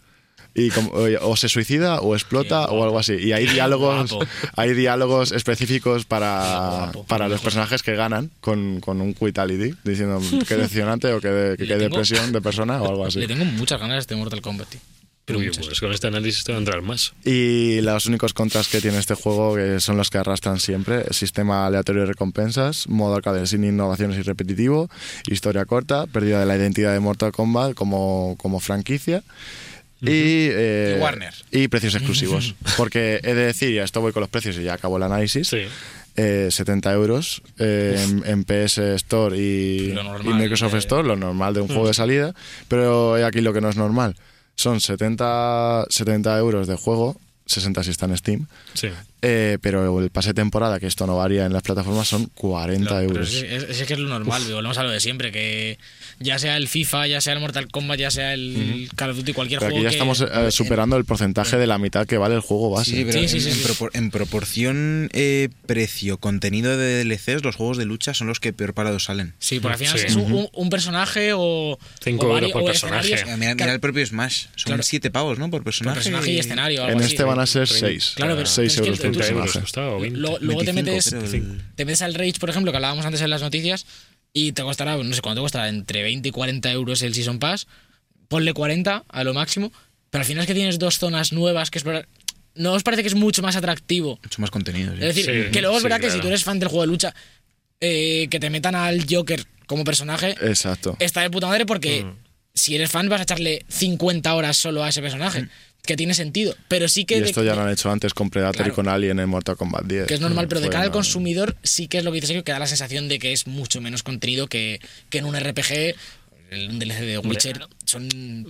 Y como- o, se suicida o explota o algo así. Y hay diálogos guapo. hay diálogos específicos para, Guapo. para los personajes que ganan con, con un Quitality, diciendo que decepcionante o que, de- que tengo- depresión de persona o algo así. Le tengo muchas ganas a este Mortal Kombat, tío. Pero Uy, muchas. pues con este análisis te va a entrar más. Y los únicos contras que tiene este juego que son los que arrastran siempre, sistema aleatorio de recompensas, modo arcade sin innovaciones y repetitivo, historia corta, pérdida de la identidad de Mortal Kombat como, como franquicia. Y, eh, Y Warner. y precios exclusivos. Porque he de decir, y a esto voy con los precios y ya acabo el análisis, Sí. eh, 70 euros eh, en, en PS Store y, Lo normal y Microsoft Store, lo normal de un juego de salida, pero aquí lo que no es normal. Son 70, 70 euros de juego, 60 si está en Steam, Sí. Eh, pero el pase de temporada, que esto no varía en las plataformas, son 40 Pero euros. es, es- es que es lo normal, volvemos a lo de siempre, que ya sea el FIFA, ya sea el Mortal Kombat, ya sea el Call of Duty, cualquier Pero juego aquí ya que- estamos eh, superando el porcentaje de la mitad que vale el juego base. Sí, pero Sí, sí, en, sí, en sí. propor- en proporción eh, precio, contenido de DLCs, los juegos de lucha son los que peor parados salen. Sí, porque al final Sí. es un, personaje o. Cinco o euros vari- por o personaje. mira, mira el propio Smash, son Claro. 7 pavos, ¿no? Por Por personaje. y escenario. En así. este van a ser Treinta. 6. Claro, pero- 6 pero es euros que por 30 euros costaba, o 20. Lo- luego te 25, metes, creo, el- te metes al Rage, por ejemplo, que hablábamos antes en las noticias, y te costará, no sé cuánto te costará, entre 20 y 40 euros el Season Pass. Ponle 40 a lo máximo, pero al final es que tienes dos zonas nuevas que explorar. ¿No os parece que es mucho más atractivo? Mucho más contenido. sí. Es decir, Sí, que luego es sí, verdad que si claro. tú eres fan del juego de lucha, eh, que te metan al Joker como personaje, Exacto. está de puta madre porque Mm. si eres fan vas a echarle 50 horas solo a ese personaje, que tiene sentido. Pero sí que, Y de- esto ya lo han hecho antes con Predator Claro. y con Alien en Mortal Kombat 10. que es normal, pero de cara al consumidor sí que es lo que dice Sergio, que da la sensación de que es mucho menos contenido que, que en un RPG. El DLC de Witcher son.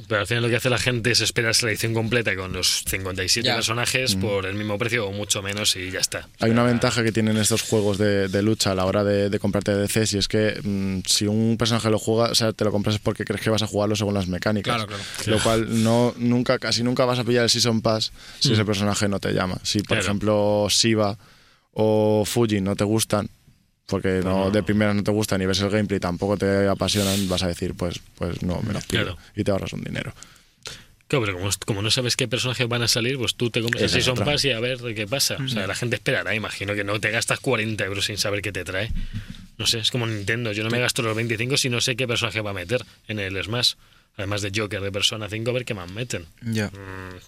Pero al final lo que hace la gente es esperarse la edición completa con los 57 Ya. personajes por el mismo precio o mucho menos y ya está. Hay una ventaja que tienen estos juegos de, de lucha a la hora de, de comprarte DLCs y es que mm, si un personaje lo juega, o sea, te lo compras es porque crees que vas a jugarlo según las mecánicas. Claro, claro. Lo cual no, nunca, casi nunca vas a pillar el Season Pass si ese personaje no te llama. Si, por Claro. ejemplo, Shiva o Fuji no te gustan, porque no, de primeras no te gustan y ves el gameplay y tampoco te apasionan, vas a decir, pues, pues no, me los pido. Claro. Y te ahorras un dinero. Claro, pero como, como no sabes qué personajes van a salir, pues tú te compras el Season otra. Pass y a ver qué pasa. O sea, la gente esperará, imagino que no te gastas 40 euros sin saber qué te trae. No sé, es como Nintendo. Yo no me gasto los 25 si no sé qué personaje va a meter en el Smash. Además de Joker de Persona 5, a ver qué más meten. Ya. Mm,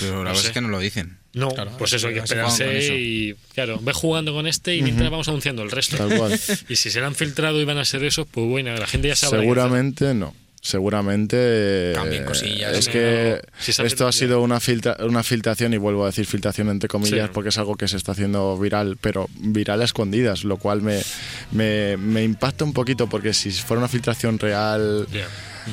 Pero la no verdad es que no lo dicen. No, Claro, pues eso, hay que esperarse y, claro, ve jugando con este y mientras vamos anunciando el resto. Tal cual. Y si se le han filtrado y van a ser esos, pues bueno, la gente ya sabe. Seguramente no. Seguramente Cambien eh, cosillas. Es que esto ha sido una, filtra- una filtración, y vuelvo a decir filtración entre comillas, Sí. porque es algo que se está haciendo viral, pero viral a escondidas, lo cual me, me, me impacta un poquito, porque si fuera una filtración real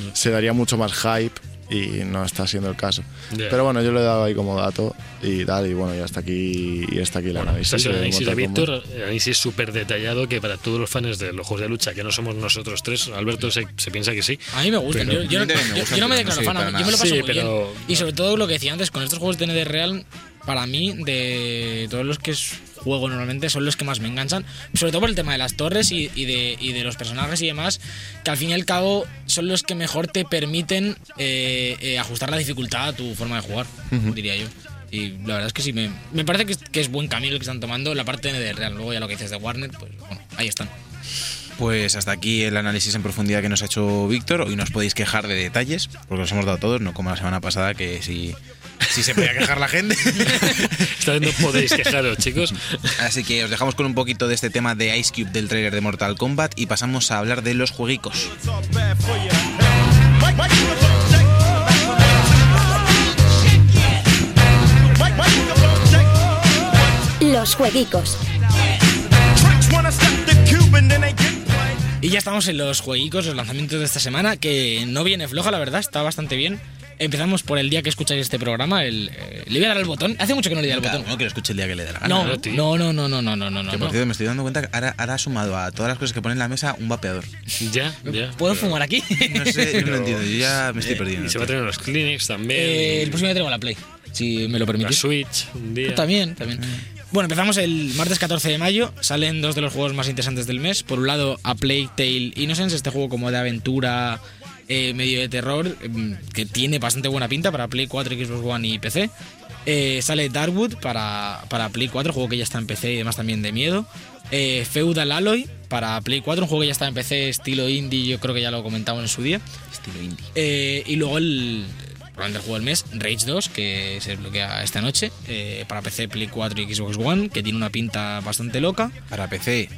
Ya. se daría mucho más hype y no está siendo el caso. Pero bueno, yo lo he dado ahí como dato y tal, y bueno, ya está aquí, y está aquí el Bueno, análisis. este sido el análisis de. Víctor, análisis súper detallado que para todos los fans de los juegos de lucha, que no somos nosotros tres, Alberto se, se piensa que sí. A mí me gustan. Pero- yo, no, me yo- gustan, yo no me pero no declaro fan, yo me lo paso Sí, muy pero- bien. Y sobre todo lo que decía antes, con estos juegos de ND Real, para mí, de todos los que es- juego normalmente son los que más me enganchan, sobre todo por el tema de las torres y, y de, y de los personajes y demás, que al fin y al cabo son los que mejor te permiten eh, eh, ajustar la dificultad a tu forma de jugar, diría yo. Y la verdad es que sí, me, me parece que es, que es buen camino el que están tomando la parte de Real. Luego ya lo que dices de Warner, pues bueno, ahí están. Pues hasta aquí el análisis en profundidad que nos ha hecho Víctor. Hoy nos podéis quejar de detalles, porque los hemos dado todos, no como la semana pasada, que si, si se podía quejar la gente. Esta vez no podéis quejaros, chicos. Así que os dejamos con un poquito de este tema de Ice Cube del trailer de Mortal Kombat y pasamos a hablar de los jueguicos. Los jueguicos. Y ya estamos en los jueguicos, los lanzamientos de esta semana, que no viene floja, la verdad, está bastante bien. Empezamos por el día que escucháis este programa. El, eh, le voy a dar al botón. Hace mucho que no le di al botón. uno que lo escuche el día que le dé la gana. No, no, no, no, no, no, no, no, no. Que por no. cierto, me estoy dando cuenta que ahora, ahora ha sumado a todas las cosas que pone en la mesa un vapeador. Ya, ya. ¿Puedo pero- fumar aquí? No sé, yo no lo entiendo. Yo ya me estoy Eh, perdiendo. Y se va a tener los clinics también. Eh, el próximo día tengo la Play, si me lo la permitís. Switch un día. También, también. Bueno, empezamos el martes 14 de mayo. Salen dos de los juegos más interesantes del mes. Por un lado, A Plague Tale Innocence, este juego como de aventura, eh, medio de terror, em, que tiene bastante buena pinta para Play 4, Xbox One y PC. Eh, sale Darkwood para, para Play 4, juego que ya está en PC y demás también de miedo. Eh, Feudal Alloy para Play 4, un juego que ya está en PC, estilo indie, yo creo que ya lo comentamos en su día. Estilo indie. Y luego el, probablemente el juego del mes, Rage 2, que se desbloquea esta noche eh, para PC, Play 4 y Xbox One, que tiene una pinta bastante loca. Para PC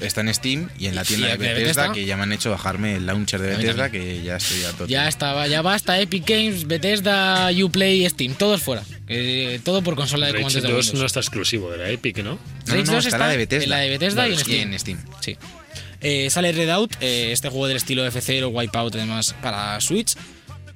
está en Steam y en la tienda de de Bethesda, Bethesda. que ya me han hecho bajarme el launcher de Bethesda, que ya estoy a todo. Ya estaba, ya basta Epic Games, Bethesda, Uplay, Steam, todos fuera. Eh, todo por consola de Rage comandos de 2 Windows. no está exclusivo de la Epic, ¿no? No, Rage no, 2 está la de Bethesda. en la de Bethesda Vale, y en y Steam. en Steam. Sí. Eh, sale Redout, eh, este juego del estilo F0, Wipeout y demás para Switch.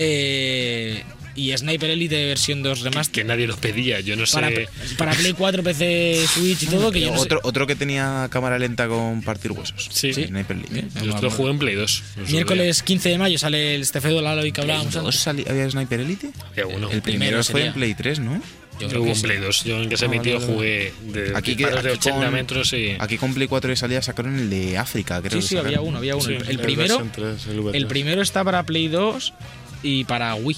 Eh, y Sniper Elite versión 2 remaster. Que nadie los pedía, yo no sé. Para, para Play 4, PC, Switch y todo, que yo no sé- otro, otro que tenía cámara lenta con partir huesos. Sí. Sí. Sniper Elite. Yo lo jugué en Play 2. en su Miércoles 15 de mayo sale el Stefedo Lalo que hablábamos ¿Dos antes. ¿Había Sniper Elite? Había uno. El primero primero fue en Play 3, ¿no? Yo hubo que en. Play 2. Yo en que se vale, vale. jugué de Aquí que- disparos de aquí 80 con- metros y. Aquí con Play 4 de salida sacaron el de África, creo. Sí, que sí, había uno, había uno. Sí, el, el el primero, versión 3, el V3. el primero está para Play 2 y para Wii.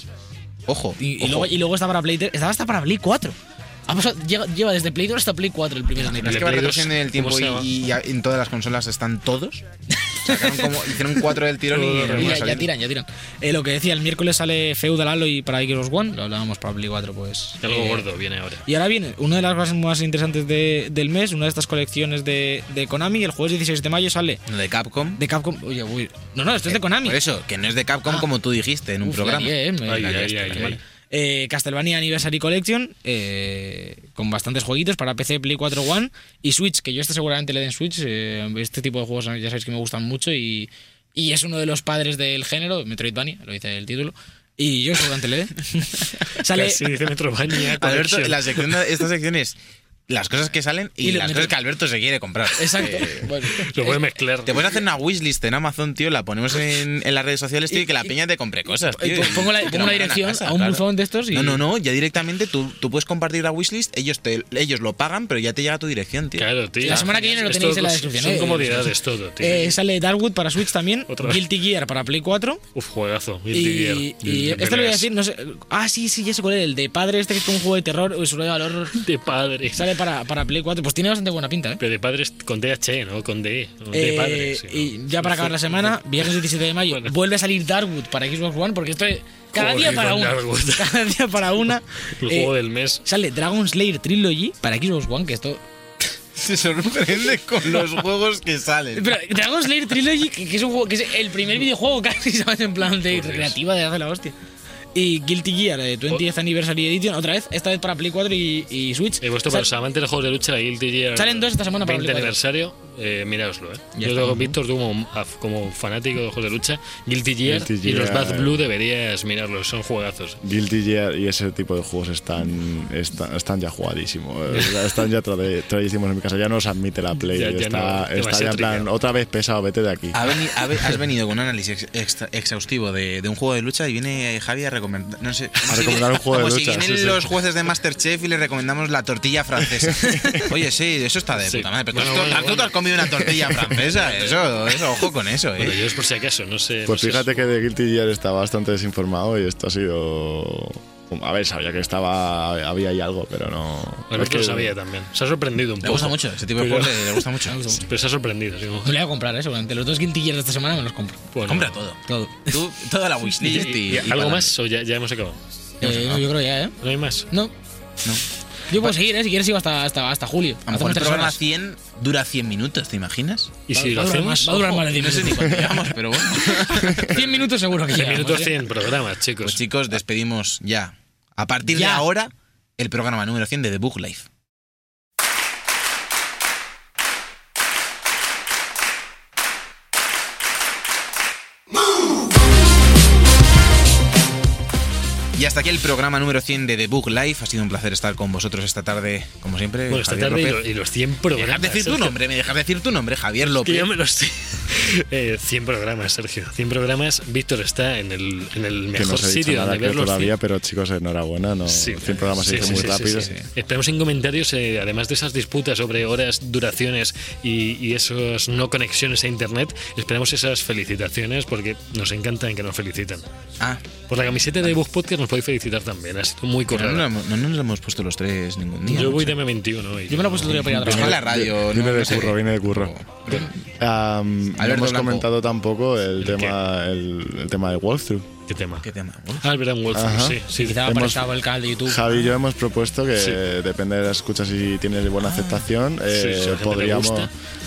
Ojo. Y, y ojo. luego, y luego está para Play 3. Estaba hasta para Play 4. Ha pasado- lleva, lleva desde Play 2 hasta Play 4 el primer Sniper. es que va retrocediendo en el tiempo y, y en todas las consolas están todos. Sacaron como, hicieron cuatro del tirón y, y Y ya, tiran, ya tiran. Eh, lo que decía, el miércoles sale Feudal Alloy para Xbox One. Lo hablábamos para Play 4, pues. Algo eh, gordo viene ahora. Y ahora viene una de las cosas más interesantes de- del mes, una de estas colecciones de, de Konami. El jueves 16 de mayo sale de Capcom. de Capcom. Oye, uy. No, no, esto es de Konami. Por eso, que no es de Capcom Ah. como tú dijiste en un Uf, programa. Eh, Castlevania Anniversary Collection, eh, con bastantes jueguitos para PC, Play 4 One y Switch, que yo este seguramente le den Switch. eh, este tipo de juegos ya sabéis que me gustan mucho y, y es uno de los padres del género, Metroidvania, lo dice el título. Y yo seguramente le dé. Sale, Casi dice. Alberto, la sección de- esta sección es las cosas que salen y, Y las cosas que Alberto se quiere comprar. Exacto. Eh, Bueno, Lo puede mezclar. te puedes hacer una wishlist en Amazon, tío, la ponemos en, en las redes sociales, tío, y, Y- que la y- peña te compre cosas, tío. pues pongo la- pongo la dirección casa, a un buzón de estos y- No, no, no, ya directamente tú, tú puedes compartir la wishlist, ellos, te, ellos lo pagan, pero ya te llega a tu dirección, tío. Claro, tío. La semana que viene lo Esto tenéis en la es- descripción, Son eh. comodidades todo, tío. eh, sale Darkwood para Switch también, Otra. Guilty Gear para Play 4. Uf, juegazo. Guilty Y, Gear. y De este lo voy a decir, no sé. Ah, sí, sí, ya sé cuál es. El de padre, este que es como un juego de terror survival horror. De padre. Sale para, para Play 4. Pues tiene bastante buena pinta, ¿eh? Pero de padres con DH, ¿no? Con D. no De Eh, padre. sí, y ya para acabar la semana, viernes 17 de mayo, Bueno. vuelve a salir Darkwood para Xbox One porque esto es cada Joder, día para una. Darkwood. Cada día para una. El Eh, juego del mes. Sale Dragon Slayer Trilogy para Xbox One, que esto. Se sorprende con los juegos que salen. Pero Dragon Slayer Trilogy, que, que es un juego, que es el primer videojuego casi, ¿sabes? En plan de recreativa de hace la hostia. Y Guilty Gear, eh, 20th Anniversary Edition, otra vez, esta vez para Play 4 y, y Switch. He puesto Sal- para los de juegos de lucha, la Guilty Gear. Salen dos esta semana para 20 Play 4. aniversario. Eh, miraoslo. ¿eh? Ya Yo ¿no? Víctor, tú como, como fanático de juegos de lucha, Guilty Gear, Guilty y los Gear, Bad Blue deberías mirarlos, son juegazos. Guilty Gear y ese tipo de juegos están, están, están ya jugadísimos. Están ya trade- tradiísimos en mi casa. Ya no se admite la Play. Ya- ya está, no, está ya en plan, otra vez pesado, vete de aquí. Ha veni- ha ve- has venido con un análisis ex- ex- exhaustivo de, de un juego de lucha y viene Javi a recomendar. No sé, como A si- recomendar un juego de como lucha, Si sí, vienen sí. los jueces de Masterchef y le recomendamos la tortilla francesa. Oye, sí, eso está de Sí. puta madre. Pero Bueno, tú, bueno, tú bueno. has comido una tortilla francesa. Eso, eso, ojo con eso, Bueno, eh. yo es por si acaso, no sé. Pues no sé. fíjate que de Guilty Gear está bastante desinformado y esto ha sido. A ver, sabía que estaba. Había ahí algo, pero no. Alberto es que- lo sabía también. Se ha sorprendido un Le poco. gusta mucho, ese tipo de juegos le, le gusta mucho. Pero se ha sorprendido. Me lo voy a comprar, ¿eh? Seguramente. Los dos Guilty Gear de esta semana me los compro. Bueno. Compra todo. Todo. Tú, toda la ¿Y, wishlist y, y- y y algo más o ya, ya hemos acabado? Eh, no, yo creo ya, ¿eh? ¿No hay más? No. No. Yo puedo seguir, ¿eh? Si quieres sigo hasta, hasta, hasta julio. A lo mejor el programa horas. 100 dura 100 minutos, ¿te imaginas? ¿Y si va lo a durar hacemos? más, va a durar más de 10 No sé ni minutos. cuánto llevamos, pero bueno. 100 minutos seguro que 100 llegamos, minutos, ¿eh? 100 programas, chicos. Pues chicos, despedimos ya. A partir de Ya. ahora, el programa número 100 de The Book Life. Y hasta aquí el programa número 100 de The Book Life. Ha sido un placer estar con vosotros esta tarde, como siempre. bueno, esta Javier tarde y, López. lo- y los 100 ¿Me programas. dejas decir tu nombre? ¿Me dejas decir tu nombre? Javier Que López. yo me los. Eh, 100 programas, Sergio. 100 programas. Víctor está en el, en el Que mejor no os he dicho sitio nada donde que ver los 100. todavía, pero chicos, enhorabuena. No, Sí, 100 programas se sí, dice sí, muy sí, rápido. sí, sí. Esperamos en comentarios, eh, además de esas disputas sobre horas, duraciones y, y esas no conexiones a internet, esperamos esas felicitaciones porque nos encantan que nos felicitan. Ah, Por la camiseta de Bug Podcast nos podéis felicitar también, ha sido muy no, currada. no, no, no nos lo hemos puesto los tres ningún día. Yo voy de M21 hoy. Yo me lo he puesto el día para ir a la trabajar. radio. Viene no, de curro, viene de curro. Am, no hemos Blanco. comentado tampoco el, ¿El tema el, el tema de walkthrough. ¿Qué tema? ¿Qué tema? Ah, el Verán Wolf, sí, sí. Quizá Hemos- aparezca el canal de YouTube. Javi y yo hemos propuesto que Sí. depende de las escuchas y tienes buena aceptación, Sí, eh, si gente le podríamos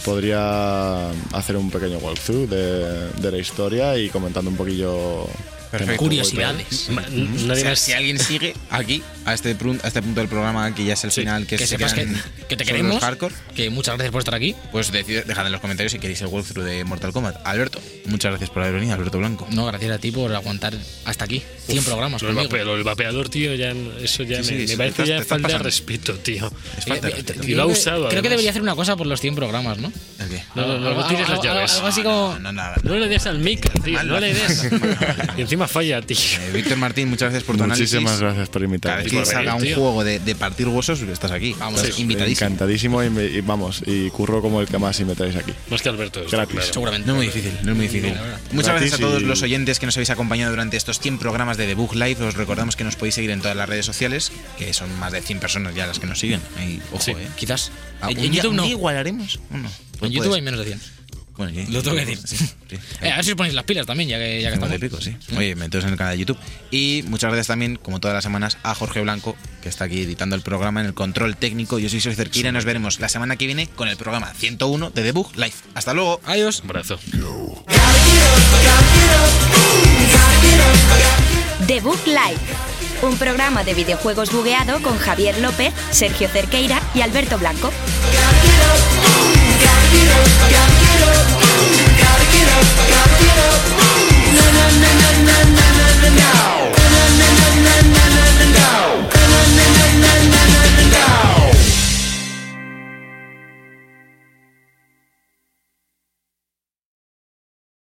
podría hacer un pequeño walkthrough de, de la historia y comentando un poquillo Perfecto. Curiosidades. Ma- O Nadie sea, más. si alguien sigue aquí, a este, prun- a este punto del programa, que ya es el Sí. final, que, Que se sepas que, te queremos. hardcore, Que muchas gracias por estar aquí. pues decid- dejad en los comentarios si queréis el walkthrough de Mortal Kombat. Alberto, muchas gracias por haber venido, Alberto Blanco. No, gracias a ti por aguantar hasta aquí. 100 programas Lo conmigo. del vapeador, tío, ya, eso ya Sí, me, sí, me sí, parece ya falta de respeto, tío. Es falta de Eh, respeto. Y lo ha creo que- usado, Creo que además. debería hacer una cosa por los 100 programas, ¿no? ¿El qué? No, no, no, Algo- no tires las algo- llaves. Algo así como. No, no, no, No le des al mic, tío, no le des. Y encima falla, tío. Eh, Víctor Martín, muchas gracias por tu análisis. Muchísimas gracias por Cada invitarme. vez por que salga un venir, juego de, de partir huesos, estás aquí. Vamos, sí. invitadísimo. Encantadísimo y, me- y vamos, y curro como el que más si me traéis aquí. Más que Alberto. Gratis. claro. Seguramente. No es muy difícil, no es muy difícil. Muchas Gratis gracias a todos y- los oyentes que nos habéis acompañado durante estos 100 programas de The Book Live. Os recordamos que nos podéis seguir en todas las redes sociales, que son más de 100 personas ya las que nos siguen. Ahí, ojo, Sí. eh. Quizás. Ah, en un en día- YouTube un no. día igual haremos. ¿o no? En Pues YouTube hay menos de 100. Ser. Bueno, sí. Lo tengo que decir. Sí, sí. Eh, a ver si os ponéis las pilas también, ya que, ya que estamos. y pico, sí. Oye, meteos en el canal de YouTube. Y muchas gracias también, como todas las semanas, a Jorge Blanco, que está aquí editando el programa en el control técnico. Yo soy Soy Cerquira y nos veremos la semana que viene con el programa 101 de The Book Live. Hasta luego. Adiós. Un brazo. The Book Live, un programa de videojuegos bugueado con Javier López, Sergio Cerqueira y Alberto Blanco. now.